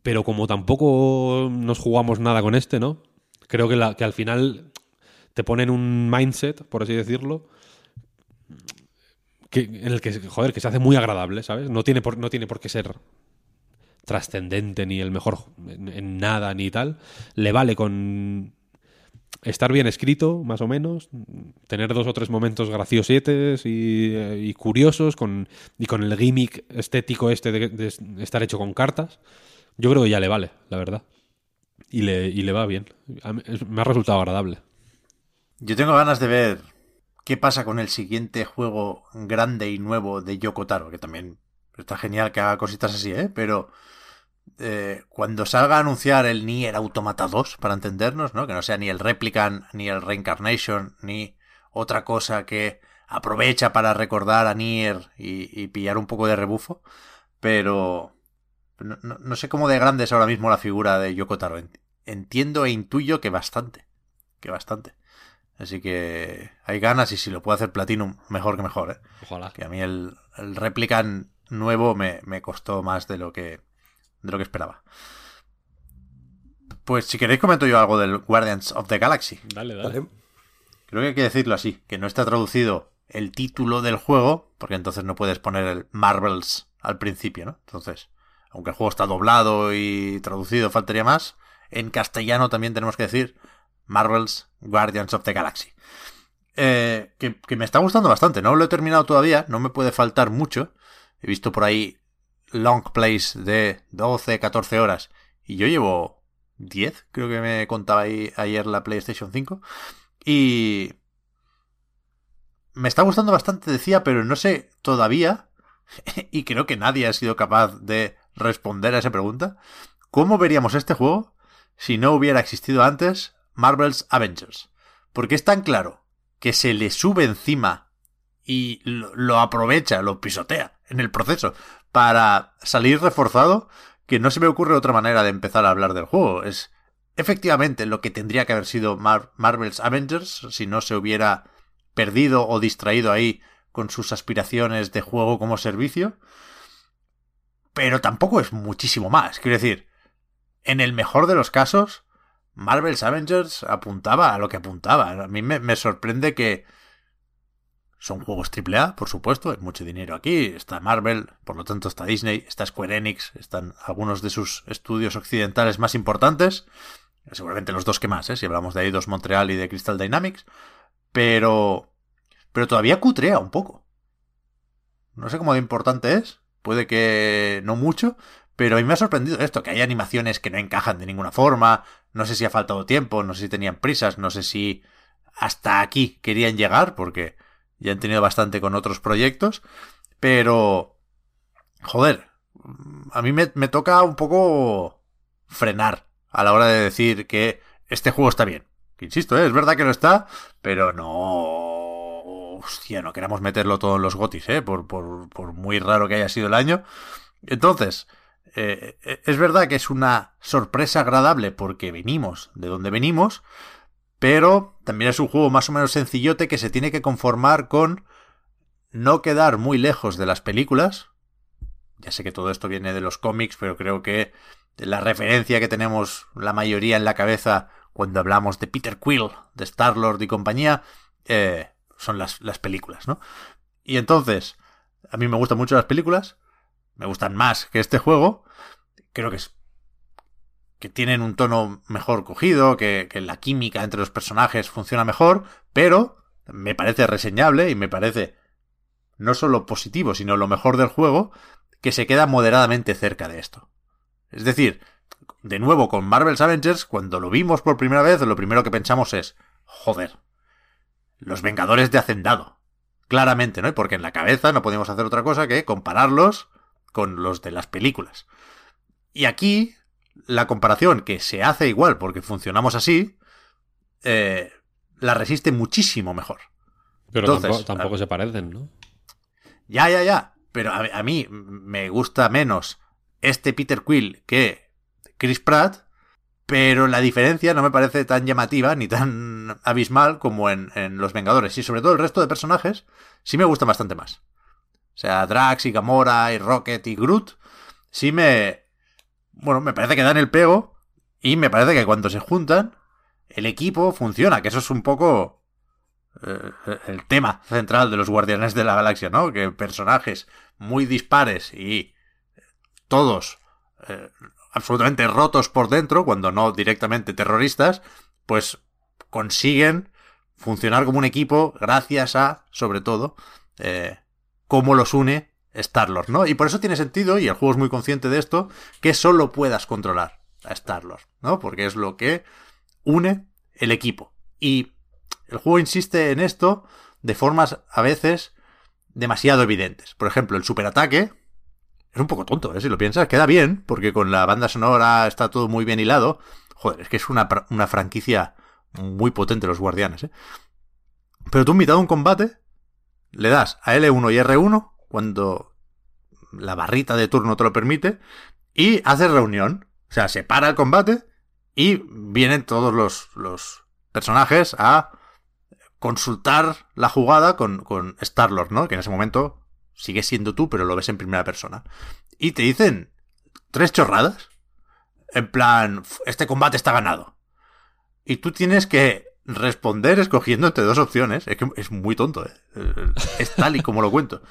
Pero como tampoco nos jugamos nada con este, ¿no? Creo que, al final te ponen un mindset, por así decirlo, que, en el que, joder, que se hace muy agradable, ¿sabes? No tiene por, no tiene por qué ser trascendente ni el mejor en nada ni tal. Le vale con estar bien escrito, más o menos, tener dos o tres momentos graciosetes y, y curiosos con, y con el gimmick estético este de, de estar hecho con cartas, yo creo que ya le vale, la verdad. Y le, y le va bien. Me ha resultado agradable. Yo tengo ganas de ver qué pasa con el siguiente juego grande y nuevo de Yoko Taro, que también está genial que haga cositas así, ¿eh? Pero eh, cuando salga a anunciar el Nier Automata 2, para entendernos, ¿no? Que no sea ni el Replicant, ni el Reincarnation, ni otra cosa que aprovecha para recordar a Nier y, y pillar un poco de rebufo, pero no, no- no sé cómo de grande es ahora mismo la figura de Yoko Taro. En- Entiendo e intuyo que bastante, que bastante. Así que hay ganas y si lo puede hacer Platinum, mejor que mejor, ¿eh? Ojalá. Que a mí el, el Replicant nuevo me, me costó más de lo que de lo que esperaba. Pues si queréis comento yo algo del Guardians of the Galaxy. Dale, dale. Vale. Creo que hay que decirlo así, que no está traducido el título del juego, porque entonces no puedes poner el Marvels al principio, ¿no? Entonces, aunque el juego está doblado y traducido, faltaría más, en castellano también tenemos que decir Marvels Guardians of the Galaxy. Eh, que, que me está gustando bastante, no lo he terminado todavía, no me puede faltar mucho. He visto por ahí long plays de 12, 14 horas y yo llevo 10, creo que me contaba ayer la PlayStation 5. Y me está gustando bastante, decía, pero no sé todavía, [laughs] y creo que nadie ha sido capaz de responder a esa pregunta, ¿cómo veríamos este juego si no hubiera existido antes Marvel's Avengers? Porque es tan claro que se le sube encima y lo aprovecha, lo pisotea en el proceso para salir reforzado que no se me ocurre otra manera de empezar a hablar del juego. Es efectivamente lo que tendría que haber sido Mar- Marvel's Avengers si no se hubiera perdido o distraído ahí con sus aspiraciones de juego como servicio. Pero tampoco es muchísimo más. Quiero decir, en el mejor de los casos, Marvel's Avengers apuntaba a lo que apuntaba. A mí me sorprende que son juegos AAA, por supuesto, hay mucho dinero aquí. Está Marvel, por lo tanto está Disney, está Square Enix, están algunos de sus estudios occidentales más importantes. Seguramente los dos que más, ¿eh? si hablamos de Eidos Montreal y de Crystal Dynamics. Pero. Pero todavía cutrea un poco. No sé cómo de importante es. Puede que no mucho. Pero a mí me ha sorprendido esto, que hay animaciones que no encajan de ninguna forma. No sé si ha faltado tiempo, no sé si tenían prisas, no sé si hasta aquí querían llegar, porque ya han tenido bastante con otros proyectos. Pero. Joder. A mí me, toca un poco frenar a la hora de decir que este juego está bien. Que insisto, ¿eh? es verdad que lo está, pero no. Hostia, no queramos meterlo todo en los gotis, ¿eh? Por, por, muy raro que haya sido el año. Entonces, eh, es verdad que es una sorpresa agradable porque venimos de donde venimos, pero también es un juego más o menos sencillote que se tiene que conformar con no quedar muy lejos de las películas. Ya sé que todo esto viene de los cómics, pero creo que la referencia que tenemos la mayoría en la cabeza cuando hablamos de Peter Quill, de Star-Lord y compañía, eh, son las, las películas, ¿no? Y entonces, a mí me gustan mucho las películas, me gustan más que este juego, creo que es que tienen un tono mejor cogido, que, que la química entre los personajes funciona mejor, pero me parece reseñable y me parece no solo positivo, sino lo mejor del juego, que se queda moderadamente cerca de esto. Es decir, de nuevo con Marvel's Avengers, cuando lo vimos por primera vez, lo primero que pensamos es, joder, los Vengadores de Hacendado. Claramente, ¿no? Porque en la cabeza no podíamos hacer otra cosa que compararlos con los de las películas. Y aquí, la comparación, que se hace igual porque funcionamos así, eh, la resiste muchísimo mejor. Pero Entonces, tampoco, tampoco a- se parecen, ¿no? Ya, ya, ya. Pero a, a mí me gusta menos este Peter Quill que Chris Pratt, pero la diferencia no me parece tan llamativa ni tan abismal como en, en Los Vengadores. Y sobre todo el resto de personajes sí me gustan bastante más. O sea, Drax y Gamora y Rocket y Groot sí me... Bueno, me parece que dan el pego y me parece que cuando se juntan el equipo funciona, que eso es un poco eh, el tema central de los Guardianes de la Galaxia, ¿no? Que personajes muy dispares y todos eh, absolutamente rotos por dentro, cuando no directamente terroristas, pues consiguen funcionar como un equipo gracias a, sobre todo, eh, cómo los une Star-Lord, ¿no? Y por eso tiene sentido, y el juego es muy consciente de esto, que solo puedas controlar a Star-Lord, ¿no? Porque es lo que une el equipo. Y el juego insiste en esto de formas a veces demasiado evidentes. Por ejemplo, el superataque es un poco tonto, ¿eh? si lo piensas. Queda bien, porque con la banda sonora está todo muy bien hilado. Joder, es que es una, una franquicia muy potente los guardianes, ¿eh? Pero tú invitado a un combate, le das a L1 y R1 cuando la barrita de turno te lo permite y haces reunión. O sea, se para el combate y vienen todos los, los personajes a consultar la jugada con, con Star-Lord, ¿no? Que en ese momento sigue siendo tú, pero lo ves en primera persona. Y te dicen tres chorradas. En plan, este combate está ganado. Y tú tienes que responder escogiendo entre dos opciones. Es que es muy tonto, ¿eh? Es tal y como lo cuento.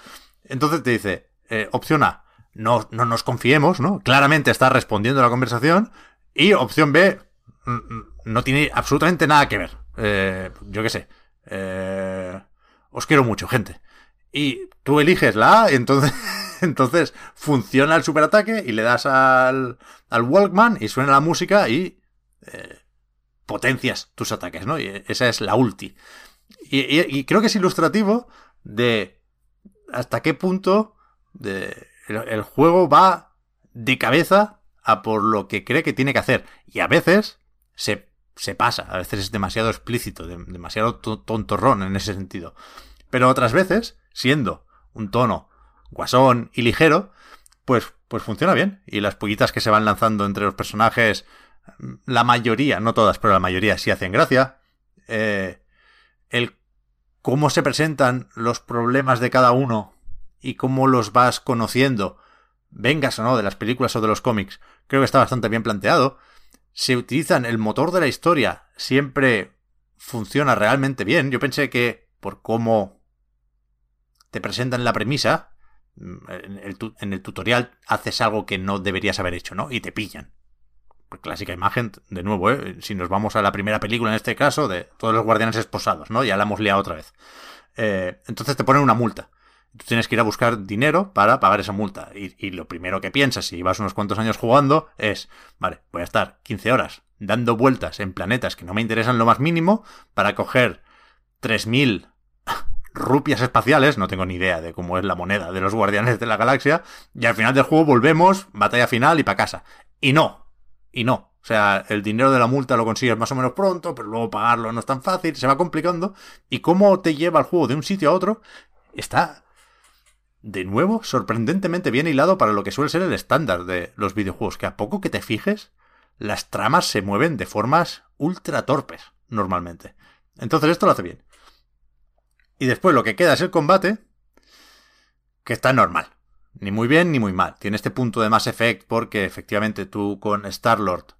Entonces te dice, eh, opción A, no, no nos confiemos, ¿no? Claramente está respondiendo a la conversación. Y opción B, no tiene absolutamente nada que ver. Eh, yo qué sé. Eh, os quiero mucho, gente. Y tú eliges la A, [laughs] entonces, entonces funciona el superataque y le das al, al Walkman y suena la música y potencias tus ataques, ¿no? Y esa es la ulti. Y, creo que es ilustrativo de hasta qué punto el, juego va de cabeza a por lo que cree que tiene que hacer. Y a veces se, se pasa, a veces es demasiado explícito, demasiado tontorrón en ese sentido. Pero otras veces, siendo un tono guasón y ligero, pues, pues funciona bien. Y las pollitas que se van lanzando entre los personajes la mayoría, no todas, pero la mayoría sí hacen gracia. Eh, el cómo se presentan los problemas de cada uno y cómo los vas conociendo, vengas o no de las películas o de los cómics, creo que está bastante bien planteado. Se utilizan el motor de la historia, siempre funciona realmente bien. Yo pensé que por cómo te presentan la premisa, en el, en el tutorial haces algo que no deberías haber hecho, ¿no? Y te pillan. Clásica imagen, de nuevo, ¿eh? si nos vamos a la primera película en este caso, de todos los guardianes esposados, ¿no? Ya la hemos liado otra vez. Eh, entonces te ponen una multa. Tú tienes que ir a buscar dinero para pagar esa multa. Y, lo primero que piensas, si llevas unos cuantos años jugando, es, vale, voy a estar 15 horas dando vueltas en planetas que no me interesan lo más mínimo para coger 3.000 [laughs] rupias espaciales, no tengo ni idea de cómo es la moneda de los guardianes de la galaxia, y al final del juego volvemos, batalla final y para casa. Y no, y no. O sea, el dinero de la multa lo consigues más o menos pronto, pero luego pagarlo no es tan fácil, se va complicando. Y cómo te lleva el juego de un sitio a otro está, de nuevo, sorprendentemente bien hilado para lo que suele ser el estándar de los videojuegos, que a poco que te fijes, las tramas se mueven de formas ultra torpes, normalmente. Entonces esto lo hace bien. Y después lo que queda es el combate, que está normal. Ni muy bien ni muy mal. Tiene este punto de Mass Effect porque efectivamente tú con Star-Lord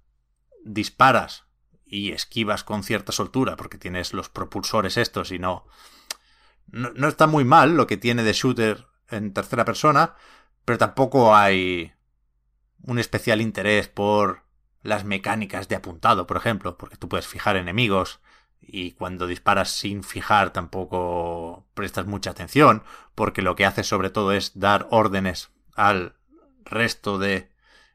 disparas y esquivas con cierta soltura porque tienes los propulsores estos y no, no... está muy mal lo que tiene de shooter en tercera persona, pero tampoco hay un especial interés por las mecánicas de apuntado, por ejemplo, porque tú puedes fijar enemigos y cuando disparas sin fijar tampoco prestas mucha atención, porque lo que haces sobre todo es dar órdenes al resto de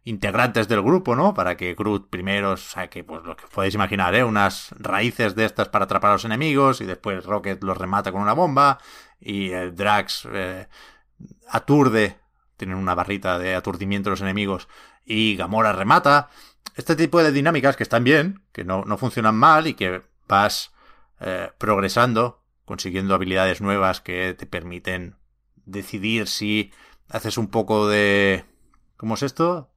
integrantes del grupo, ¿no? Para que Groot primero saque, pues lo que podéis imaginar, ¿eh? Unas raíces de estas para atrapar a los enemigos y después Rocket los remata con una bomba y el Drax eh, aturde, tienen una barrita de aturdimiento los enemigos y Gamora remata. Este tipo de dinámicas que están bien, que no, no funcionan mal y que vas eh, progresando, consiguiendo habilidades nuevas que te permiten decidir si haces un poco de... ¿Cómo es esto?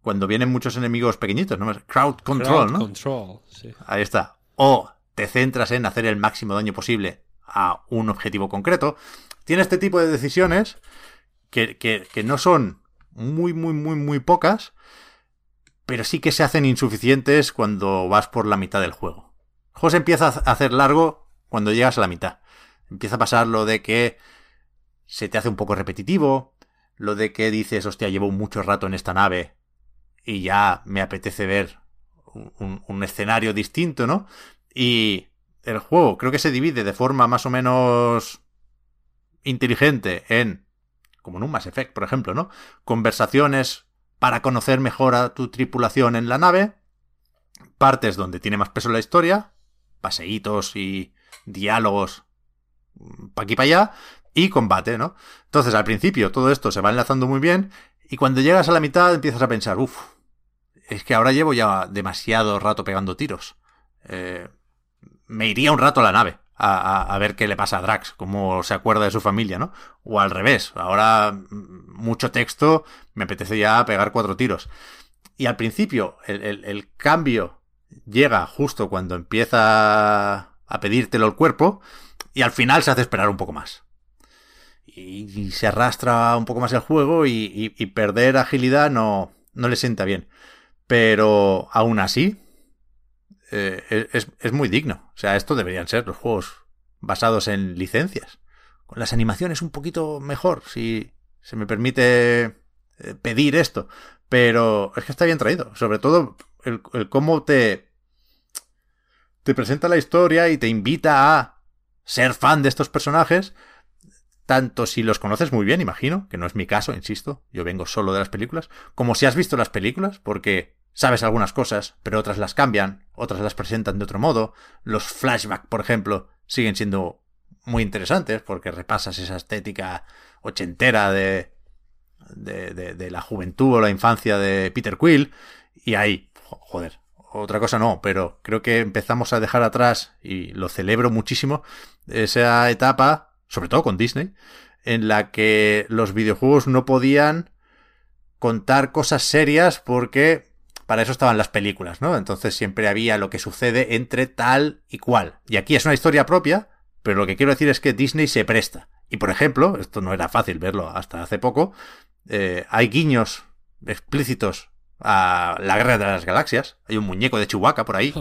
Cuando vienen muchos enemigos pequeñitos, ¿no? Crowd control, ¿no? Control, sí. Ahí está. O te centras en hacer el máximo daño posible a un objetivo concreto. Tiene este tipo de decisiones que, que, que no son muy, muy, muy, muy pocas, pero sí que se hacen insuficientes cuando vas por la mitad del juego juego se empieza a hacer largo cuando llegas a la mitad. Empieza a pasar lo de que se te hace un poco repetitivo, lo de que dices, hostia, llevo mucho rato en esta nave y ya me apetece ver un, escenario distinto, ¿no? Y el juego creo que se divide de forma más o menos inteligente en, como en un Mass Effect, por ejemplo, ¿no? Conversaciones para conocer mejor a tu tripulación en la nave, partes donde tiene más peso la historia, paseitos y diálogos pa' aquí para allá, y combate, ¿no? Entonces, al principio todo esto se va enlazando muy bien, y cuando llegas a la mitad empiezas a pensar, uff, es que ahora llevo ya demasiado rato pegando tiros. Eh, me iría un rato a la nave a, ver qué le pasa a Drax, cómo se acuerda de su familia, ¿no? O al revés, ahora mm, mucho texto, me apetece ya pegar cuatro tiros. Y al principio, el, cambio llega justo cuando empieza a pedírtelo el cuerpo, y al final se hace esperar un poco más. Y, se arrastra un poco más el juego y, perder agilidad no, no le sienta bien. Pero aún así, eh, es, es, muy digno. O sea, esto deberían ser los juegos basados en licencias. Con las animaciones un poquito mejor, si se me permite eh, pedir esto. Pero es que está bien traído. Sobre todo el, cómo te, te presenta la historia y te invita a ser fan de estos personajes. Tanto si los conoces muy bien, imagino, que no es mi caso, insisto, yo vengo solo de las películas, como si has visto las películas, porque Sabes algunas cosas, pero otras las cambian, otras las presentan de otro modo. Los flashbacks, por ejemplo, siguen siendo muy interesantes porque repasas esa estética ochentera de, de, de, la juventud o la infancia de Peter Quill. Y ahí, joder, otra cosa no, pero creo que empezamos a dejar atrás, y lo celebro muchísimo, esa etapa, sobre todo con Disney, en la que los videojuegos no podían contar cosas serias porque para eso estaban las películas, ¿no? Entonces siempre había lo que sucede entre tal y cual. Y aquí es una historia propia, pero lo que quiero decir es que Disney se presta. Y por ejemplo, esto no era fácil verlo hasta hace poco, eh, hay guiños explícitos a la guerra de las galaxias. Hay un muñeco de Chewbacca por ahí.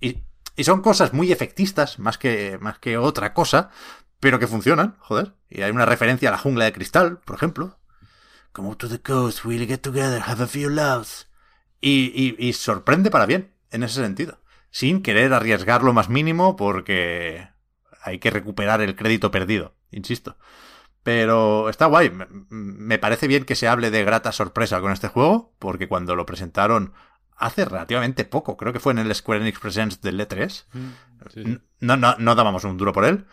y, y, son cosas muy efectistas, más que, más que otra cosa, pero que funcionan, joder. Y hay una referencia a la jungla de cristal, por ejemplo. Come to the coast, we'll get together, have a few loves. Y, sorprende para bien, en ese sentido. Sin querer arriesgar lo más mínimo porque hay que recuperar el crédito perdido, insisto. Pero está guay. Me parece bien que se hable de grata sorpresa con este juego, porque cuando lo presentaron hace relativamente poco, creo que fue en el Square Enix Presents del E3, mm, no, no, no dábamos un duro por él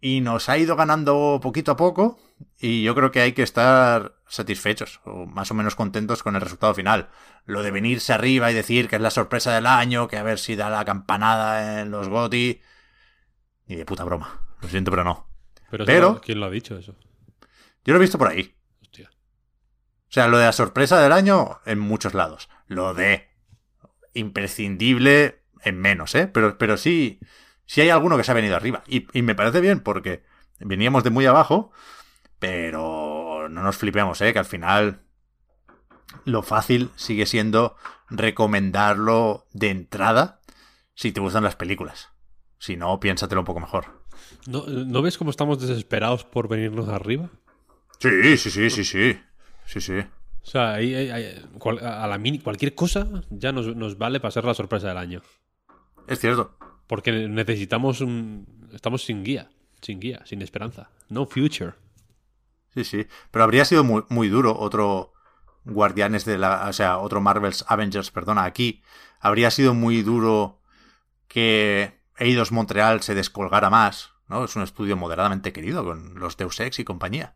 y nos ha ido ganando poquito a poco y yo creo que hay que estar satisfechos o más o menos contentos con el resultado final. Lo de venirse arriba y decir que es la sorpresa del año, que a ver si da la campanada en los GOTI, ni de puta broma. Lo siento, pero no. Pero, ¿quién lo ha dicho eso? Yo lo he visto por ahí. Hostia. O sea, lo de la sorpresa del año en muchos lados. Lo de imprescindible en menos, ¿eh? Pero, pero sí, si hay alguno que se ha venido arriba. Y, me parece bien porque veníamos de muy abajo, pero no nos flipemos, ¿eh? Que al final lo fácil sigue siendo recomendarlo de entrada si te gustan las películas. Si no, piénsatelo un poco mejor. ¿No, ves cómo estamos desesperados por venirnos arriba? Sí, sí, sí, sí, sí. Sí, sí. O sea, a la mini, cualquier cosa ya nos, nos vale para ser la sorpresa del año. Es cierto. Porque necesitamos un... Estamos sin guía, sin guía, sin esperanza. No future. Sí, sí. Pero habría sido muy, muy duro otro Guardianes de la... O sea, otro Marvel's Avengers, perdona, aquí. Habría sido muy duro que Eidos Montreal se descolgara más, ¿no? Es un estudio moderadamente querido con los Deus Ex y compañía.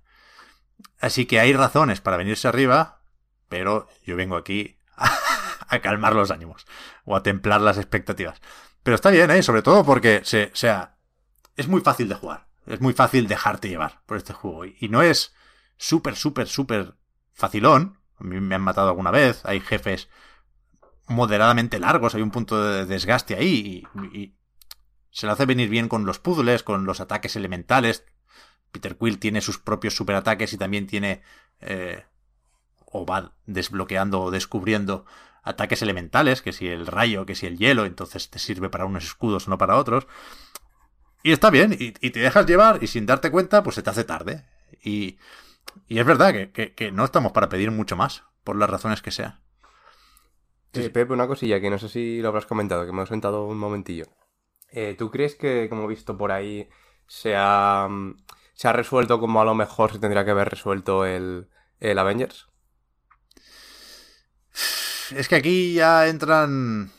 Así que hay razones para venirse arriba, pero yo vengo aquí [laughs] a, calmar los ánimos o a templar las expectativas. Pero está bien, ¿eh? Sobre todo porque, se, sea, es muy fácil de jugar. Es muy fácil dejarte llevar por este juego. Y no es súper, súper, súper facilón. A mí me han matado alguna vez. Hay jefes moderadamente largos. Hay un punto de desgaste ahí. Y, se le hace venir bien con los puzzles, con los ataques elementales. Peter Quill tiene sus propios superataques y también tiene... Eh, o va desbloqueando o descubriendo ataques elementales, que si el rayo, que si el hielo, entonces te sirve para unos escudos, no para otros. Y está bien, y, te dejas llevar, y sin darte cuenta, pues se te hace tarde. Y, y es verdad que, no estamos para pedir mucho más, por las razones que sean. Sí, Pepe, una cosilla que no sé si lo habrás comentado, que me he sentado un momentillo. Eh, ¿Tú crees que, como he visto por ahí, se ha, se ha resuelto como a lo mejor se tendría que haber resuelto el, el Avengers? Es que aquí ya entran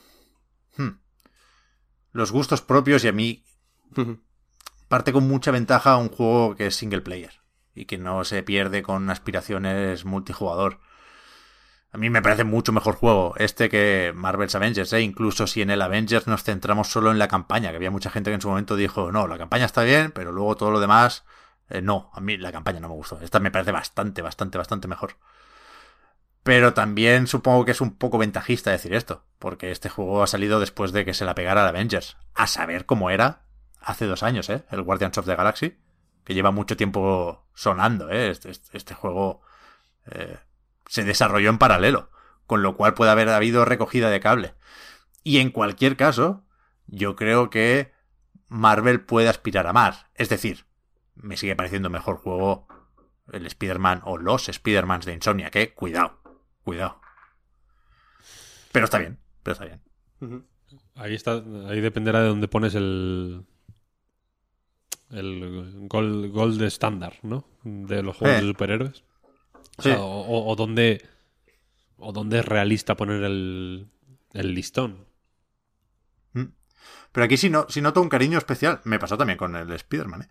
hmm, los gustos propios y a mí parte con mucha ventaja un juego que es single player y que no se pierde con aspiraciones multijugador. A mí me parece mucho mejor juego este que Marvel's Avengers, ¿eh? incluso si en el Avengers nos centramos solo en la campaña, que había mucha gente que en su momento dijo, no, la campaña está bien, pero luego todo lo demás, eh, no, a mí la campaña no me gustó. Esta me parece bastante, bastante, bastante mejor. Pero también supongo que es un poco ventajista decir esto, porque este juego ha salido después de que se la pegara al Avengers. A saber cómo era hace dos años, ¿eh? El Guardians of the Galaxy, que lleva mucho tiempo sonando, ¿eh? Este, este, este juego eh, se desarrolló en paralelo, con lo cual puede haber habido recogida de cable. Y en cualquier caso, yo creo que Marvel puede aspirar a más. Es decir, me sigue pareciendo mejor juego el Spider-Man o los Spider-Mans de Insomnia, que cuidado Cuidado. Pero está bien, pero está bien. Ahí está, ahí dependerá de dónde pones el el gold, gold estándar, ¿no? De los juegos de superhéroes. O, o, dónde o dónde es realista poner el, el listón. Mm. Pero aquí si no, si noto un cariño especial. Me pasó también con el Spider-Man, ¿eh?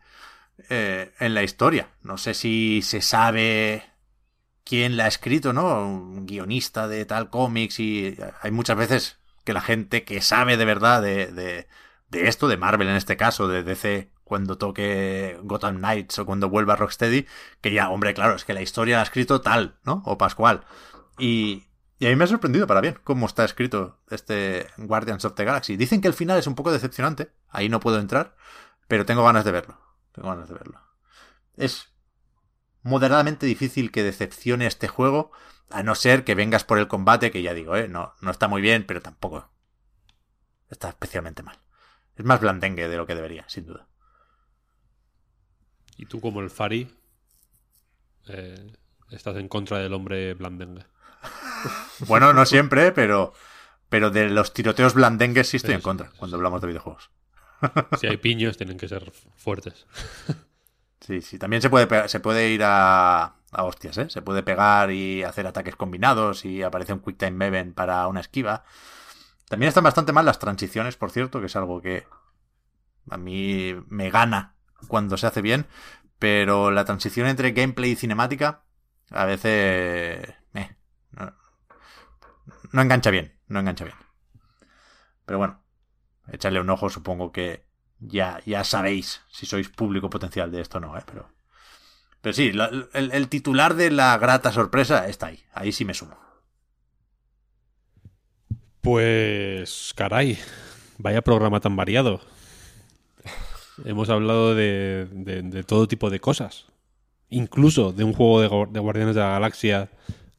Eh, en la historia. No sé si se sabe quién la ha escrito, ¿no? Un guionista de tal cómics y hay muchas veces que la gente que sabe de verdad de, de, esto, de Marvel en este caso, de DC cuando toque Gotham Knights o cuando vuelva Rocksteady, que ya, hombre, claro, es que la historia la ha escrito tal, ¿no? O Pascual. Y, y a mí me ha sorprendido para bien cómo está escrito este Guardians of the Galaxy. Dicen que el final es un poco decepcionante, ahí no puedo entrar, pero tengo ganas de verlo. Tengo ganas de verlo. Es moderadamente difícil que decepcione este juego, a no ser que vengas por el combate, que ya digo, ¿eh? no, no está muy bien, pero tampoco está especialmente mal. Es más blandengue de lo que debería, sin duda. Y tú como el Fari, eh, estás en contra del hombre blandengue. [laughs] bueno, no siempre, pero, pero de los tiroteos blandengues sí estoy en contra cuando hablamos de videojuegos. Si hay piños, tienen que ser fuertes. Sí, sí, también se puede, se puede ir a, a hostias, ¿eh? Se puede pegar y hacer ataques combinados y aparece un Quick Time para una esquiva. También están bastante mal las transiciones, por cierto, que es algo que a mí me gana cuando se hace bien, pero la transición entre gameplay y cinemática a veces eh, no engancha bien, no engancha bien. Pero bueno, echarle un ojo, supongo que ya, ya sabéis si sois público potencial de esto o no, ¿eh? Pero, pero sí, el, titular de la grata sorpresa está ahí. Ahí sí me sumo. Pues, caray, vaya programa tan variado. Hemos hablado de, de, todo tipo de cosas. Incluso de un juego de, de, Guardianes de la Galaxia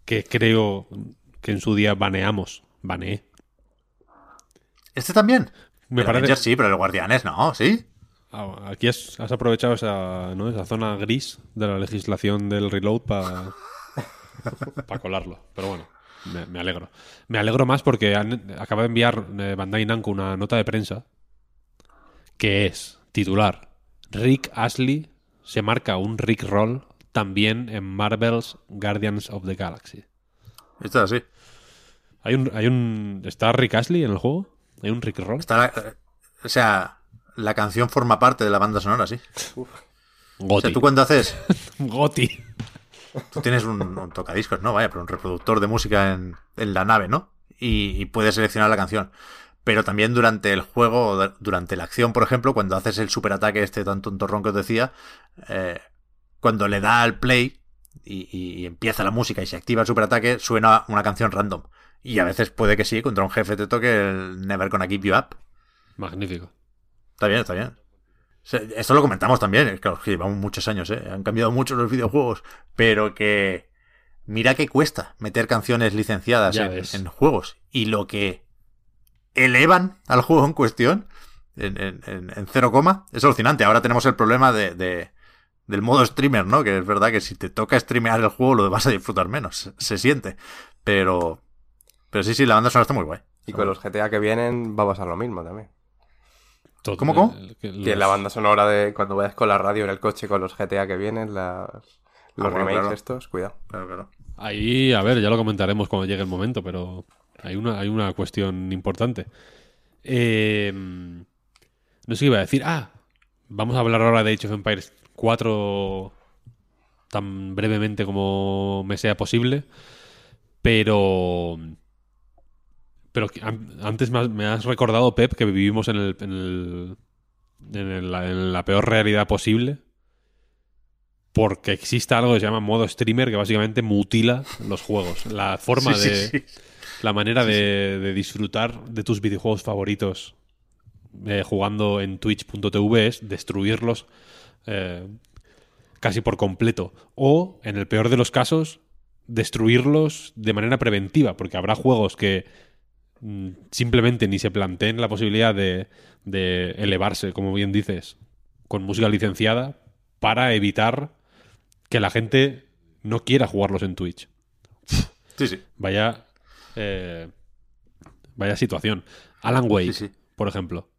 que creo que en su día baneamos. Baneé. ¿Este también? Me parece... sí, pero los guardianes no, ¿sí? Ah, aquí has, aprovechado esa, ¿no? esa zona gris de la legislación del reload para [laughs] colarlo. Pero bueno, me, alegro. Me alegro más porque acaba de enviar eh, Bandai Namco una nota de prensa que es titular. Rick Ashley se marca un Rick Roll también en Marvel's Guardians of the Galaxy. Está así. Hay un, hay un, ¿Está Rick Ashley en el juego? ¿Hay un Rick Roll? o sea, la canción forma parte de la banda sonora, sí. O sea, tú cuando haces. [laughs] Goti. Tú tienes un, tocadiscos, ¿no? Vaya, pero un reproductor de música en, la nave, ¿no? Y, puedes seleccionar la canción. Pero también durante el juego, durante la acción, por ejemplo, cuando haces el superataque este tan tontorrón que os decía, eh, cuando le da al play y, y, empieza la música y se activa el superataque, suena una canción random. Y a veces puede que sí, contra un jefe te toque el Never Gonna Keep You Up. Magnífico. Está bien, está bien. Esto lo comentamos también, claro, que llevamos muchos años, ¿eh? han cambiado mucho los videojuegos, pero que mira que cuesta meter canciones licenciadas en, juegos y lo que elevan al juego en cuestión en, en, cero coma es alucinante. Ahora tenemos el problema de, del modo streamer, ¿no? Que es verdad que si te toca streamear el juego lo vas a disfrutar menos, se siente, pero pero sí, sí, la banda sonora está muy guay. Y con los GTA que vienen va a pasar lo mismo también. Todo- ¿Cómo, cómo? el- que Que los- la banda sonora de cuando vayas con la radio en el coche con los GTA que vienen, las- los Ah, bueno, remakes claro. estos, cuidado. Claro, claro. Ahí, a ver, ya lo comentaremos cuando llegue el momento, pero hay una, hay una cuestión importante. Eh, no sé qué iba a decir. Ah, vamos a hablar ahora de Age of Empires 4 tan brevemente como me sea posible. Pero. Pero antes me has, recordado, Pep, que vivimos en, el, en, el- en el- en la peor realidad posible. Porque existe algo que se llama modo streamer que básicamente mutila los juegos. La forma Sí, de. sí. La manera de, de disfrutar de tus videojuegos favoritos eh, jugando en twitch.tv es destruirlos eh, casi por completo. O, en el peor de los casos, destruirlos de manera preventiva, porque habrá juegos que simplemente ni se planteen la posibilidad de, de elevarse, como bien dices, con música licenciada para evitar que la gente no quiera jugarlos en Twitch. Sí, sí. Vaya. eh, vaya situación. Alan Wake, Sí, por ejemplo.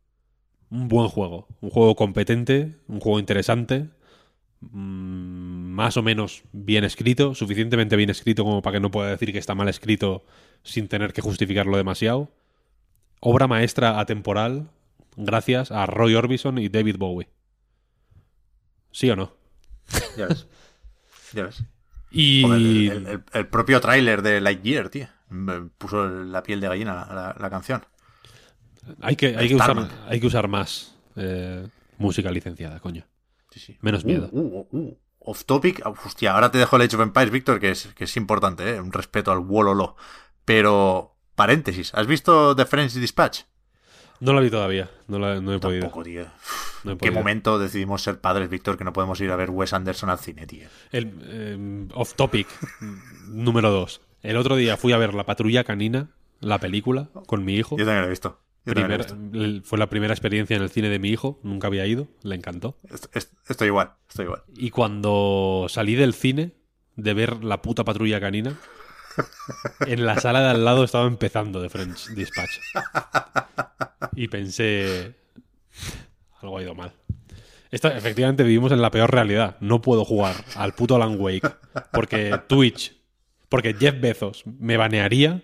Un buen juego. Un juego competente, un juego interesante. Mm, Más o menos bien escrito. Suficientemente bien escrito como para que no pueda decir que está mal escrito sin tener que justificarlo demasiado. Obra maestra atemporal. Gracias a Roy Orbison y David Bowie. ¿Sí o no? Ya ves. Ya ves. Y. Joder, el, el- el- el propio tráiler de Lightyear, tío. Me puso la piel de gallina la, la- la canción. Hay que, hay que, usar, hay que usar más eh, música licenciada, coño. Sí, sí. Menos Uh, miedo. uh, uh, uh. Off topic. Ah, Hostia, ahora te dejo el Age of Empires, Víctor, que es, que es importante, ¿eh? Un respeto al Wololo. Pero, paréntesis, ¿has visto The French Dispatch? No la vi todavía, no, la, no he podido. Tampoco, tío. no he ¿En qué podido. momento decidimos ser padres, Víctor, que no podemos ir a ver Wes Anderson al cine, tío? El, eh, off topic, número dos. El otro día fui a ver La Patrulla Canina, la película, con mi hijo. Yo también lo he visto. Fue la primera experiencia en el cine de mi hijo, nunca había ido, le encantó. Est- est- Estoy igual, estoy igual. Y cuando salí del cine de ver la puta patrulla canina, en la sala de al lado estaba empezando The French Dispatch. Y pensé, algo ha ido mal. Esta, efectivamente vivimos en la peor realidad. No puedo jugar al puto Alan Wake porque Twitch, porque Jeff Bezos me banearía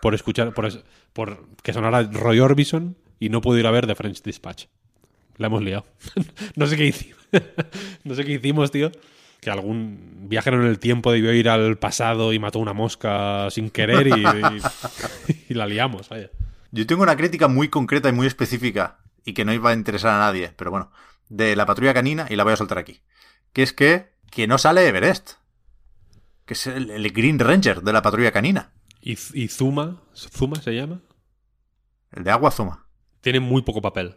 por escuchar, por, por que sonara Roy Orbison y no puedo ir a ver The French Dispatch. La hemos liado. [laughs] no sé qué hicimos. [laughs] no sé qué hicimos, tío. Que algún viajero en el tiempo debió ir al pasado y mató una mosca sin querer y, y- [laughs] la liamos. Yo tengo una crítica muy concreta y muy específica y que no iba a interesar a nadie, pero bueno, de la patrulla canina y la voy a soltar aquí. Que es que, que no sale Everest. Que es el Green Ranger de la patrulla canina. Y, y Zuma, ¿Zuma se llama? El de Agua Zuma. Tiene muy poco papel.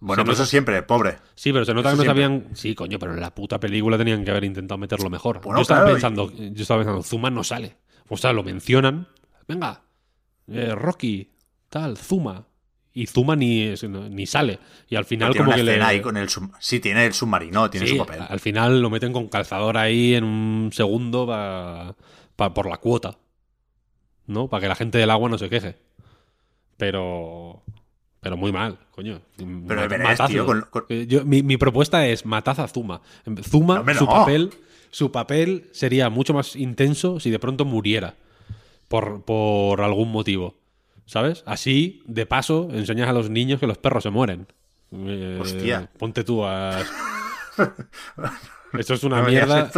Bueno, Se nota- eso siempre, pobre. Sí, pero se nota Eso que no siempre. sabían. Sí, coño, pero en la puta película tenían que haber intentado meterlo mejor. Bueno, yo estaba claro, pensando, yo estaba pensando, Zuma no sale. O sea, lo mencionan. Venga, eh, Rocky, tal, Zuma. Y Zuma ni, ni sale. Y al final, tiene como una que le. ahí con el sub- Sí, tiene el submarino, tiene Sí, su papel. Al final lo meten con calzador ahí en un segundo pa- pa- por la cuota. ¿No? Para que la gente del agua no se queje. Pero. Pero muy mal, coño. Pero matazo. tío, con- con- Eh, yo- mi, mi propuesta es matad a Zuma. Zuma, su papel. Su papel sería mucho más intenso si de pronto muriera. Por, por algún motivo. ¿Sabes? Así, de paso, enseñas a los niños que los perros se mueren. Eh, Hostia. Ponte tú a. [laughs] Esto es una No mierda.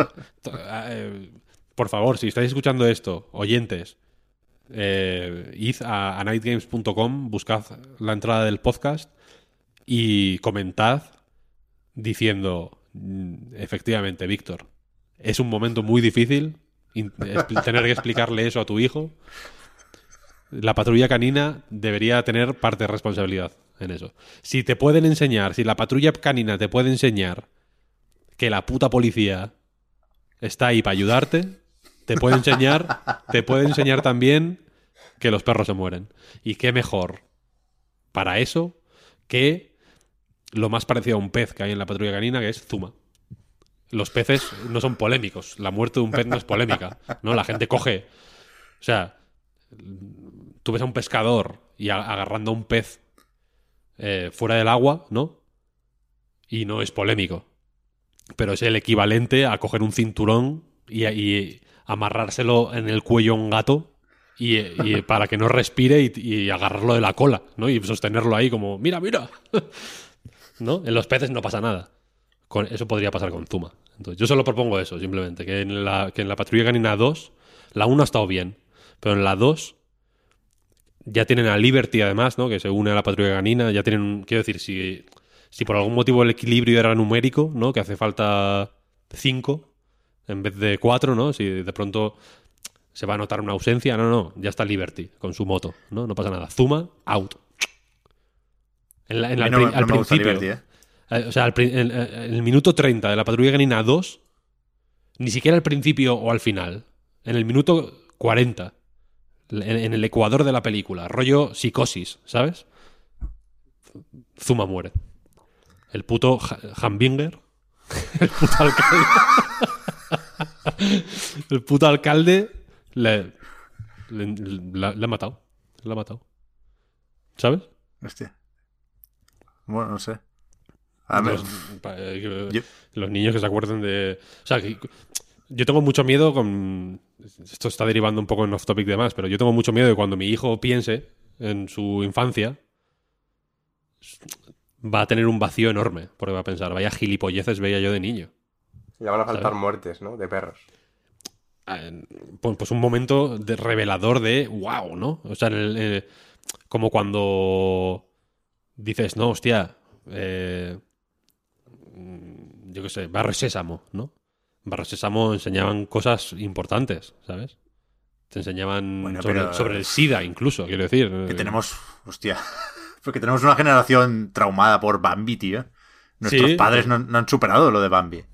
eh, Por favor, si estáis escuchando esto, oyentes, eh, id a, a nightgames.com, buscad la entrada del podcast y comentad diciendo, "Mm, efectivamente, Víctor, es un momento muy difícil tener que explicarle eso a tu hijo. La patrulla canina debería tener parte de responsabilidad en eso. Si te pueden enseñar, si la patrulla canina te puede enseñar que la puta policía está ahí para ayudarte, te puede enseñar, te puede enseñar también que los perros se mueren. Y qué mejor para eso que lo más parecido a un pez que hay en la patrulla canina, que es Zuma. Los peces no son polémicos. La muerte de un pez no es polémica. ¿no? La gente coge. O sea, tú ves a un pescador y agarrando a un pez eh, fuera del agua, ¿no? Y no es polémico. Pero es el equivalente a coger un cinturón y amarrárselo en el cuello a un gato y, y [laughs] para que no respire y, y agarrarlo de la cola, ¿no? Y sostenerlo ahí como, mira, mira. [laughs] ¿No? En los peces no pasa nada. Con, eso podría pasar con Zuma. Entonces, yo solo propongo eso, simplemente. Que en la, que en la Patrulla Canina 2, la 1 ha estado bien. Pero en la 2 ya tienen a Liberty, además, ¿no? Que se une a la Patrulla Canina. Ya tienen. Quiero decir, si, si por algún motivo el equilibrio era numérico, ¿no? Que hace falta 5 en vez de 4, ¿no? Si de pronto se va a notar una ausencia. No, no, ya está Liberty con su moto, ¿no? No pasa nada. Zuma, out. En la- en la- no, al no principio. Liberty, ¿eh? Eh, O sea, al en, en el minuto 30 de la patrulla canina 2, ni siquiera al principio o al final, en el minuto 40, en, el ecuador de la película, rollo psicosis, ¿sabes? Zuma muere. El puto Hambinger, [laughs] el puto alcalde, [laughs] el puto alcalde le, le, le- le ha matado. Le ha matado. ¿Sabes? Hostia. Bueno, no sé. A ver, los, pa- eh, yo- los niños que se acuerden de. O sea, que yo tengo mucho miedo con. Esto está derivando un poco en off topic de más, pero yo tengo mucho miedo de cuando mi hijo piense en su infancia. Va a tener un vacío enorme, porque va a pensar, vaya gilipolleces veía yo de niño. Ya van a faltar ¿Sabes? muertes, ¿no? De perros. Ah, Pues, pues un momento de revelador de wow, ¿no? O sea, el- eh, como cuando dices, no, hostia, eh, yo qué sé, Barrio Sésamo, ¿no? Barrio Sésamo enseñaban cosas importantes, ¿sabes? Te enseñaban Bueno, sobre, pero- sobre el SIDA, incluso, quiero decir. que tenemos. Hostia. [laughs] Porque tenemos una generación traumada por Bambi, tío. Nuestros Sí. padres no, no han superado lo de Bambi.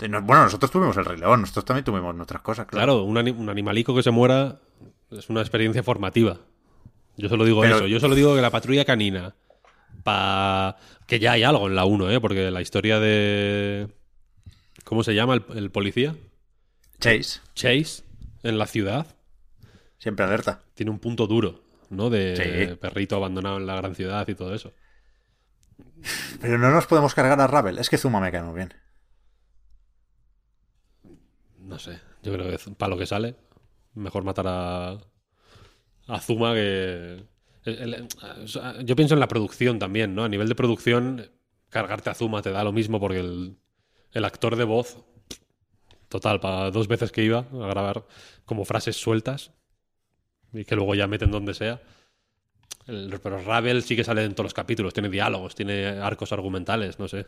Bueno, nosotros tuvimos el Rey León, nosotros también tuvimos nuestras cosas, claro. Claro, un, un animalico que se muera es una experiencia formativa. Yo solo digo Pero- eso. Yo solo digo que la patrulla canina. Pa... Que ya hay algo en la 1, ¿eh? Porque la historia de. ¿Cómo se llama el, el policía? Chase, Chase, en la ciudad, siempre alerta. tiene un punto duro, ¿no? De Sí. perrito abandonado en la gran ciudad y todo eso. Pero no nos podemos cargar a Ravel. Es que Zuma me cae muy bien. No sé. Yo creo que para lo que sale, mejor matar a. a Zuma que. yo pienso en la producción también, ¿no? A nivel de producción, cargarte a Zuma te da lo mismo porque el, el actor de voz. Total, para dos veces que iba a grabar como frases sueltas y que luego ya meten donde sea. Pero Ravel sí que sale en todos los capítulos, tiene diálogos, tiene arcos argumentales, no sé.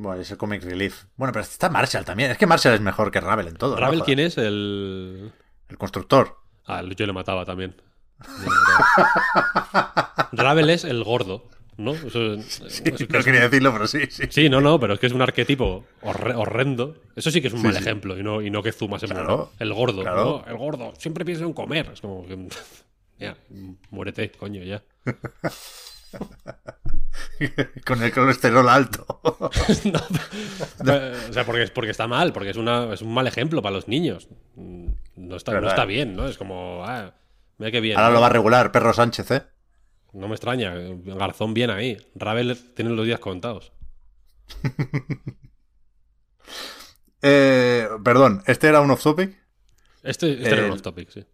Bueno, es el Comic Relief. Bueno, pero está Marshall también. Es que Marshall es mejor que Ravel en todo. ¿Ravel quién es? El. El constructor. Ah, yo le mataba también. [laughs] Ravel es el gordo, ¿no? Eso- es que No es- quería decirlo, pero sí, sí. Sí, no, no, pero es que es un arquetipo horre- horrendo. Eso sí que es un Sí, mal sí. ejemplo y no, y no que Zuma se Claro. El gordo, claro. ¿no? El gordo. Siempre piensa en comer. Es como que... [laughs] Ya, muérete, coño, ya. [laughs] [laughs] Con el colesterol alto. [laughs] No, o sea, porque, porque está mal, porque es, una, es un mal ejemplo para los niños. No está, no está bien, ¿no? Es como, ah, mira qué bien. Ahora ¿no? lo va a regular Perro Sánchez, ¿eh? No me extraña. Garzón bien ahí. Ravel tiene los días contados. [laughs] Eh, Perdón, ¿este era un off-topic? Este, este era un off topic, sí.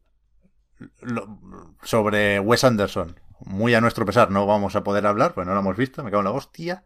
Lo- Sobre Wes Anderson. Muy a nuestro pesar, no vamos a poder hablar, pues no lo hemos visto, me cago en la hostia.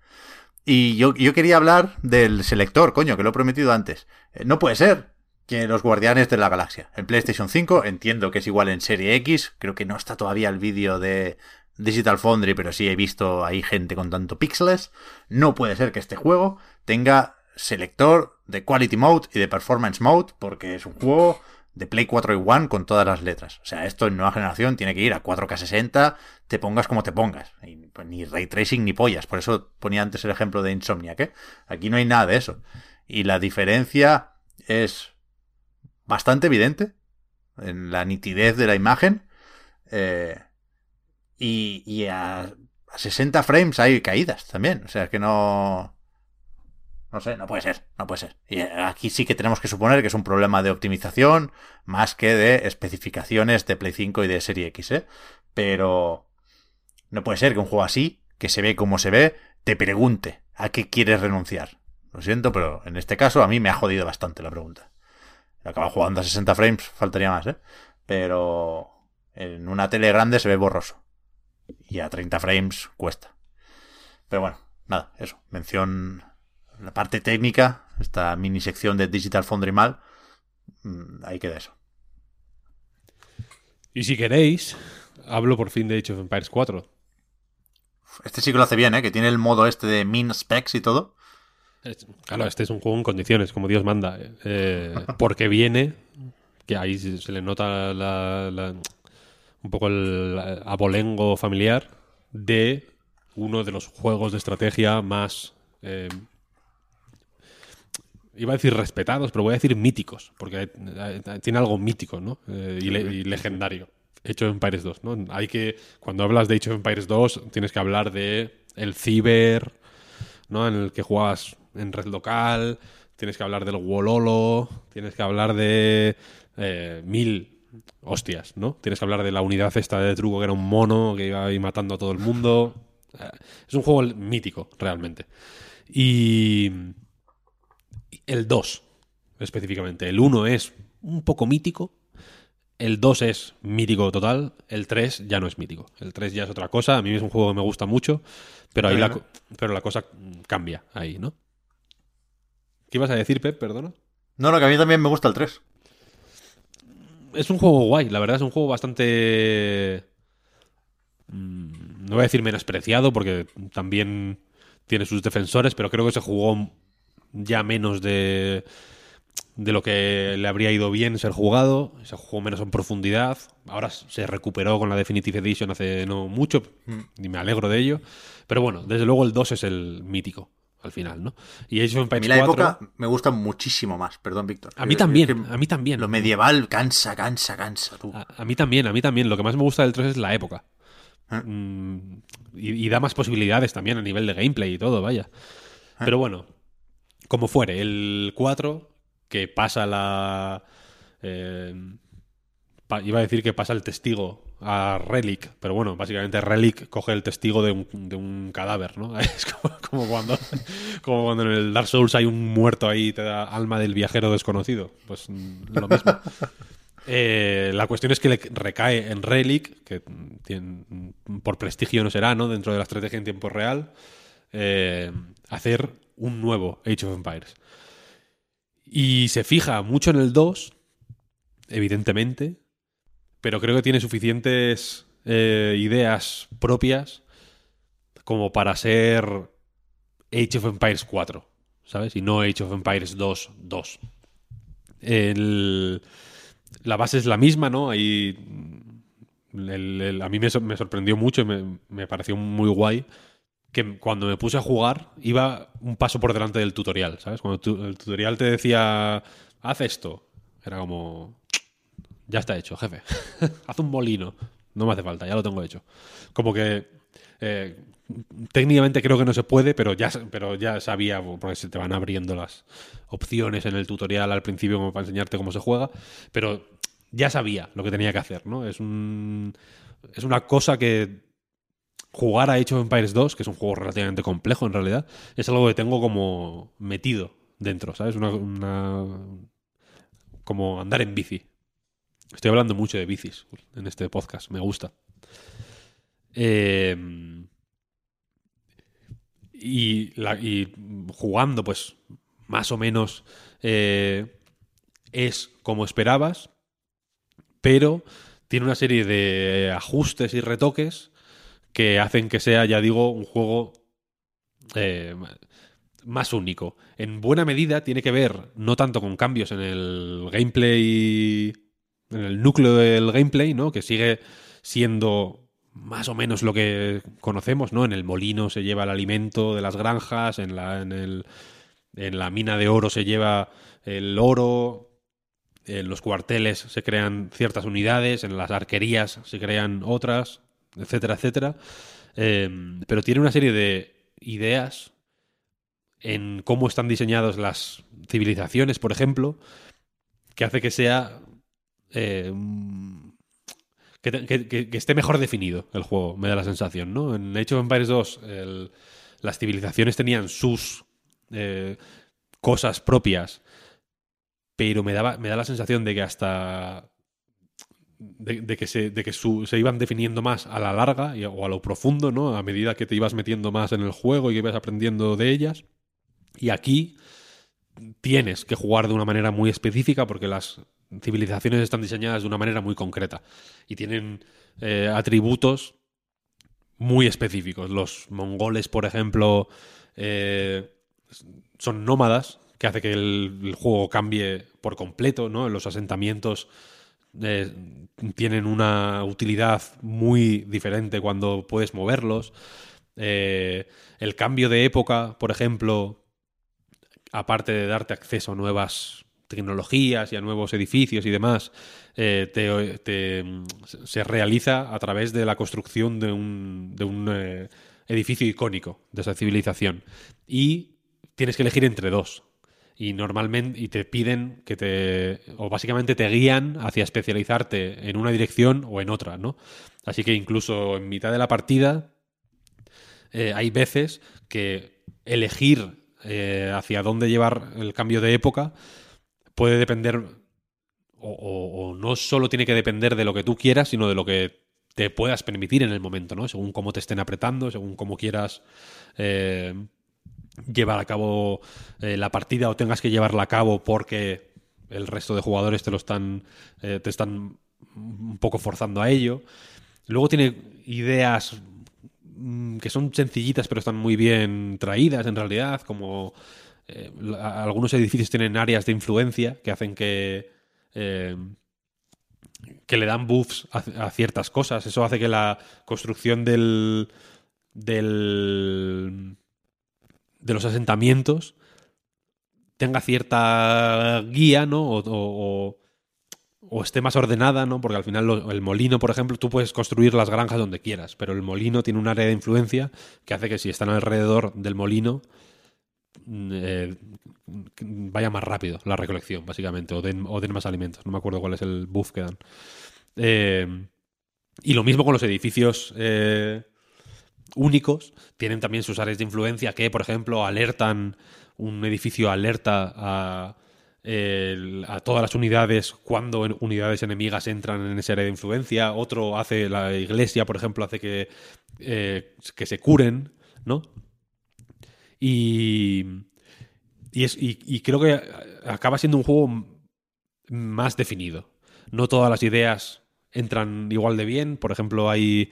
Y yo, yo quería hablar del selector, coño, que lo he prometido antes. Eh, No puede ser que los Guardianes de la Galaxia. En PlayStation 5 entiendo que es igual en Serie X, creo que no está todavía el vídeo de Digital Foundry, pero sí he visto ahí gente con tanto píxeles. No puede ser que este juego tenga selector de Quality Mode y de Performance Mode, porque es un juego de Play 4 y One con todas las letras. O sea, esto en nueva generación tiene que ir a 4K60, te pongas como te pongas. Pues, ni ray tracing ni pollas. Por eso ponía antes el ejemplo de Insomniac, ¿eh? Aquí no hay nada de eso. Y la diferencia es bastante evidente en la nitidez de la imagen. eh, y y a, a 60 frames hay caídas también. O sea, que no... No sé, no puede ser, no puede ser. Y aquí sí que tenemos que suponer que es un problema de optimización más que de especificaciones de Play 5 y de Serie X, ¿eh? Pero no puede ser que un juego así que se ve como se ve, te pregunte a qué quieres renunciar. Lo siento, pero en este caso a mí me ha jodido bastante la pregunta. Acaba jugando a 60 frames, faltaría más, ¿eh? Pero en una tele grande se ve borroso. Y a 30 frames cuesta. Pero bueno, nada, eso. Mención la parte técnica, esta mini sección de Digital Foundry mal. Mm, ahí queda eso. Y si queréis, hablo por fin de Age of Empires 4. Este sí que lo hace bien, ¿eh? Que tiene el modo este de min specs y todo. Claro, este es un juego en condiciones, como Dios manda. Eh, porque viene, que ahí se le nota un poco el abolengo familiar de uno de los juegos de estrategia más... Eh, iba a decir respetados, pero voy a decir míticos, porque tiene algo mítico, ¿no? Eh, y, legendario. Age of Empires 2, ¿no? Hay que, cuando hablas de Age of Empires 2, tienes que hablar de el ciber, ¿no? En el que jugabas en red local, tienes que hablar del Wololo, tienes que hablar de eh, mil hostias, ¿no? Tienes que hablar de la unidad esta de truco que era un mono que iba ahí matando a todo el mundo. Eh, es un juego mítico, realmente. Y el 2, específicamente. El 1 es un poco mítico. El 2 es mítico total. El 3 ya no es mítico. El 3 ya es otra cosa. A mí es un juego que me gusta mucho. Pero ahí la, pero la cosa cambia ahí, ¿no? ¿Qué ibas a decir, Pep? Perdona. No, no, que a mí también me gusta el 3. Es un juego guay, la verdad es un juego bastante... Mm, no voy a decir menospreciado porque también tiene sus defensores, pero creo que se jugó ya menos de, de lo que le habría ido bien ser jugado. Se jugó menos en profundidad. Ahora se recuperó con la Definitive Edition hace no mucho mm. y me alegro de ello. Pero bueno, desde luego el 2 es el mítico al final, ¿no? Y Age of Empires a mí la época me gusta muchísimo más, perdón, Víctor. A mí también, a mí también. Lo medieval cansa, cansa, cansa, tú. A, mí también, a mí también. Lo que más me gusta del 3 es la época. Ah. Mm, y, da más posibilidades también a nivel de gameplay y todo, vaya. Ah. Pero bueno, como fuere, el 4, que pasa la... Eh, iba a decir que pasa el testigo a Relic, pero bueno, básicamente Relic coge el testigo de un, cadáver, ¿no? [laughs] Es como, cuando, como cuando en el Dark Souls hay un muerto ahí te da alma del viajero desconocido. Pues mm, lo mismo. [laughs] Eh, la cuestión es que le recae en Relic, que por prestigio no será, ¿no? Dentro de la estrategia en tiempo real, eh, hacer un nuevo Age of Empires. Y se fija mucho en el 2, evidentemente, pero creo que tiene suficientes eh, ideas propias como para ser Age of Empires 4, ¿sabes? Y no Age of Empires 2, 2. la base es la misma, ¿no? Ahí, a mí me, sorprendió mucho y me, pareció muy guay que cuando me puse a jugar iba un paso por delante del tutorial, ¿sabes? Cuando el tutorial te decía, haz esto, era como, ya está hecho, jefe. [laughs] Haz un molino. No me hace falta, ya lo tengo hecho. Como que eh, técnicamente creo que no se puede, pero ya, pero ya sabía, porque se te van abriendo las opciones en el tutorial al principio como para enseñarte cómo se juega, pero ya sabía lo que tenía que hacer, ¿no? Es un es una cosa que jugar a Age of Empires 2, que es un juego relativamente complejo en realidad, es algo que tengo como metido dentro, ¿sabes? una como andar en bici. Estoy hablando mucho de bicis en este podcast, me gusta. Em, y, jugando, pues, más o menos eh, es como esperabas, pero tiene una serie de ajustes y retoques que hacen que sea, ya digo, un juego eh, más único. En buena medida tiene que ver no tanto con cambios en el gameplay en el núcleo del gameplay, ¿no? Que sigue siendo más o menos lo que conocemos, ¿no? En el molino se lleva el alimento de las granjas, en la, en el, en la mina de oro se lleva el oro, en los cuarteles se crean ciertas unidades, en las arquerías se crean otras, etcétera, etcétera. Em, pero tiene una serie de ideas en cómo están diseñadas las civilizaciones, por ejemplo, que hace que sea eh, que, te- que- esté mejor definido el juego, me da la sensación, ¿no? En Age of Empires 2 el- las civilizaciones tenían sus eh, cosas propias, pero me, daba, me da la sensación de que hasta... De, que, se, de que se iban definiendo más a la larga y- o a lo profundo, ¿no? A medida que te ibas metiendo más en el juego y que ibas aprendiendo de ellas. Y aquí tienes que jugar de una manera muy específica porque las civilizaciones están diseñadas de una manera muy concreta y tienen eh, atributos muy específicos. Los mongoles, por ejemplo, eh, son nómadas, que hace que el, el juego cambie por completo, ¿no? Los asentamientos eh, tienen una utilidad muy diferente cuando puedes moverlos. Eh, el cambio de época, por ejemplo, aparte de darte acceso a nuevas tecnologías y a nuevos edificios y demás, eh, te- se realiza a través de la construcción de un, de un edificio icónico de esa civilización. Y tienes que elegir entre dos. Y normalmente y te piden que te. o básicamente te guían hacia especializarte en una dirección o en otra, ¿no? Así que incluso en mitad de la partida eh, hay veces que elegir eh, hacia dónde llevar el cambio de época puede depender, o, no solo tiene que depender de lo que tú quieras, sino de lo que te puedas permitir en el momento, ¿no? Según cómo te estén apretando, según cómo quieras eh, llevar a cabo eh, la partida o tengas que llevarla a cabo porque el resto de jugadores te lo están, eh, te están un poco forzando a ello. Luego tiene ideas mm, que son sencillitas pero están muy bien traídas en realidad, como eh, algunos edificios tienen áreas de influencia que hacen que que le dan buffs a, a ciertas cosas. Eso hace que la construcción del del de los asentamientos tenga cierta guía, ¿no? O, esté más ordenada, ¿no? Porque al final el molino, por ejemplo, tú puedes construir las granjas donde quieras, pero el molino tiene un área de influencia que hace que si están alrededor del molino mm, eh, vaya más rápido la recolección, básicamente, o den, o den más alimentos. No me acuerdo cuál es el buff que dan. Eh, y lo mismo con los edificios eh, únicos. Tienen también sus áreas de influencia que, por ejemplo, alertan, un edificio alerta a, el- a todas las unidades cuando unidades enemigas entran en esa área de influencia. Otro hace, la iglesia, por ejemplo, hace que, eh, que se curen, ¿no? Y, y, es, y, y creo que acaba siendo un juego más definido. No todas las ideas entran igual de bien. Por ejemplo, hay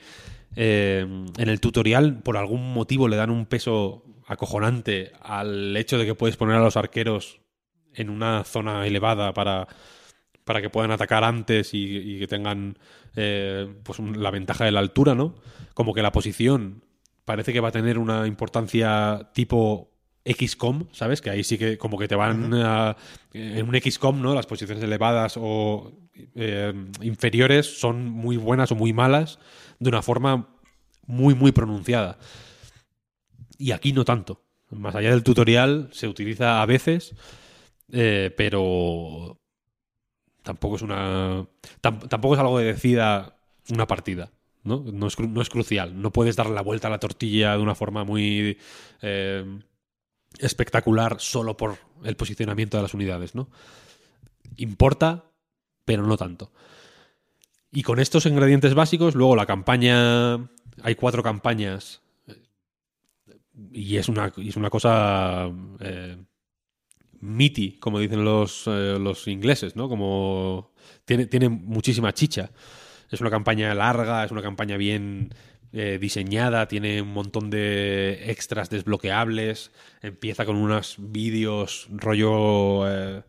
eh, en el tutorial, por algún motivo, le dan un peso acojonante al hecho de que puedes poner a los arqueros en una zona elevada para, para que puedan atacar antes y, que tengan eh, pues la ventaja de la altura, ¿no? Como que la posición parece que va a tener una importancia tipo XCOM, ¿sabes? Que ahí sí que como que te van a- en un XCOM, ¿no? Las posiciones elevadas o eh, inferiores son muy buenas o muy malas de una forma muy, muy pronunciada. Y aquí no tanto. Más allá del tutorial se utiliza a veces, eh, pero tampoco es una tam- tampoco es algo que decida una partida. ¿no? No, es, no es crucial. No puedes darle la vuelta a la tortilla de una forma muy eh, espectacular solo por el posicionamiento de las unidades. ¿no? Importa, pero no tanto. Y con estos ingredientes básicos, luego la campaña. Hay cuatro campañas. Y es una, es una cosa. eh, meaty, como dicen los, eh, los ingleses, ¿no? Como. Tiene, tiene muchísima chicha. Es una campaña larga, es una campaña bien eh, diseñada, tiene un montón de extras desbloqueables. Empieza con unos vídeos rollo eh,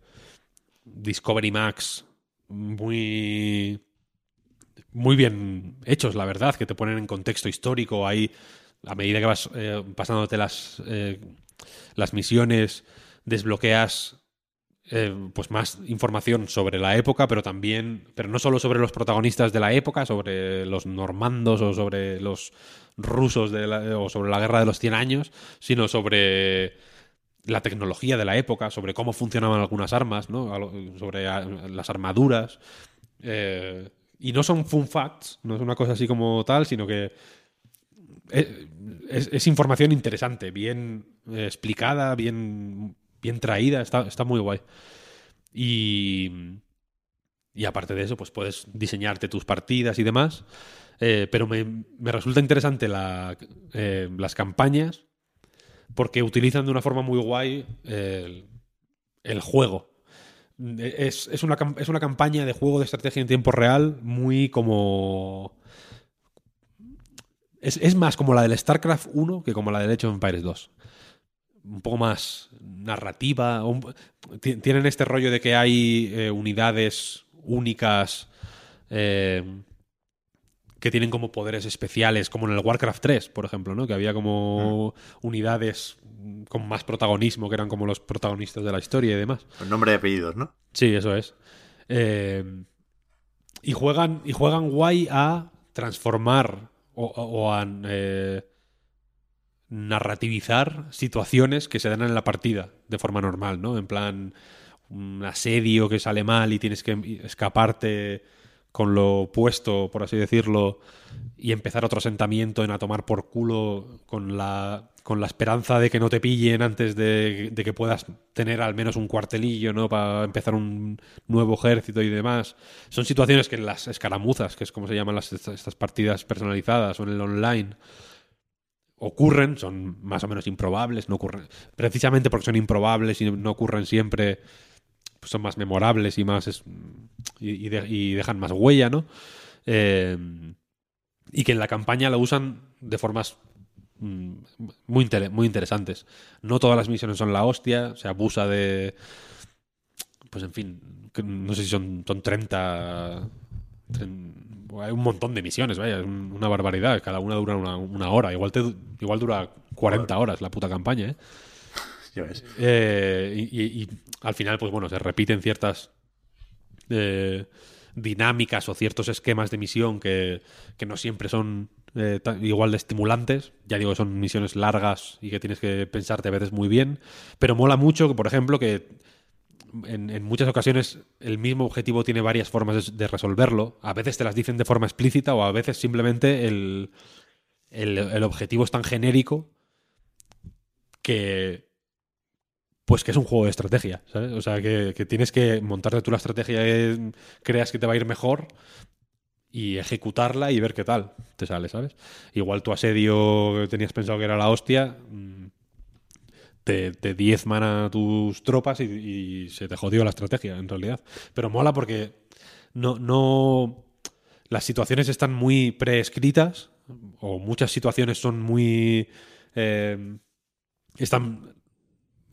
Discovery Max muy muy bien hechos, la verdad, que te ponen en contexto histórico. Ahí, a medida que vas eh, pasándote las, las misiones, desbloqueas eh, pues más información sobre la época, pero también, pero no solo sobre los protagonistas de la época, sobre los normandos o sobre los rusos de o sobre la guerra de los 100 años, sino sobre la tecnología de la época, sobre cómo funcionaban algunas armas, ¿no? Sobre las armaduras. eh, y no son fun facts, no es una cosa así como tal, sino que es, información interesante, bien eh, explicada, bien, bien traída, está, está muy guay. Y, y aparte de eso, pues puedes diseñarte tus partidas y demás. Eh, pero me, resulta interesante eh, las campañas porque utilizan de una forma muy guay el, juego. Es, una, es, una, campaña de juego de estrategia en tiempo real muy como... Es, más como la del StarCraft 1 que como la del Age of Empires 2. Un poco más narrativa. tienen este rollo de que hay eh, unidades únicas que tienen como poderes especiales, como en el Warcraft 3, por ejemplo, ¿no? Que había como mm. unidades con más protagonismo, que eran como los protagonistas de la historia y demás. El nombre y apellidos, ¿no? Sí, eso es. Eh, y juegan, y juegan guay a transformar o, a eh, narrativizar situaciones que se dan en la partida de forma normal, ¿no? En plan, un asedio que sale mal y tienes que escaparte con lo puesto, por así decirlo, y empezar otro asentamiento en a tomar por culo con la, con la esperanza de que no te pillen antes de, que puedas tener al menos un cuartelillo, ¿no? Para empezar un nuevo ejército y demás. Son situaciones que en las escaramuzas, que es como se llaman las, estas partidas personalizadas o en el online, ocurren, son más o menos improbables, no ocurren, precisamente porque son improbables y no ocurren siempre, pues son más memorables y más y, dejan más huella, ¿no? Eh, y que en la campaña lo usan de formas mm, muy, muy interesantes. No todas las misiones son la hostia, se abusa de... Pues en fin, no sé si son, son 30... hay un montón de misiones, vaya, es una barbaridad. Cada una dura una, hora. Igual, te, igual dura 40 horas la puta campaña, ¿eh? [laughs] Eh, y, al final, pues bueno, se repiten ciertas eh, dinámicas o ciertos esquemas de misión que, no siempre son eh, igual de estimulantes. Ya digo, son misiones largas y que tienes que pensarte a veces muy bien. Pero mola mucho que, por ejemplo, que en, muchas ocasiones el mismo objetivo tiene varias formas de, resolverlo. A veces te las dicen de forma explícita o a veces simplemente el, el objetivo es tan genérico que pues que es un juego de estrategia, ¿sabes? O sea, que, tienes que montarte tú la estrategia que creas que te va a ir mejor y ejecutarla y ver qué tal te sale, ¿sabes? Igual tu asedio que tenías pensado que era la hostia, mm, te, te diezman a tus tropas y, se te jodió la estrategia, en realidad. Pero mola porque no, no... Las situaciones están muy preescritas, o muchas situaciones son muy... Eh, están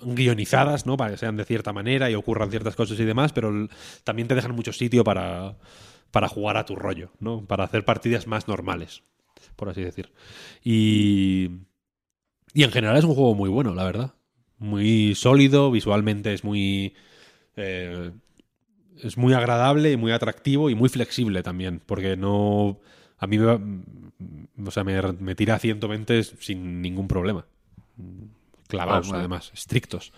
guionizadas, ¿no? Para que sean de cierta manera y ocurran ciertas cosas y demás, pero también te dejan mucho sitio para, para jugar a tu rollo, ¿no? Para hacer partidas más normales, por así decir. Y, y en general es un juego muy bueno, la verdad. Muy sólido, visualmente es muy... Eh, es muy agradable y muy atractivo y muy flexible también, porque no... A mí me, o sea, me, me tira a 120 sin ningún problema clavados, además, estrictos.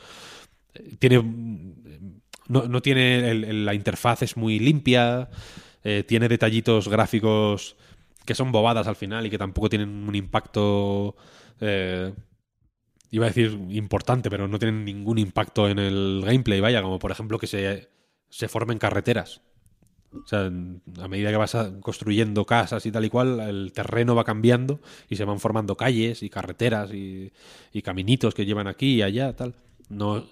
Tiene. No, tiene. la interfaz es muy limpia. Eh, tiene detallitos gráficos que son bobadas al final y que tampoco tienen un impacto. Eh, iba a decir importante, pero no tienen ningún impacto en el gameplay, vaya, como por ejemplo que se, se formen carreteras. O sea, a medida que vas construyendo casas y tal y cual, el terreno va cambiando y se van formando calles y carreteras y, caminitos que llevan aquí y allá, tal. No,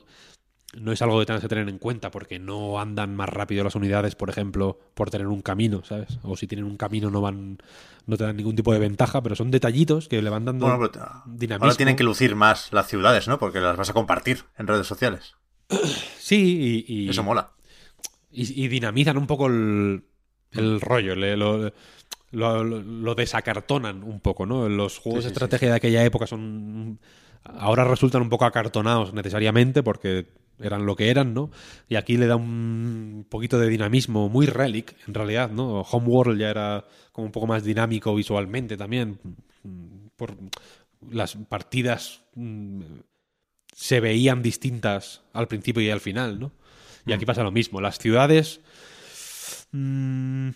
no es algo que tengas que tener en cuenta porque no andan más rápido las unidades, por ejemplo, por tener un camino, ¿sabes? O si tienen un camino no van no te dan ningún tipo de ventaja, pero son detallitos que le van dando bueno, dinamismo. Ahora tienen que lucir más las ciudades, ¿no? Porque las vas a compartir en redes sociales. [clears throat] Sí, y, Eso mola y, dinamizan un poco el, el rollo, lo, lo, desacartonan un poco, ¿no? Los juegos de estrategia de aquella época son... Ahora resultan un poco acartonados necesariamente porque eran lo que eran, ¿no? Y aquí le da un poquito de dinamismo, muy relic, en realidad, ¿no? Homeworld ya era como un poco más dinámico visualmente también. Por las partidas mm, se veían distintas al principio y al final, ¿no? Y aquí pasa lo mismo. Las ciudades. Mm,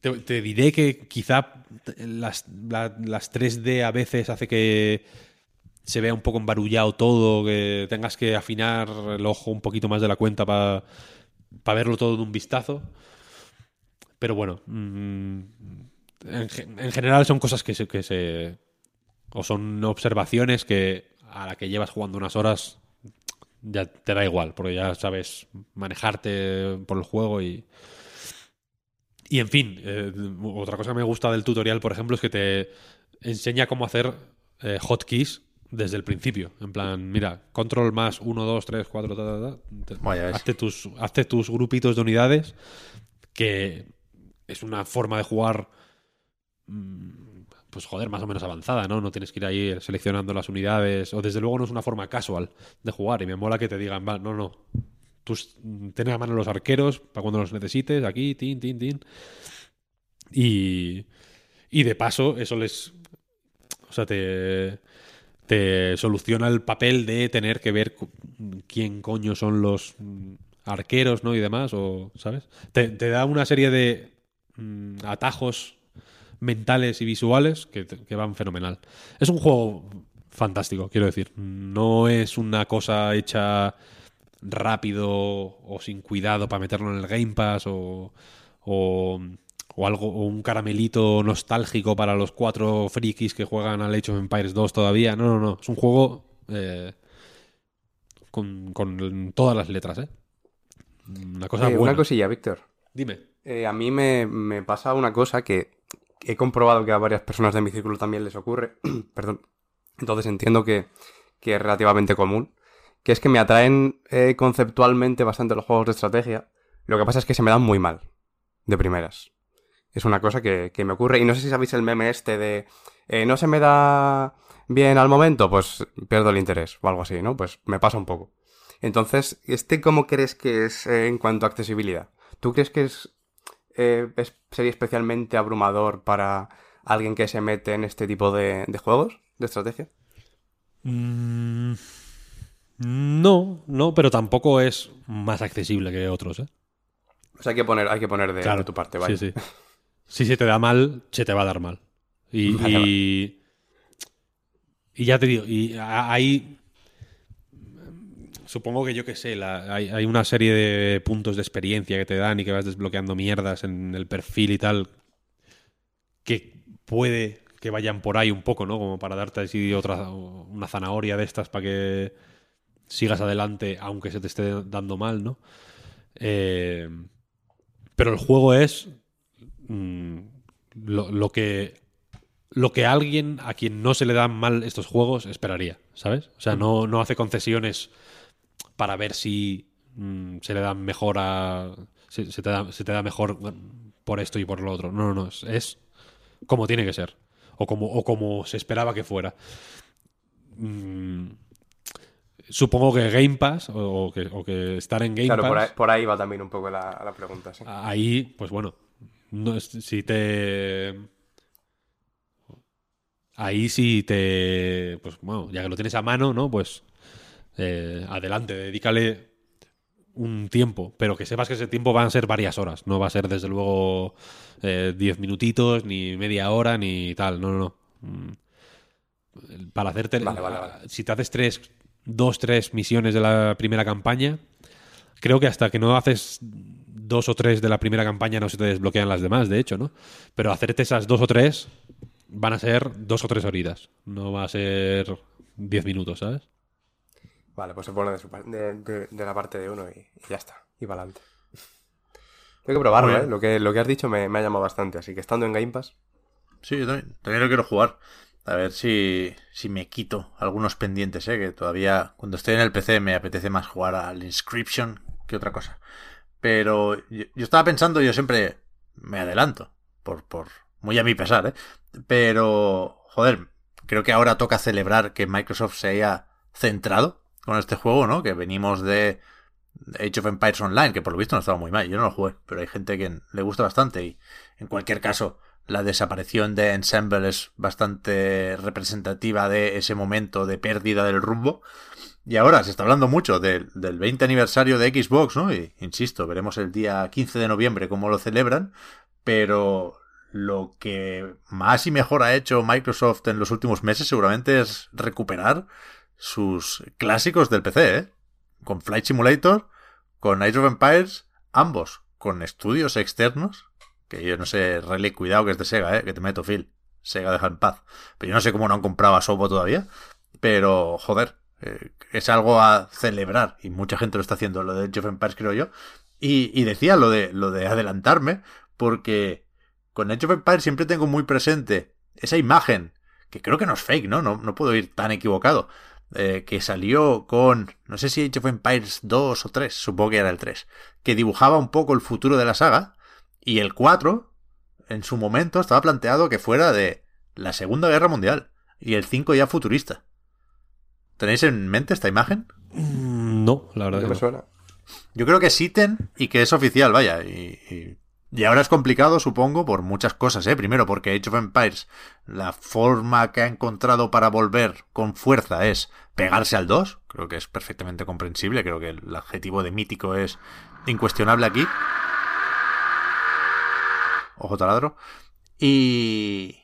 te, diré que quizá las, las 3D a veces hace que se vea un poco embarullado todo, que tengas que afinar el ojo un poquito más de la cuenta para verlo todo de un vistazo. Pero bueno, mm, en, general son cosas que se, que se... o son observaciones que a la que llevas jugando unas horas ya te da igual, porque ya sabes manejarte por el juego y... Y en fin, eh, otra cosa que me gusta del tutorial, por ejemplo, es que te enseña cómo hacer eh, hotkeys desde el principio. En plan, mira, control más 1, 2, 3, 4, ta, ta, hazte, tus, hazte tus grupitos de unidades, que es una forma de jugar, mm, pues joder, más o menos avanzada, ¿no? No tienes que ir ahí seleccionando las unidades, o desde luego no es una forma casual de jugar, y me mola que te digan, va, no, no, tú ten a mano los arqueros para cuando los necesites, aquí, tin, tin, tin. Y, y de paso, eso les... O sea, te te soluciona el papel de tener que ver quién coño son los arqueros, ¿no? Y demás, o, ¿sabes? Te, da una serie de mm, atajos mentales y visuales que, que, van fenomenal. Es un juego fantástico, quiero decir. No es una cosa hecha rápido o sin cuidado para meterlo en el Game Pass o, o o algo o un caramelito nostálgico para los cuatro frikis que juegan al Age of Empires 2 todavía. No, no, no. Es un juego eh, con, todas las letras, ¿eh? Una cosa eh, Una cosilla, Víctor. Dime. Eh, a mí me, pasa una cosa que he comprobado que a varias personas de mi círculo también les ocurre. [clears throat] Perdón. Entonces entiendo que, que, es relativamente común. Que es que me atraen conceptualmente bastante los juegos de estrategia. Lo que pasa es que se me dan muy mal. De primeras. Es una cosa que, me ocurre. Y no sé si sabéis el meme este de eh, no se me da bien al momento, pues pierdo el interés o algo así, ¿no? Pues me pasa un poco. Entonces, ¿este cómo crees que es eh, en cuanto a accesibilidad? ¿Tú crees que eh, es, sería especialmente abrumador para alguien que se mete en este tipo de, juegos de estrategia? Mm, no, no, pero tampoco es más accesible que otros, ¿eh? O sea, hay que poner, hay que poner de, tu parte, ¿vale? Sí, sí. [laughs] Si se te da mal, se te va a dar mal. Y, [laughs] y, ya te digo, y hay. Supongo que yo que sé, hay, una serie de puntos de experiencia que te dan y que vas desbloqueando mierdas en el perfil y tal. Que puede que vayan por ahí un poco, ¿no? Como para darte así otra, una zanahoria de estas para que sigas adelante aunque se te esté dando mal, ¿no? Eh, pero el juego es Mm, lo, que lo que alguien a quien no se le dan mal estos juegos esperaría, ¿sabes? O sea, no, no hace concesiones para ver si mm, se le dan mejor a. Se, te da, mejor por esto y por lo otro. No, no, no. Es, como tiene que ser. O como, o como se esperaba que fuera. Mm, supongo que Game Pass o que, estar en Game Pass. Claro, por ahí, va también un poco la, la pregunta. Ahí, pues bueno, no, si te. Ahí sí te. Pues bueno, ya que lo tienes a mano, ¿no? Pues. Eh, adelante, dedícale un tiempo, pero que sepas que ese tiempo van a ser varias horas, no va a ser desde luego 10 eh, minutitos, ni media hora, ni tal, no, no, no. Mm. Para hacerte... Si te haces tres, dos, tres misiones de la primera campaña, creo que hasta que no haces dos o tres de la primera campaña no se te desbloquean las demás, de hecho, ¿no? Pero hacerte esas dos o tres van a ser dos o tres horitas. No va a ser diez minutos, ¿sabes? Vale, pues se pone de, la parte de uno y, ya está. Y va adelante. Tengo que probarlo, ¿eh? Lo que, lo que has dicho me, ha llamado bastante. Así que estando en Game Pass. Sí, yo también, también lo quiero jugar. A ver si, si me quito algunos pendientes, ¿eh? Que todavía, cuando estoy en el PC, me apetece más jugar al Inscription que otra cosa. Pero yo, estaba pensando, yo siempre me adelanto, por, por muy a mi pesar, ¿eh? Pero, joder, creo que ahora toca celebrar que Microsoft se haya centrado con este juego, ¿no? Que venimos de Age of Empires Online, que por lo visto no estaba muy mal. Yo no lo jugué, pero hay gente que le gusta bastante y en cualquier caso la desaparición de Ensemble es bastante representativa de ese momento de pérdida del rumbo. Y ahora se está hablando mucho del, del 20 aniversario de Xbox, ¿no? Y insisto, veremos el día 15 de noviembre cómo lo celebran, pero lo que más y mejor ha hecho Microsoft en los últimos meses seguramente es recuperar sus clásicos del PC, ¿eh? Con Flight Simulator, con Age of Empires, ambos con estudios externos, que yo no sé, Rally, cuidado que es de Sega, ¿eh? Que te meto, Phil. Sega deja en paz. Pero yo no sé cómo no han comprado a Sobo todavía, pero joder, eh, es algo a celebrar y mucha gente lo está haciendo, lo de Age of Empires creo yo. Y, y decía lo de, lo de adelantarme, porque con Age of Empires siempre tengo muy presente esa imagen, que creo que no es fake, ¿no? No, no puedo ir tan equivocado. Eh, que salió con, no sé si Age of Empires 2 o 3, supongo que era el 3, que dibujaba un poco el futuro de la saga, y el 4, en su momento, estaba planteado que fuera de la Segunda Guerra Mundial, y el 5 ya futurista. ¿Tenéis en mente esta imagen? Mm, No, la verdad No que me no. suena. Yo creo que es ítem y que es oficial, vaya. Y, y- y ahora es complicado, supongo, por muchas cosas, ¿eh? Primero, porque Age of Empires, la forma que ha encontrado para volver con fuerza es pegarse al 2. Creo que es perfectamente comprensible. Creo que el adjetivo de mítico es incuestionable aquí. Ojo taladro. Y.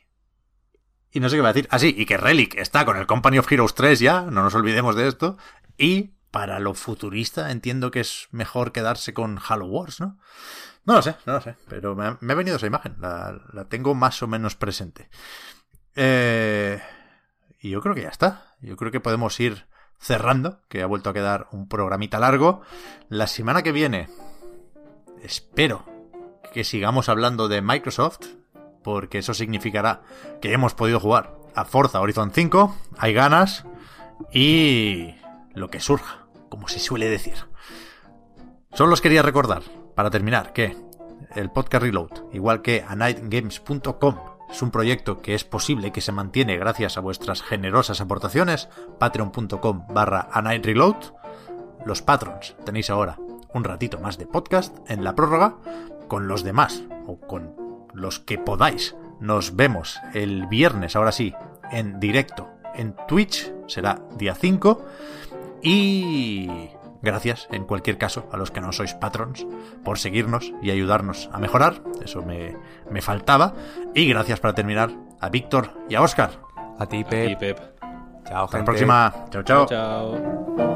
Y no sé qué va a decir. Ah, sí, y que Relic está con el Company of Heroes 3 ya, no nos olvidemos de esto. Y para lo futurista entiendo que es mejor quedarse con Halo Wars, ¿no? No lo sé, no lo sé, pero me ha, me ha venido esa imagen, la, la tengo más o menos presente. Eh, y yo creo que ya está, yo creo que podemos ir cerrando, que ha vuelto a quedar un programita largo. La semana que viene espero que sigamos hablando de Microsoft, porque eso significará que hemos podido jugar a Forza Horizon 5, hay ganas y lo que surja, como se suele decir. Solo os quería recordar, para terminar, que el podcast Reload, igual que anightgames.com, es un proyecto que es posible que se mantiene gracias a vuestras generosas aportaciones, patreon.com barra anightreload. Los patrons tenéis ahora un ratito más de podcast en la prórroga, con los demás, o con los que podáis. Nos vemos el viernes, ahora sí, en directo en Twitch, será día 5. Y gracias, en cualquier caso, a los que no sois patrons, por seguirnos y ayudarnos a mejorar. Eso me, me faltaba. Y gracias para terminar a Víctor y a Oscar. A ti, Pep. Pep. Chao, Hasta la próxima. Chao, chao. Chao.